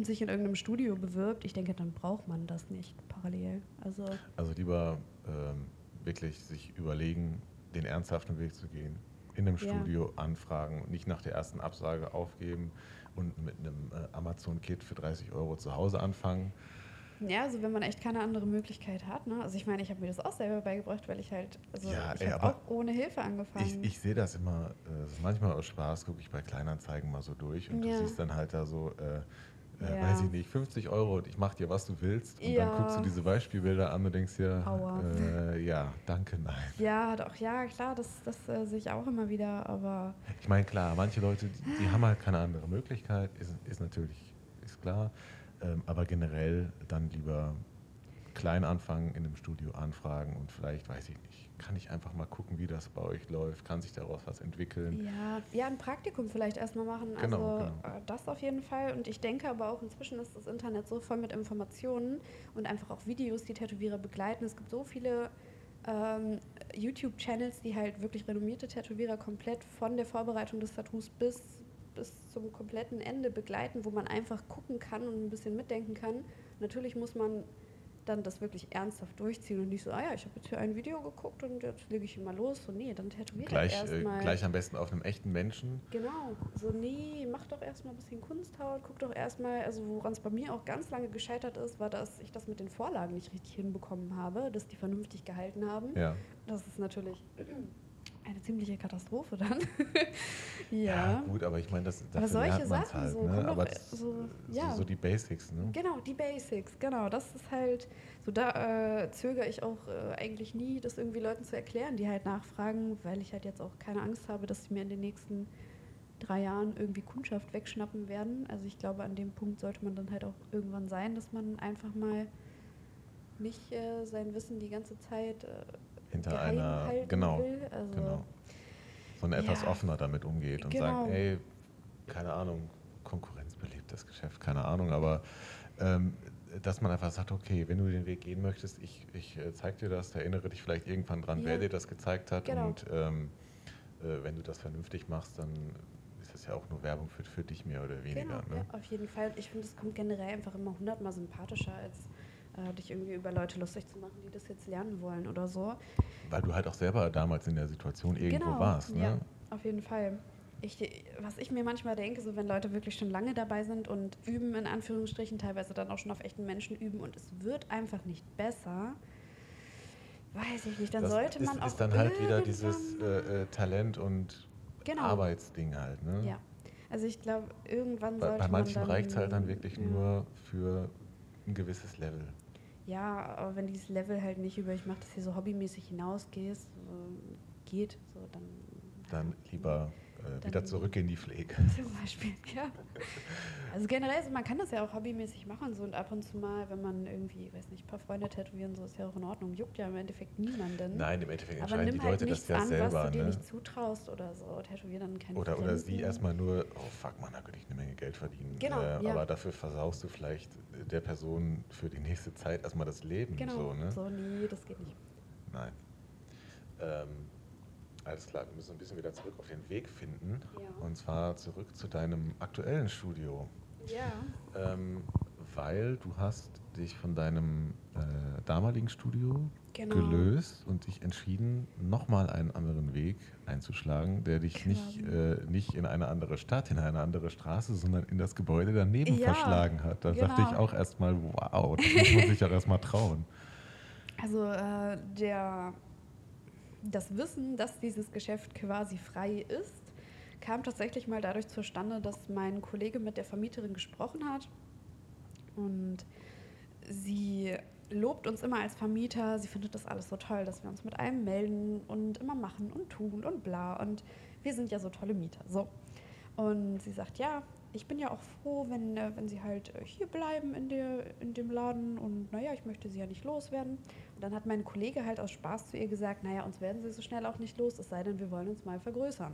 und sich in irgendeinem Studio bewirbt, ich denke, dann braucht man das nicht parallel. Also Also lieber ähm, wirklich sich überlegen, den ernsthaften Weg zu gehen. In einem Ja. Studio anfragen nicht nach der ersten Absage aufgeben und mit einem äh, Amazon-Kit für 30 Euro zu Hause anfangen. ja, also wenn man echt keine andere Möglichkeit hat. Ne? Also ich meine, ich habe mir das auch selber beigebracht, weil ich halt, also Ja, ich ey, auch ohne Hilfe angefangen. Ich, ich sehe das immer, äh, ist manchmal aus Spaß, gucke ich bei Kleinanzeigen mal so durch und Ja. du siehst dann halt da so, äh, äh, weiß ich nicht, 50 Euro und ich mache dir, was du willst. Und dann guckst du diese Beispielbilder an und denkst dir, äh, ja, danke, nein. Ja, doch, ja, klar, das, das äh, sehe ich auch immer wieder, aber Ich meine, klar, manche Leute, die, die haben halt keine andere Möglichkeit, ist, ist natürlich, ist klar. Ähm, aber generell dann lieber klein anfangen, in einem Studio anfragen und vielleicht, weiß ich nicht, kann ich einfach mal gucken, wie das bei euch läuft, kann sich daraus was entwickeln. ja, ja, ein Praktikum vielleicht erstmal machen. Genau, also genau. äh, das auf jeden Fall. Und ich denke aber auch, inzwischen ist das Internet so voll mit Informationen und einfach auch Videos, die Tätowierer begleiten. Es gibt so viele ähm, YouTube-Channels, die halt wirklich renommierte Tätowierer komplett von der Vorbereitung des Tattoos bis, bis zum kompletten Ende begleiten, wo man einfach gucken kann und ein bisschen mitdenken kann. Natürlich muss man dann das wirklich ernsthaft durchziehen und nicht so, ah ja, ich habe jetzt hier ein Video geguckt und jetzt lege ich mal los. So, nee, dann tätowiert Gleich, äh, erstmal. gleich am besten auf einem echten Menschen. Genau, so nee, mach doch erstmal ein bisschen Kunsthaut, guck doch erstmal, also woran es bei mir auch ganz lange gescheitert ist, war, dass ich das mit den Vorlagen nicht richtig hinbekommen habe, dass die vernünftig gehalten haben. Ja. Das ist natürlich eine ziemliche Katastrophe dann. <laughs> ja. gut, aber ich meine, das Aber dafür solche Sachen halt, so, ne? Aber äh, so, ja. so, so die Basics, ne? Genau, die Basics, genau. Das ist halt, so da äh, zögere ich auch äh, eigentlich nie, das irgendwie Leuten zu erklären, die halt nachfragen, weil ich halt jetzt auch keine Angst habe, dass sie mir in den nächsten drei Jahren irgendwie Kundschaft wegschnappen werden. Also ich glaube, an dem Punkt sollte man dann halt auch irgendwann sein, dass man einfach mal nicht äh, sein Wissen die ganze Zeit äh, Hinter geheim einer, genau, will. Also, genau. Sondern etwas Ja. offener damit umgeht und Genau. sagt, ey, keine Ahnung, Konkurrenz belebt das Geschäft, keine Ahnung, aber ähm, dass man einfach sagt, okay, wenn du den Weg gehen möchtest, ich, ich äh, zeig dir das, erinnere dich vielleicht irgendwann dran, wer Ja. dir das gezeigt hat Genau. und ähm, äh, wenn du das vernünftig machst, dann ist das ja auch nur Werbung für, für dich mehr oder weniger. Genau, ne? ja, auf jeden Fall. Ich finde, es kommt generell einfach immer hundertmal sympathischer, als äh, dich irgendwie über Leute lustig zu machen, die das jetzt lernen wollen oder so. Weil du halt auch selber damals in der Situation irgendwo genau, warst. Ne? ja, auf jeden Fall. Ich, was ich mir manchmal denke, so wenn Leute wirklich schon lange dabei sind und üben, in Anführungsstrichen, teilweise dann auch schon auf echten Menschen üben und es wird einfach nicht besser, weiß ich nicht, dann das sollte man ist, auch ist dann halt wieder dieses äh, äh, Talent und Genau. Arbeitsding halt. Ne? Ja. Also ich glaube, irgendwann Bei, sollte bei manchen man dann... reicht es halt dann wirklich ja. nur für ein gewisses Level. Ja, aber wenn dieses Level halt nicht über, ich mache das hier so hobbymäßig hinausgehst, so, geht, so dann. Dann lieber äh, wieder zurück in die Pflege. <laughs> Zum Beispiel, ja. Also generell, so, man kann das ja auch hobbymäßig machen, so und ab und zu mal, wenn man irgendwie, weiß nicht, ein paar Freunde tätowieren, so ist ja auch in Ordnung. Juckt ja im Endeffekt niemanden. Nein, im Endeffekt aber entscheiden nimm die halt Leute das ja an, was selber. du dir Ne? nicht zutraust oder so. Tätowier dann keine Oder, oder sie erstmal nur, oh fuck man, da könnte ich eine Menge Geld verdienen. Genau, äh, ja. Aber dafür versaust du vielleicht der Person für die nächste Zeit erstmal das Leben. Genau, So, ne? so, nee, das geht nicht. Nein. Ähm, alles klar, wir müssen ein bisschen wieder zurück auf den Weg finden. Ja. Und zwar zurück zu deinem aktuellen Studio. Ja. Ähm, weil du hast dich von deinem äh, damaligen Studio Genau. gelöst und dich entschieden, nochmal einen anderen Weg einzuschlagen, der dich nicht, äh, nicht in eine andere Stadt, in eine andere Straße, sondern in das Gebäude daneben Ja, verschlagen hat. Da genau. dachte ich auch erstmal, wow, das muss man sich auch erstmal trauen. <laughs> Also äh, der, das Wissen, dass dieses Geschäft quasi frei ist, kam tatsächlich mal dadurch zustande, dass mein Kollege mit der Vermieterin gesprochen hat. Und sie lobt uns immer als Vermieter, sie findet das alles so toll, dass wir uns mit allem melden und immer machen und tun und bla. Und wir sind ja so tolle Mieter. So. Und sie sagt, ja, ich bin ja auch froh, wenn, äh, wenn sie halt hier bleiben in, der, in dem Laden und naja, ich möchte sie ja nicht loswerden. Und dann hat mein Kollege halt aus Spaß zu ihr gesagt, naja, uns werden sie so schnell auch nicht los, es sei denn, wir wollen uns mal vergrößern.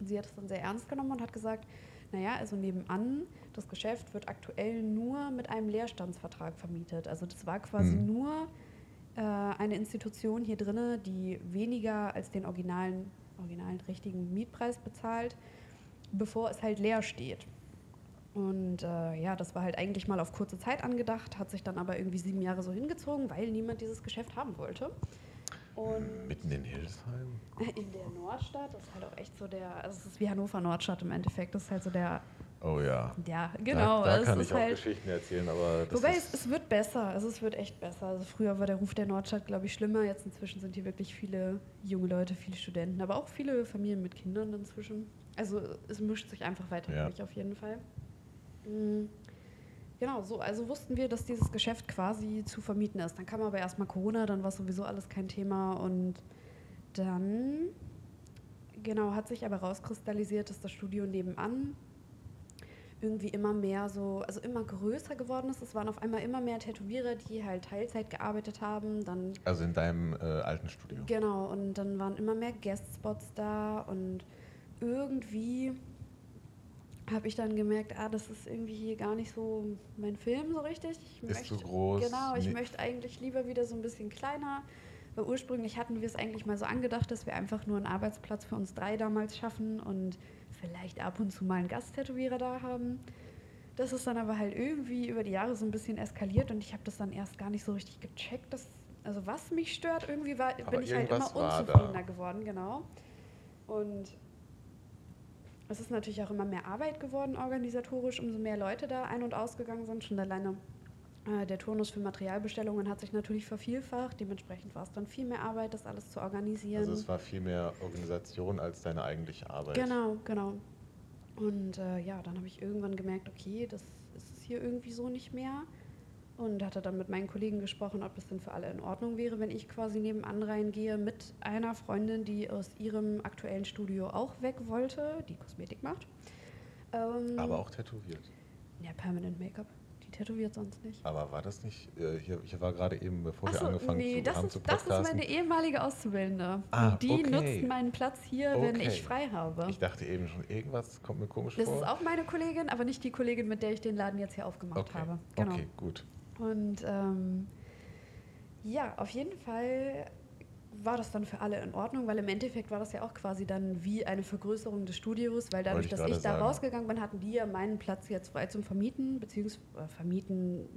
Und sie hat es dann sehr ernst genommen und hat gesagt, naja, also nebenan, das Geschäft wird aktuell nur mit einem Leerstandsvertrag vermietet. Also das war quasi Mhm. nur äh, eine Institution hier drinne, die weniger als den originalen, originalen richtigen Mietpreis bezahlt, bevor es halt leer steht. Und äh, ja, das war halt eigentlich mal auf kurze Zeit angedacht, hat sich dann aber irgendwie sieben Jahre so hingezogen, weil niemand dieses Geschäft haben wollte. Und Mitten in Hildesheim? <laughs> in der Nordstadt, das ist halt auch echt so der, also es ist wie Hannover Nordstadt im Endeffekt, das ist halt so der, Oh ja. ja, genau. Da, da es kann ich auch halt, Geschichten erzählen, aber das Wobei es, es wird besser, also es wird echt besser. Also früher war der Ruf der Nordstadt, glaube ich, schlimmer. Jetzt inzwischen sind hier wirklich viele junge Leute, viele Studenten, aber auch viele Familien mit Kindern inzwischen. Also es mischt sich einfach weiter Ja. durch auf jeden Fall. Mm, Genau, so, also wussten wir, dass dieses Geschäft quasi zu vermieten ist. Dann kam aber erstmal Corona, dann war sowieso alles kein Thema und dann, genau, hat sich aber rauskristallisiert, dass das Studio nebenan irgendwie immer mehr so, also immer größer geworden ist. Es waren auf einmal immer mehr Tätowierer, die halt Teilzeit gearbeitet haben. Dann also in deinem äh, alten Studio. Genau, und dann waren immer mehr Guestspots da und irgendwie habe ich dann gemerkt, ah, das ist irgendwie hier gar nicht so mein Film so richtig. Ich Ist zu groß, Genau, ich nee. möchte eigentlich lieber wieder so ein bisschen kleiner. Weil ursprünglich hatten wir es eigentlich mal so angedacht, dass wir einfach nur einen Arbeitsplatz für uns drei damals schaffen und vielleicht ab und zu mal einen Gasttätowierer da haben. Das ist dann aber halt irgendwie über die Jahre so ein bisschen eskaliert und ich habe das dann erst gar nicht so richtig gecheckt. Dass, also was mich stört, irgendwie war, Aber bin ich halt immer unzufriedener geworden, genau. Und es ist natürlich auch immer mehr Arbeit geworden organisatorisch, umso mehr Leute da ein- und ausgegangen sind. Schon alleine äh, der Turnus für Materialbestellungen hat sich natürlich vervielfacht. Dementsprechend war es dann viel mehr Arbeit, das alles zu organisieren. Also es war viel mehr Organisation als deine eigentliche Arbeit. Genau, genau. Und äh, ja, dann habe ich irgendwann gemerkt, okay, das ist es hier irgendwie so nicht mehr. Und hatte dann mit meinen Kollegen gesprochen, ob das denn für alle in Ordnung wäre, wenn ich quasi nebenan reingehe mit einer Freundin, die aus ihrem aktuellen Studio auch weg wollte, die Kosmetik macht. Ähm, Aber auch tätowiert. Ja, Permanent Make-up. Die tätowiert sonst nicht. Aber war das nicht, äh, hier, hier war gerade eben, bevor wir Achso, angefangen nee, zu, das haben ist, zu das ist podcasten, meine ehemalige Auszubildende. Ah, die okay. nutzt meinen Platz hier, wenn Okay. ich frei habe. ich dachte eben schon, irgendwas kommt mir komisch Das vor. ist auch meine Kollegin, aber nicht die Kollegin, mit der ich den Laden jetzt hier aufgemacht okay. habe. Genau. okay, gut. Und ähm, ja, auf jeden Fall war das dann für alle in Ordnung, weil im Endeffekt war das ja auch quasi dann wie eine Vergrößerung des Studios, weil dadurch, ich dass ich da sagen. rausgegangen bin, hatten die ja meinen Platz jetzt frei zum Vermieten, beziehungsweise äh, vermieten,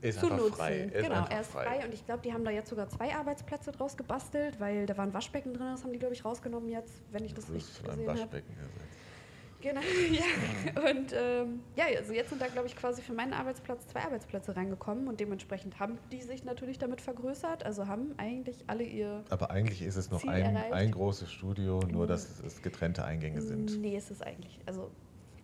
Er Ist zu einfach nutzen. frei. Ist genau, er ist frei. und ich glaube, die haben da jetzt sogar zwei Arbeitsplätze draus gebastelt, weil da war ein Waschbecken drin, das haben die, glaube ich, rausgenommen jetzt, wenn ich das bist richtig gesehen habe. Genau, <laughs> ja. Und ähm, ja, also jetzt sind da, glaube ich, quasi für meinen Arbeitsplatz zwei Arbeitsplätze reingekommen und dementsprechend haben die sich natürlich damit vergrößert. Also haben eigentlich alle ihr. Aber eigentlich ist es noch Ziel ein, erreicht. ein großes Studio, nur Mhm. dass es getrennte Eingänge sind. Nee, ist es eigentlich. Also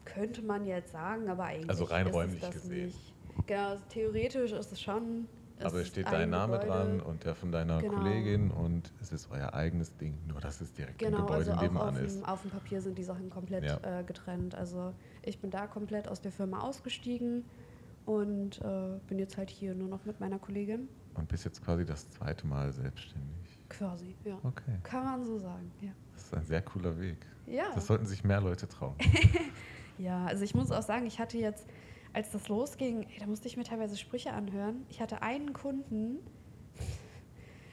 könnte man jetzt sagen, aber eigentlich. Also rein ist es räumlich gesehen. Nicht. Genau, also theoretisch ist es schon. Aber es steht ein dein Name Gebäude. dran und der von deiner Genau. Kollegin und es ist euer eigenes Ding, nur dass es direkt im Genau, Gebäude also nebenan auf ist. dem, auf dem Papier sind die Sachen komplett Ja. äh, getrennt. Also ich bin da komplett aus der Firma ausgestiegen und äh, bin jetzt halt hier nur noch mit meiner Kollegin. Und bist jetzt quasi das zweite Mal selbstständig. Quasi, ja. Okay, Kann man so sagen, ja. das ist ein sehr cooler Weg. Ja. Das sollten sich mehr Leute trauen. <laughs> ja, also ich muss auch sagen, ich hatte jetzt, als das losging, ey, da musste ich mir teilweise Sprüche anhören. Ich hatte einen Kunden,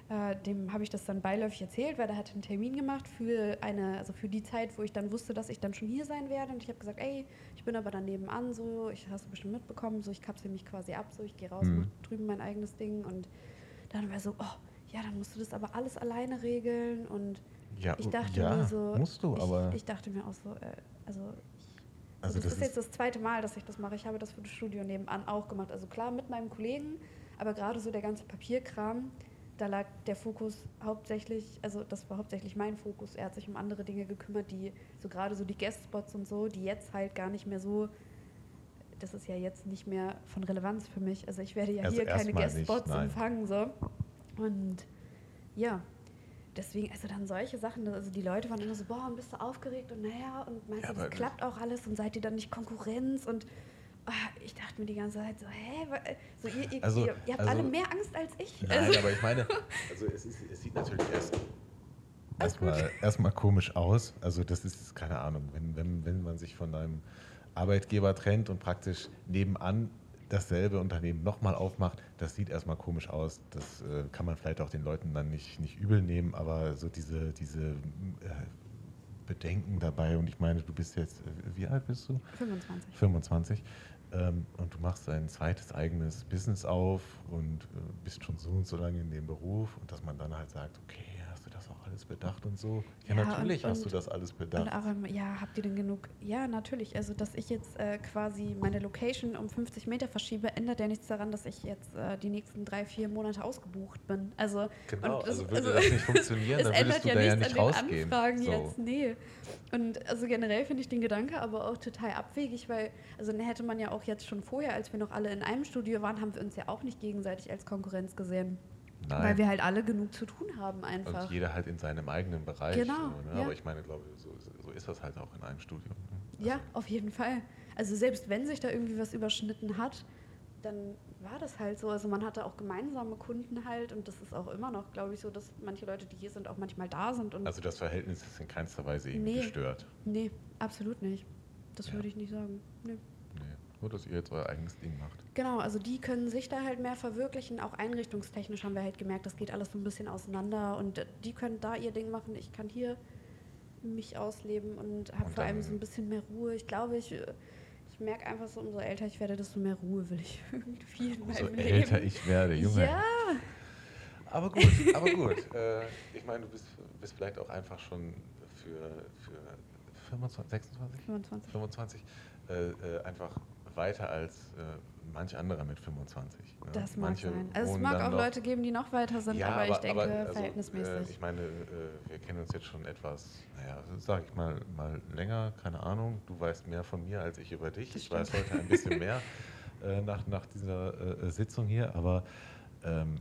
Äh, dem habe ich das dann beiläufig erzählt, weil er hatte einen Termin gemacht für eine, also für die Zeit, wo ich dann wusste, dass ich dann schon hier sein werde. Und ich habe gesagt, ey, ich bin aber dann nebenan so, ich hast du bestimmt mitbekommen, so ich kapsel mich quasi ab, so ich gehe raus, Mhm. mach drüben mein eigenes Ding. Und dann war so, oh, ja, dann musst du das aber alles alleine regeln. Und Ja, ich dachte ja, mir so, musst du, ich, aber ich dachte mir auch so, äh, also also das, das ist jetzt das zweite Mal, dass ich das mache. Ich habe das für das Studio nebenan auch gemacht. Also klar mit meinem Kollegen, aber gerade so der ganze Papierkram, da lag der Fokus hauptsächlich, also das war hauptsächlich mein Fokus. Er hat sich um andere Dinge gekümmert, die so gerade so die Guestspots und so, die jetzt halt gar nicht mehr so, das ist ja jetzt nicht mehr von Relevanz für mich. Also ich werde ja Also hier keine Guestspots empfangen. So. Und ja, deswegen, also dann solche Sachen, also die Leute waren immer so, boah, und bist du aufgeregt und naja, und meinst Ja, du, das klappt auch alles und seid ihr dann nicht Konkurrenz und ah, ich dachte mir die ganze Zeit so, hä, wa- so ihr, ihr, Also- ihr, ihr habt also- alle mehr Angst als ich. Nein, also, aber ich meine, <laughs> also es, ist, es sieht natürlich erst erstmal, erstmal komisch aus. Also das ist, keine Ahnung, wenn, wenn, wenn man sich von einem Arbeitgeber trennt und praktisch nebenan dasselbe Unternehmen nochmal aufmacht, das sieht erstmal komisch aus. Das äh, kann man vielleicht auch den Leuten dann nicht, nicht übel nehmen, aber so diese, diese äh, Bedenken dabei, und ich meine, du bist jetzt, äh, wie alt bist du? 25. 25 ähm, und du machst ein zweites eigenes Business auf und äh, bist schon so und so lange in dem Beruf und dass man dann halt sagt, okay, hast du das auch alles bedacht und so? Ja, Ja, natürlich und- hast du das alles bedacht. im- ja, habt ihr denn genug? Ja, natürlich. Also, dass ich jetzt äh, quasi meine Location um 50 Meter verschiebe, ändert ja nichts daran, dass ich jetzt äh, die nächsten drei, vier Monate ausgebucht bin. Also, Genau, das- also würde also- das nicht <laughs> funktionieren, dann würdest du ja da ja nichts nicht an den rausgehen. Anfragen So. jetzt, nee. Und also generell finde ich den Gedanke aber auch total abwegig, weil, also dann hätte man ja auch jetzt schon vorher, als wir noch alle in einem Studio waren, haben wir uns ja auch nicht gegenseitig als Konkurrenz gesehen. Weil Nein. wir halt alle genug zu tun haben einfach. Und jeder halt in seinem eigenen Bereich. Genau, so, ne? ja. Aber ich meine, glaube so, so ist das halt auch in einem Studium. Ne? Ja, auf jeden Fall. Also selbst wenn sich da irgendwie was überschnitten hat, dann war das halt so. Also man hatte auch gemeinsame Kunden halt und das ist auch immer noch, glaube ich, so, dass manche Leute, die hier sind, auch manchmal da sind. Und Also das Verhältnis ist in keinster Weise irgendwie Nee. gestört. nee, absolut nicht. Das Ja. würde ich nicht sagen. Nee. Nur, dass ihr jetzt euer eigenes Ding macht. Genau, also die können sich da halt mehr verwirklichen. Auch einrichtungstechnisch haben wir halt gemerkt, das geht alles so ein bisschen auseinander und die können da ihr Ding machen. Ich kann hier mich ausleben und habe vor allem so ein bisschen mehr Ruhe. Ich glaube, ich, ich merke einfach so, umso älter ich werde, desto mehr Ruhe will ich <laughs> irgendwie in Umso meinem älter Leben. ich werde, Junge. Ja, Aber gut, aber gut. <laughs> Äh, ich meine, du bist, bist vielleicht auch einfach schon für, für 25, 26? 25. 25 äh, äh, einfach weiter als äh, manch anderer mit 25. Ne? Das mag Manche sein. Also es mag auch Leute geben, die noch weiter sind, ja, aber, ich denke also, verhältnismäßig. Äh, ich meine, äh, wir kennen uns jetzt schon etwas, naja, sage ich mal, mal länger, keine Ahnung. Du weißt mehr von mir als ich über dich. Das ich weiß stimmt. heute ein bisschen <laughs> mehr äh, nach, nach dieser äh, Sitzung hier, aber ähm,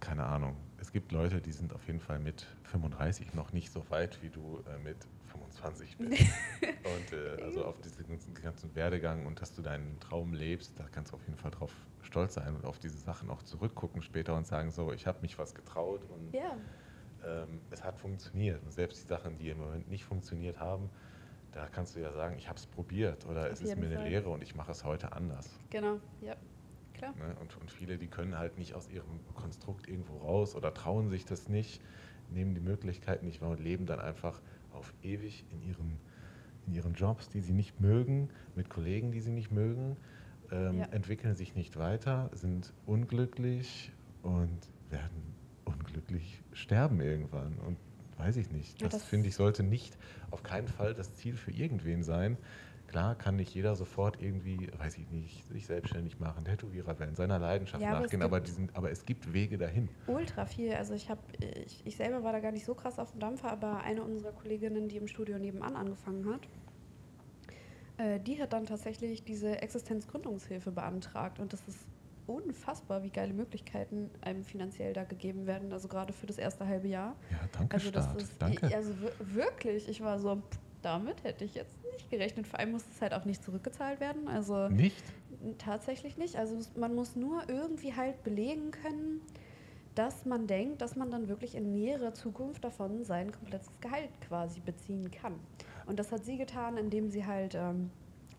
keine Ahnung. Es gibt Leute, die sind auf jeden Fall mit 35 noch nicht so weit, wie du äh, mit 25 bist. und äh, also auf diesen ganzen, ganzen Werdegang und dass du deinen Traum lebst, da kannst du auf jeden Fall drauf stolz sein und auf diese Sachen auch zurückgucken später und sagen, so, ich habe mich was getraut und ja, ähm, es hat funktioniert. Und selbst die Sachen, die im Moment nicht funktioniert haben, da kannst du ja sagen, ich habe es probiert oder Auf es ist mir eine Fall. Lehre und ich mache es heute anders. genau. Ja, klar. Ne? Und, und viele, die können halt nicht aus ihrem Konstrukt irgendwo raus oder trauen sich das nicht, nehmen die Möglichkeit nicht wahr und leben dann einfach auf ewig in ihren, in ihren Jobs, die sie nicht mögen, mit Kollegen, die sie nicht mögen, ähm, Ja. entwickeln sich nicht weiter, sind unglücklich und werden unglücklich sterben irgendwann. Und weiß ich nicht. Ja, Das, das- finde ich sollte nicht auf keinen Fall das Ziel für irgendwen sein. Klar kann nicht jeder sofort irgendwie, weiß ich nicht, sich selbstständig machen, Tätowierer werden, seiner Leidenschaft Ja, nachgehen, aber, die sind, aber es gibt Wege dahin. Ultra viel. Also ich habe, ich, ich selber war da gar nicht so krass auf dem Dampfer, aber eine unserer Kolleginnen, die im Studio nebenan angefangen hat, äh, die hat dann tatsächlich diese Existenzgründungshilfe beantragt und das ist unfassbar, wie geile Möglichkeiten einem finanziell da gegeben werden, also gerade für das erste halbe Jahr. Ja, danke, Also das Staat. ist, danke. also wir- wirklich, ich war so, damit hätte ich jetzt nicht gerechnet. Vor allem muss es halt auch nicht zurückgezahlt werden, also Nicht? Tatsächlich nicht. Also man muss nur irgendwie halt belegen können, dass man denkt, dass man dann wirklich in näherer Zukunft davon sein komplettes Gehalt quasi beziehen kann. Und das hat sie getan, indem sie halt, ähm,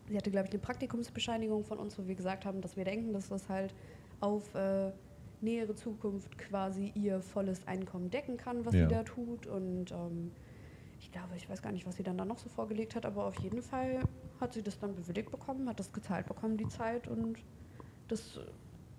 sie hatte, glaube ich, eine Praktikumsbescheinigung von uns, wo wir gesagt haben, dass wir denken, dass das halt auf äh, nähere Zukunft quasi ihr volles Einkommen decken kann, was Ja. sie da tut. Und ähm, ich glaube, ich weiß gar nicht, was sie dann da noch so vorgelegt hat, aber auf jeden Fall hat sie das dann bewilligt bekommen, hat das gezahlt bekommen, die Zeit. Und das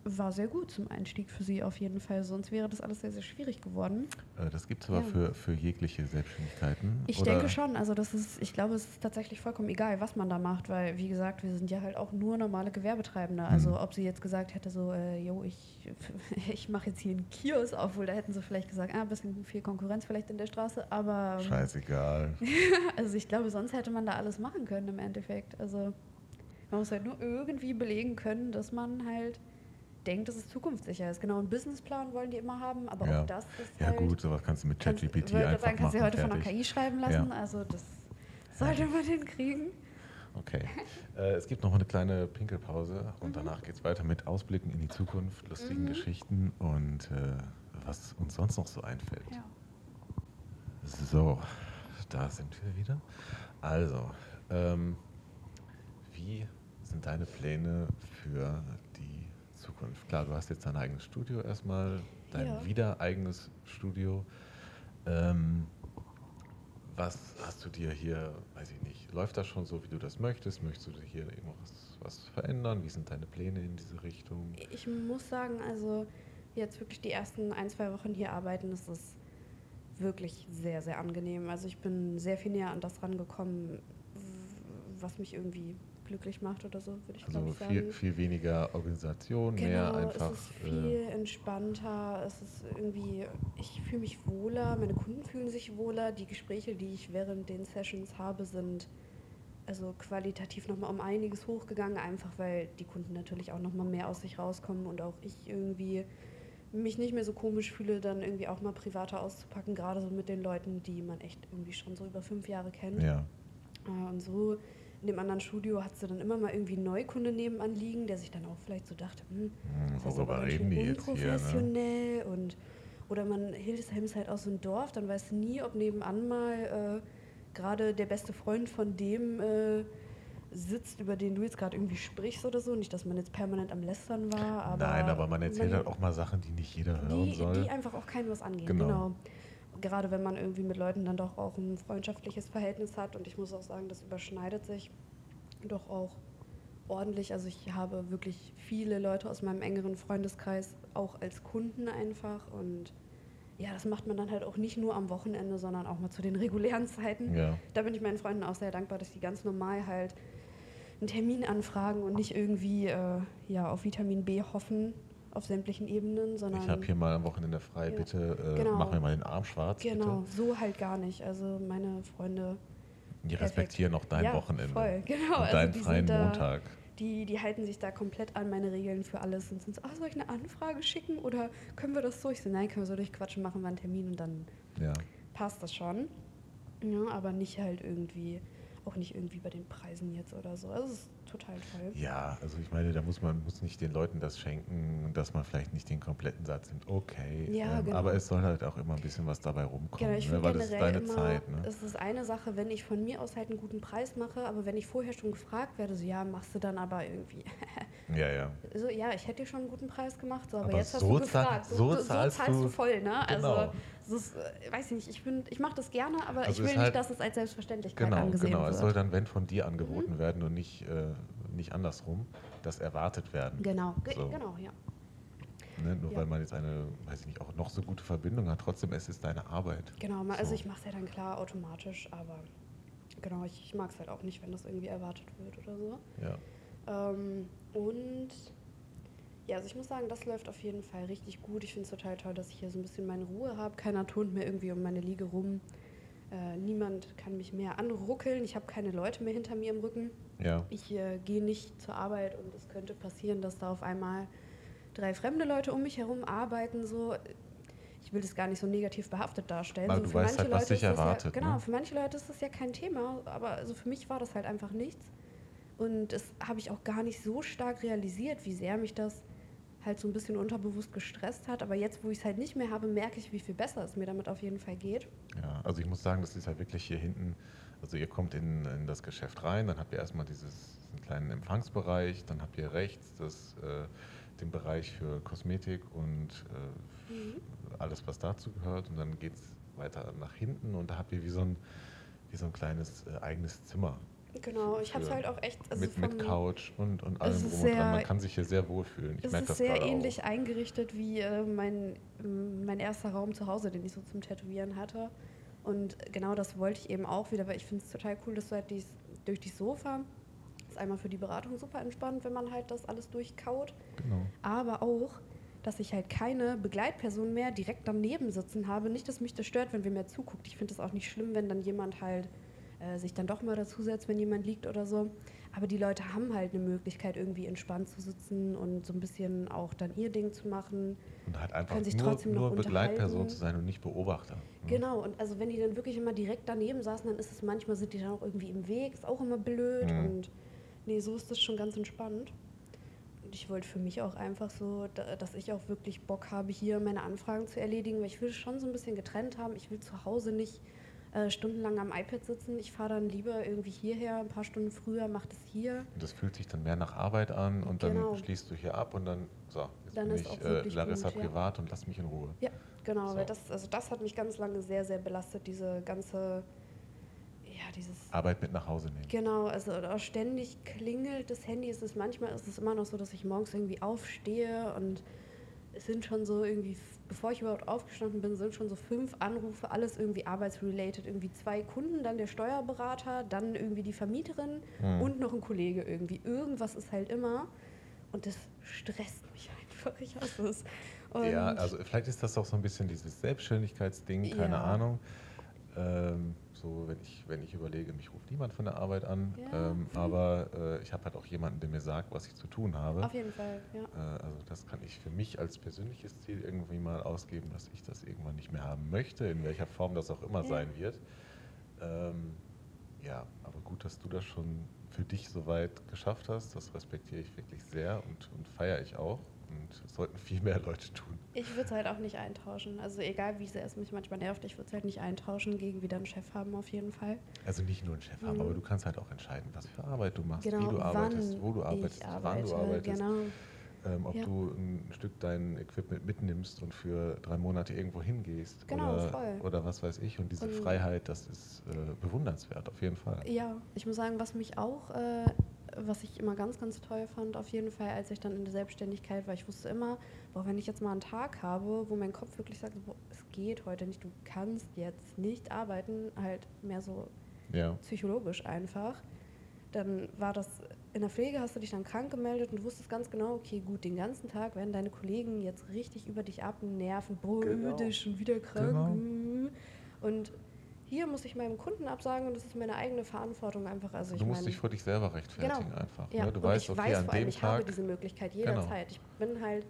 war sehr gut zum Einstieg für sie auf jeden Fall. Sonst wäre das alles sehr, sehr schwierig geworden. Äh, Das gibt es aber Ja. für, für jegliche Selbstständigkeiten. Ich oder? denke schon, also das ist, ich glaube, es ist tatsächlich vollkommen egal, was man da macht, weil, wie gesagt, wir sind ja halt auch nur normale Gewerbetreibende. Also Mhm. ob sie jetzt gesagt hätte, so, äh, jo, ich, <laughs> ich mache jetzt hier einen Kiosk auf, wohl da hätten sie vielleicht gesagt, ah, ein bisschen viel Konkurrenz vielleicht in der Straße, aber <laughs> Scheißegal. <laughs> also ich glaube, sonst hätte man da alles machen können im Endeffekt. Also man muss halt nur irgendwie belegen können, dass man halt denkt, dass es zukunftssicher ist. Genau, einen Businessplan wollen die immer haben, aber Ja. auch das ist Ja halt... gut, sowas kannst du mit ChatGPT einfach sagen, kannst du machen. heute von der fertig. KI schreiben lassen, Ja. also das sollte man hinkriegen. Okay. Äh, es gibt noch eine kleine Pinkelpause und Mhm. danach geht es weiter mit Ausblicken in die Zukunft, lustigen Mhm. Geschichten und äh, was uns sonst noch so einfällt. Ja. So, da sind wir wieder. Also, ähm, wie sind deine Pläne für Zukunft? Klar, du hast jetzt dein eigenes Studio erstmal, dein Ja. wieder eigenes Studio. Ähm, was hast du dir hier, weiß ich nicht, läuft das schon so, wie du das möchtest? Möchtest du hier irgendwas was verändern? Wie sind deine Pläne in diese Richtung? Ich muss sagen, also jetzt wirklich die ersten ein, zwei Wochen hier arbeiten, das ist wirklich sehr, sehr angenehm. Also ich bin sehr viel näher an das rangekommen, was mich irgendwie glücklich macht oder so, würde ich Also glaube ich sagen. viel, viel weniger Organisation, mehr Genau, einfach. es ist äh, viel entspannter, es ist irgendwie, ich fühle mich wohler, meine Kunden fühlen sich wohler, die Gespräche, die ich während den Sessions habe, sind also qualitativ nochmal um einiges hochgegangen, einfach weil die Kunden natürlich auch nochmal mehr aus sich rauskommen und auch ich irgendwie mich nicht mehr so komisch fühle, dann irgendwie auch mal privater auszupacken, gerade so mit den Leuten, die man echt irgendwie schon so über fünf Jahre kennt. ja. Äh, Und so in dem anderen Studio hat sie dann immer mal irgendwie einen Neukunde nebenan liegen, der sich dann auch vielleicht so dachte, hm, Hm, das ist aber reden die jetzt hier? Ne? unprofessionell und oder man Hildesheim ist halt auch so ein Dorf, dann weißt du nie, ob nebenan mal äh, gerade der beste Freund von dem äh, sitzt, über den du jetzt gerade irgendwie sprichst oder so. Nicht, dass man jetzt permanent am Lästern war, aber Nein, aber man erzählt halt auch mal Sachen, die nicht jeder hören die, soll. die einfach auch keinem was angehen. Genau. Genau. Gerade wenn man irgendwie mit Leuten dann doch auch ein freundschaftliches Verhältnis hat. Und ich muss auch sagen, das überschneidet sich doch auch ordentlich. Also ich habe wirklich viele Leute aus meinem engeren Freundeskreis auch als Kunden einfach. Und ja, das macht man dann halt auch nicht nur am Wochenende, sondern auch mal zu den regulären Zeiten. ja. Da bin ich meinen Freunden auch sehr dankbar, dass die ganz normal halt einen Termin anfragen und nicht irgendwie äh, ja, auf Vitamin B hoffen auf sämtlichen Ebenen, sondern Ich habe hier mal am Wochenende frei, Ja. bitte äh, Genau. mach mir mal den Arm schwarz. genau so halt gar nicht. Also meine Freunde, Bitte. Die respektieren auch dein ja, Wochenende. voll, <laughs> genau. Und also deinen freien da, Montag. Die, die halten sich da komplett an meine Regeln für alles und sind so, ah, soll ich eine Anfrage schicken oder können wir das so? Ich so, nein, können wir so durchquatschen, machen wir einen Termin und dann Ja. passt das schon. Ja, aber nicht halt irgendwie, auch nicht irgendwie bei den Preisen jetzt oder so. Also es ist total toll. ja, also ich meine, da muss man muss nicht den Leuten das schenken, dass man vielleicht nicht den kompletten Satz nimmt. Okay, Ja, ähm, genau. aber es soll halt auch immer ein bisschen was dabei rumkommen, Genau, ich ne? weil das ist deine immer, Zeit. Ne? es ist eine Sache, wenn ich von mir aus halt einen guten Preis mache, aber wenn ich vorher schon gefragt werde, so ja, machst du dann aber irgendwie. <laughs> Ja, ja. So, ja, ich hätte dir schon einen guten Preis gemacht, so, aber, Aber jetzt hast so du zahl- gefragt. so zahlst du- voll, ne? Genau. Also, ist, äh, weiß ich nicht, ich, bin- ich mache das gerne, aber Also ich will halt- nicht, dass es als Selbstverständlichkeit Genau, angesehen genau. Es soll wird. dann, wenn von dir angeboten werden und nicht, äh, nicht andersrum, dass erwartet werden. Genau, ge So. genau, ja. Ne? Nur Ja. weil man jetzt eine, weiß ich nicht, auch noch so gute Verbindung hat, trotzdem, es ist deine Arbeit. Genau, also So. ich mache es ja dann klar automatisch, aber genau, ich, ich mag es halt auch nicht, wenn das irgendwie erwartet wird oder so. Ja. Ähm, und ja, also ich muss sagen, das läuft auf jeden Fall richtig gut. Ich finde es total toll, dass ich hier so ein bisschen meine Ruhe habe. Keiner turnt mir irgendwie um meine Liege rum. Äh, niemand kann mich mehr anruckeln. Ich habe keine Leute mehr hinter mir im Rücken. Ja. Ich äh, gehe nicht zur Arbeit und es könnte passieren, dass da auf einmal drei fremde Leute um mich herum arbeiten. So. Ich will das gar nicht so negativ behaftet darstellen. Weil so, du für weißt manche halt, was Leute dich ist das erwartet, Ja, genau, ne? für manche Leute ist das ja kein Thema, aber also für mich war das halt einfach nichts. Und das habe ich auch gar nicht so stark realisiert, wie sehr mich das halt so ein bisschen unterbewusst gestresst hat. Aber jetzt, wo ich es halt nicht mehr habe, merke ich, wie viel besser es mir damit auf jeden Fall geht. Ja, also ich muss sagen, das ist halt wirklich hier hinten, also ihr kommt in, in das Geschäft rein, dann habt ihr erstmal dieses kleinen Empfangsbereich, dann habt ihr rechts das, äh, den Bereich für Kosmetik und äh, Mhm. alles, was dazu gehört. Und dann geht es weiter nach hinten und da habt ihr wie so ein, wie so ein kleines äh, eigenes Zimmer. Genau, ich habe es halt auch echt. Also mit, mit Couch und, und allem drum und dran. Man kann sich hier sehr wohlfühlen. Ich Es ist das sehr ähnlich auch. eingerichtet wie äh, mein, ähm, mein erster Raum zu Hause, den ich so zum Tätowieren hatte. Und genau das wollte ich eben auch wieder, weil ich finde es total cool, dass du halt dies, durch die Sofa, ist einmal für die Beratung super entspannt, wenn man halt das alles durchkaut, Genau. aber auch, dass ich halt keine Begleitperson mehr direkt daneben sitzen habe. Nicht, dass mich das stört, wenn wer mir zuguckt. Ich finde es auch nicht schlimm, wenn dann jemand halt äh, sich dann doch mal dazusetzt, wenn jemand liegt oder so. Aber die Leute haben halt eine Möglichkeit, irgendwie entspannt zu sitzen und so ein bisschen auch dann ihr Ding zu machen. Und halt einfach Können sich nur, trotzdem noch nur Begleitperson zu sein und nicht Beobachter. ne? Genau, und also wenn die dann wirklich immer direkt daneben saßen, dann ist es manchmal, sind die dann auch irgendwie im Weg, ist auch immer blöd. Mhm. Und nee, so ist das schon ganz entspannt. Und ich wollte für mich auch einfach so, da- dass ich auch wirklich Bock habe, hier meine Anfragen zu erledigen, weil ich will es schon so ein bisschen getrennt haben. Ich will zu Hause nicht äh, stundenlang am iPad sitzen. Ich fahre dann lieber irgendwie hierher, ein paar Stunden früher, mache das hier. Und das fühlt sich dann mehr nach Arbeit an und dann Genau. schließt du hier ab und dann, so, jetzt Dann bin ist ich auch äh, Larissa gut, ja. privat und lass mich in Ruhe. Ja, genau, So. weil das, also das hat mich ganz lange sehr, sehr belastet, diese ganze, ja, dieses Arbeit mit nach Hause nehmen. Genau, also ständig klingelt das Handy. Es ist manchmal ist es immer noch so, dass ich morgens irgendwie aufstehe und es sind schon so irgendwie, bevor ich überhaupt aufgestanden bin, sind schon so fünf Anrufe, alles irgendwie arbeitsrelated. Irgendwie zwei Kunden, dann der Steuerberater, dann irgendwie die Vermieterin Hm. und noch ein Kollege irgendwie. Irgendwas ist halt immer und das stresst mich einfach. Ich hasse es. Und Ja, also vielleicht ist das auch so ein bisschen dieses Selbstständigkeitsding, keine Ja. Ahnung. Ähm, so, wenn ich, wenn ich überlege, mich ruft niemand von der Arbeit an, Ja. ähm, aber äh, ich habe halt auch jemanden, der mir sagt, was ich zu tun habe. auf jeden Fall, ja. Äh, also das kann ich für mich als persönliches Ziel irgendwie mal ausgeben, dass ich das irgendwann nicht mehr haben möchte, in welcher Form das auch immer Ja. sein wird. Ähm, ja, aber gut, dass du das schon für dich soweit geschafft hast. Das respektiere ich wirklich sehr und, und feiere ich auch. Und das sollten viel mehr Leute tun. Ich würde es halt auch nicht eintauschen. Also egal, wie sehr es mich manchmal nervt, ich würde es halt nicht eintauschen gegen wieder einen Chef haben auf jeden Fall. Also nicht nur einen Chef haben, Mhm. aber du kannst halt auch entscheiden, was für Arbeit du machst, Genau, wie du arbeitest, wo du arbeitest, wann arbeite, du arbeitest. Genau. Ähm, ob Ja. du ein Stück dein Equipment mitnimmst und für drei Monate irgendwo hingehst Genau, oder, voll. oder was weiß ich. Und diese Und- Freiheit, das ist äh, bewundernswert auf jeden Fall. Ja, ich muss sagen, was mich auch, äh, was ich immer ganz, ganz toll fand, auf jeden Fall, als ich dann in der Selbstständigkeit war, ich wusste immer, boah, wenn ich jetzt mal einen Tag habe, wo mein Kopf wirklich sagt, boah, es geht heute nicht, du kannst jetzt nicht arbeiten, halt mehr so Ja, psychologisch einfach, dann war das, in der Pflege hast du dich dann krank gemeldet und du wusstest ganz genau, okay, gut, den ganzen Tag werden deine Kollegen jetzt richtig über dich abnerven, boah, Genau. schon wieder krank. Genau. Und hier muss ich meinem Kunden absagen und das ist meine eigene Verantwortung einfach. Also ich du musst meine, dich vor dich selber rechtfertigen Genau. einfach. ja, Ne? Du und weißt, ich okay, weiß an vor allem, dem ich habe diese Möglichkeit Genau. jederzeit. Ich bin halt,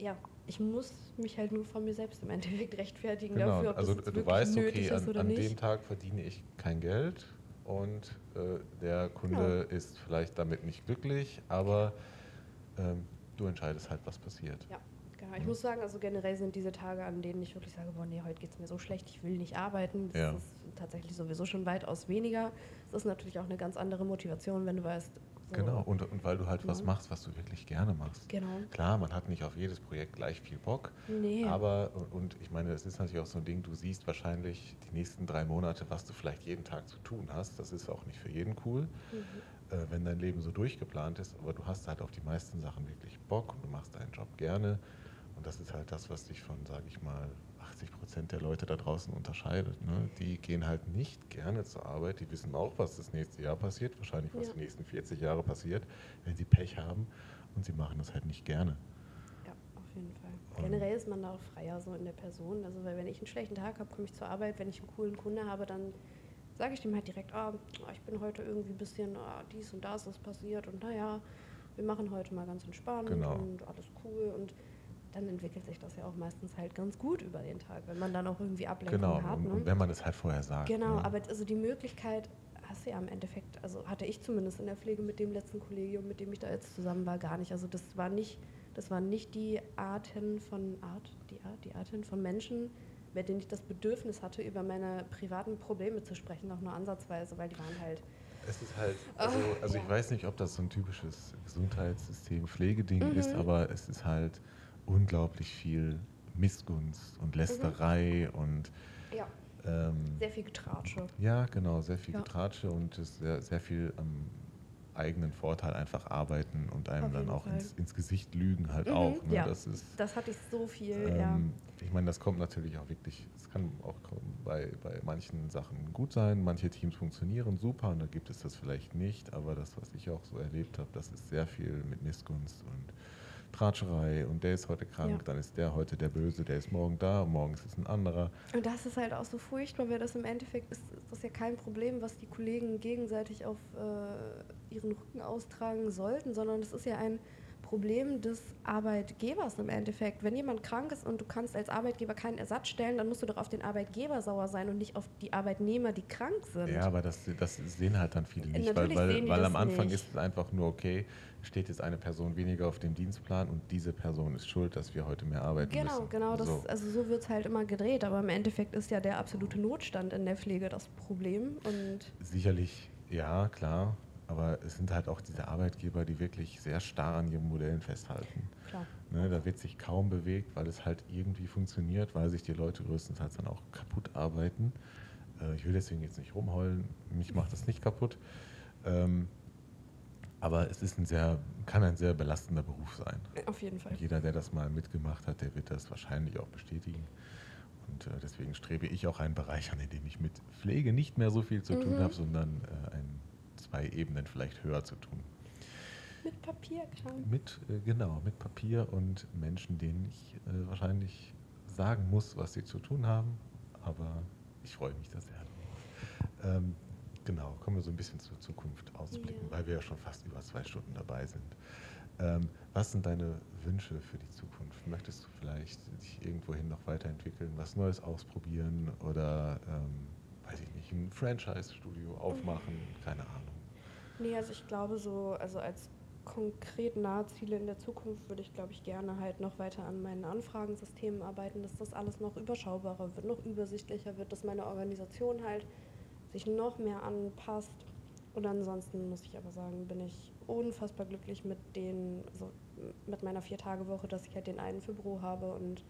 ja, ich muss mich halt nur von mir selbst im Endeffekt rechtfertigen Genau, dafür, ob also das du weißt, okay, an, an dem Tag verdiene ich kein Geld und äh, der Kunde ist vielleicht damit nicht glücklich, aber ähm, du entscheidest halt, was passiert. Ja, genau. Ich muss sagen, also generell sind diese Tage, an denen ich wirklich sage, boah, nee, heute geht es mir so schlecht, ich will nicht arbeiten. Das Ja. ist tatsächlich sowieso schon weitaus weniger. Es ist natürlich auch eine ganz andere Motivation, wenn du weißt, so, Genau, und, und weil du halt was Ja. machst, was du wirklich gerne machst. Genau. Klar, man hat nicht auf jedes Projekt gleich viel Bock, Nee. aber, und- ich meine, es ist natürlich auch so ein Ding, du siehst wahrscheinlich die nächsten drei Monate, was du vielleicht jeden Tag zu tun hast. Das ist auch nicht für jeden cool, Mhm. äh, wenn dein Leben so durchgeplant ist, aber du hast halt auf die meisten Sachen wirklich Bock und du machst deinen Job gerne. Und das ist halt das, was dich von, sage ich mal, 80 Prozent der Leute da draußen unterscheidet. Ne? Die gehen halt nicht gerne zur Arbeit, die wissen auch, was das nächste Jahr passiert, wahrscheinlich was Ja. die nächsten 40 Jahre passiert, wenn sie Pech haben und sie machen das halt nicht gerne. Ja, auf jeden Fall. Und- Generell ist man da auch freier so in der Person. Also weil wenn ich einen schlechten Tag habe, komme ich zur Arbeit. Wenn ich einen coolen Kunde habe, dann sage ich dem halt direkt, ah, ich bin heute irgendwie ein bisschen, ah, dies und das ist passiert und naja, wir machen heute mal ganz entspannt Genau. und alles cool und dann entwickelt sich das ja auch meistens halt ganz gut über den Tag, wenn man dann auch irgendwie Ablenkung Genau, hat. und, ne? wenn man es halt vorher sagt. Genau, ne? aber also die Möglichkeit hast du ja im Endeffekt, also hatte ich zumindest in der Pflege mit dem letzten Kollegium, mit dem ich da jetzt zusammen war, gar nicht. Also das war nicht, das waren nicht die Arten von Art, die Art, die Arten von Menschen, bei denen ich das Bedürfnis hatte, über meine privaten Probleme zu sprechen, auch nur ansatzweise, weil die waren halt Es ist halt, also, Ah, also ja. ich weiß nicht, ob das so ein typisches Gesundheitssystem, Pflegeding Mhm. ist, aber es ist halt unglaublich viel Missgunst und Lästerei und Ja, ähm, sehr viel Getratsche. ja, genau, sehr viel Ja. Getratsche und sehr, sehr viel am eigenen Vorteil einfach arbeiten und einem dann auch ins, ins Gesicht lügen halt Mhm, auch. Ne? ja. Das ist, Das hatte ich so viel, ja. ähm, Ich meine, das kommt natürlich auch wirklich, es kann auch bei, bei manchen Sachen gut sein. Manche Teams funktionieren super und da gibt es das vielleicht nicht, aber das, was ich auch so erlebt habe, das ist sehr viel mit Missgunst und Tratscherei und der ist heute krank, Ja. dann ist der heute der Böse, der ist morgen da, morgen ist es ein anderer. Und das ist halt auch so furchtbar, weil das im Endeffekt ist, ist das ja kein Problem, was die Kollegen gegenseitig auf äh, ihren Rücken austragen sollten, sondern es ist ja ein Problem des Arbeitgebers im Endeffekt. Wenn jemand krank ist und du kannst als Arbeitgeber keinen Ersatz stellen, dann musst du doch auf den Arbeitgeber sauer sein und nicht auf die Arbeitnehmer, die krank sind. Ja, aber das, das sehen halt dann viele nicht, weil, Natürlich weil, weil das am Anfang nicht. ist es einfach nur, okay, steht jetzt eine Person weniger auf dem Dienstplan und diese Person ist schuld, dass wir heute mehr arbeiten Genau, müssen. genau. Das, So. Also so wird es halt immer gedreht, aber im Endeffekt ist ja der absolute Notstand in der Pflege das Problem. Und Sicherlich, ja, klar. Aber es sind halt auch diese Arbeitgeber, die wirklich sehr starr an ihren Modellen festhalten. Ne, da wird sich kaum bewegt, weil es halt irgendwie funktioniert, weil sich die Leute größtenteils dann auch kaputt arbeiten. Äh, ich will deswegen jetzt nicht rumheulen, mich macht das nicht kaputt. Ähm, aber es ist ein sehr, kann ein sehr belastender Beruf sein. Auf jeden Fall. Jeder, der das mal mitgemacht hat, der wird das wahrscheinlich auch bestätigen. Und äh, deswegen strebe ich auch einen Bereich an, in dem ich mit Pflege nicht mehr so viel zu tun Mhm. habe, sondern äh, ein, zwei Ebenen vielleicht höher zu tun. Mit Papierkram. Mit, äh, genau, mit Papier und Menschen, denen ich äh, wahrscheinlich sagen muss, was sie zu tun haben. Aber ich freue mich da sehr. drauf. Ähm, genau, kommen wir so ein bisschen zur Zukunft ausblicken, Ja. weil wir ja schon fast über zwei Stunden dabei sind. Ähm, was sind deine Wünsche für die Zukunft? Möchtest du vielleicht dich irgendwohin noch weiterentwickeln, was Neues ausprobieren oder, ähm, weiß ich nicht, ein Franchise-Studio aufmachen? Keine Ahnung. Nee, also ich glaube so, also als konkret nahe Ziele in der Zukunft würde ich, glaube ich, gerne halt noch weiter an meinen Anfragensystemen arbeiten, dass das alles noch überschaubarer wird, noch übersichtlicher wird, dass meine Organisation halt sich noch mehr anpasst. Und ansonsten muss ich aber sagen, bin ich unfassbar glücklich mit den, also mit meiner Vier-Tage-Woche, dass ich halt den einen für Büro habe und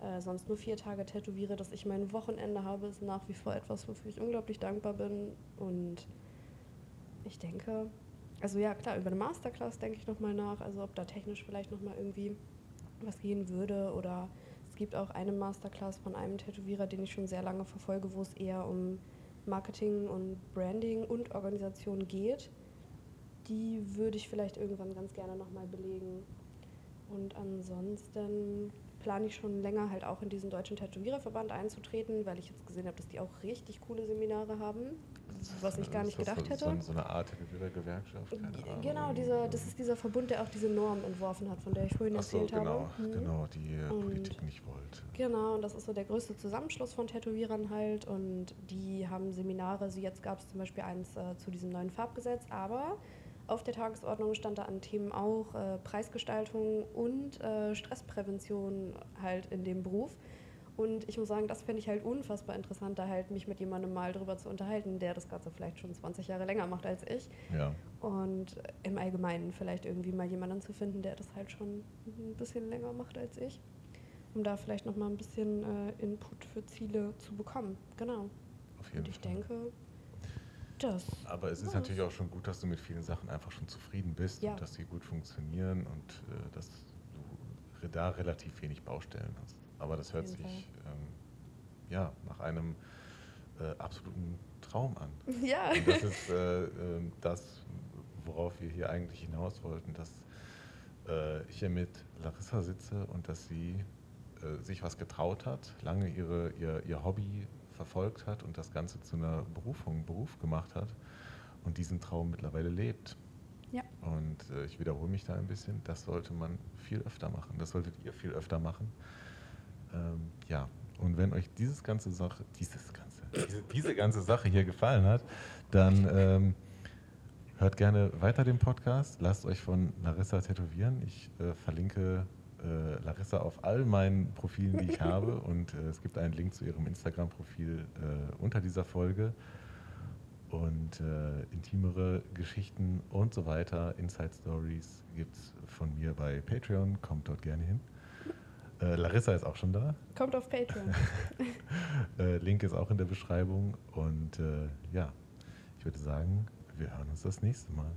äh, sonst nur vier Tage tätowiere, dass ich mein Wochenende habe, ist nach wie vor etwas, wofür ich unglaublich dankbar bin. Und ich denke, also ja klar, über eine Masterclass denke ich nochmal nach, also ob da technisch vielleicht nochmal irgendwie was gehen würde oder es gibt auch eine Masterclass von einem Tätowierer, den ich schon sehr lange verfolge, wo es eher um Marketing und Branding und Organisation geht. Die würde ich vielleicht irgendwann ganz gerne nochmal belegen. Und ansonsten plane ich schon länger halt auch in diesen deutschen Tätowiererverband einzutreten, weil ich jetzt gesehen habe, dass die auch richtig coole Seminare haben, was ich gar nicht gedacht so, hätte. So, so eine Art Ahnung. Genau, dieser, das ist dieser Verbund, der auch diese Norm entworfen hat, von der ich vorhin Ach so, erzählt genau, habe. Mhm. genau, die äh, Und- Politik nicht wollte. Genau, und das ist so der größte Zusammenschluss von Tätowierern halt. Und die haben Seminare, also jetzt gab es zum Beispiel eins äh, zu diesem neuen Farbgesetz, aber auf der Tagesordnung stand da an Themen auch äh, Preisgestaltung und äh, Stressprävention halt in dem Beruf. Und ich muss sagen, das finde ich halt unfassbar interessant, da halt mich mit jemandem mal drüber zu unterhalten, der das Ganze vielleicht schon 20 Jahre länger macht als ich. Ja, Und im Allgemeinen vielleicht irgendwie mal jemanden zu finden, der das halt schon ein bisschen länger macht als ich. Um da vielleicht nochmal ein bisschen äh, Input für Ziele zu bekommen. Genau. auf jeden Und ich Fall. denke, das. Aber es ist natürlich auch schon gut, dass du mit vielen Sachen einfach schon zufrieden bist Ja. und dass sie gut funktionieren und äh, dass du da relativ wenig Baustellen hast. Aber das hört sich ähm, ja nach einem äh, absoluten Traum an. <laughs> Ja. Und das ist äh, ähm, das, worauf wir hier eigentlich hinaus wollten, dass äh, ich hier mit Larissa sitze und dass sie äh, sich was getraut hat, lange ihre, ihr, ihr Hobby verfolgt hat und das Ganze zu einer Berufung, Beruf gemacht hat und diesen Traum mittlerweile lebt. Ja. Und äh, ich wiederhole mich da ein bisschen, das sollte man viel öfter machen. Das solltet ihr viel öfter machen. Ähm, ja, und wenn euch dieses ganze Sache, dieses ganze, diese, diese ganze Sache hier gefallen hat, dann ähm, hört gerne weiter den Podcast. Lasst euch von Larissa tätowieren. Ich äh, verlinke äh, Larissa auf all meinen Profilen, die ich habe. <laughs> Und äh, es gibt einen Link zu ihrem Instagram-Profil äh, unter dieser Folge. und äh, intimere Geschichten und so weiter, Inside Stories gibt es von mir bei Patreon. Kommt dort gerne hin. Äh, Larissa ist auch schon da. Kommt auf Patreon. <laughs> äh, Link ist auch in der Beschreibung. Und äh, ja, ich würde sagen, wir hören uns das nächste Mal.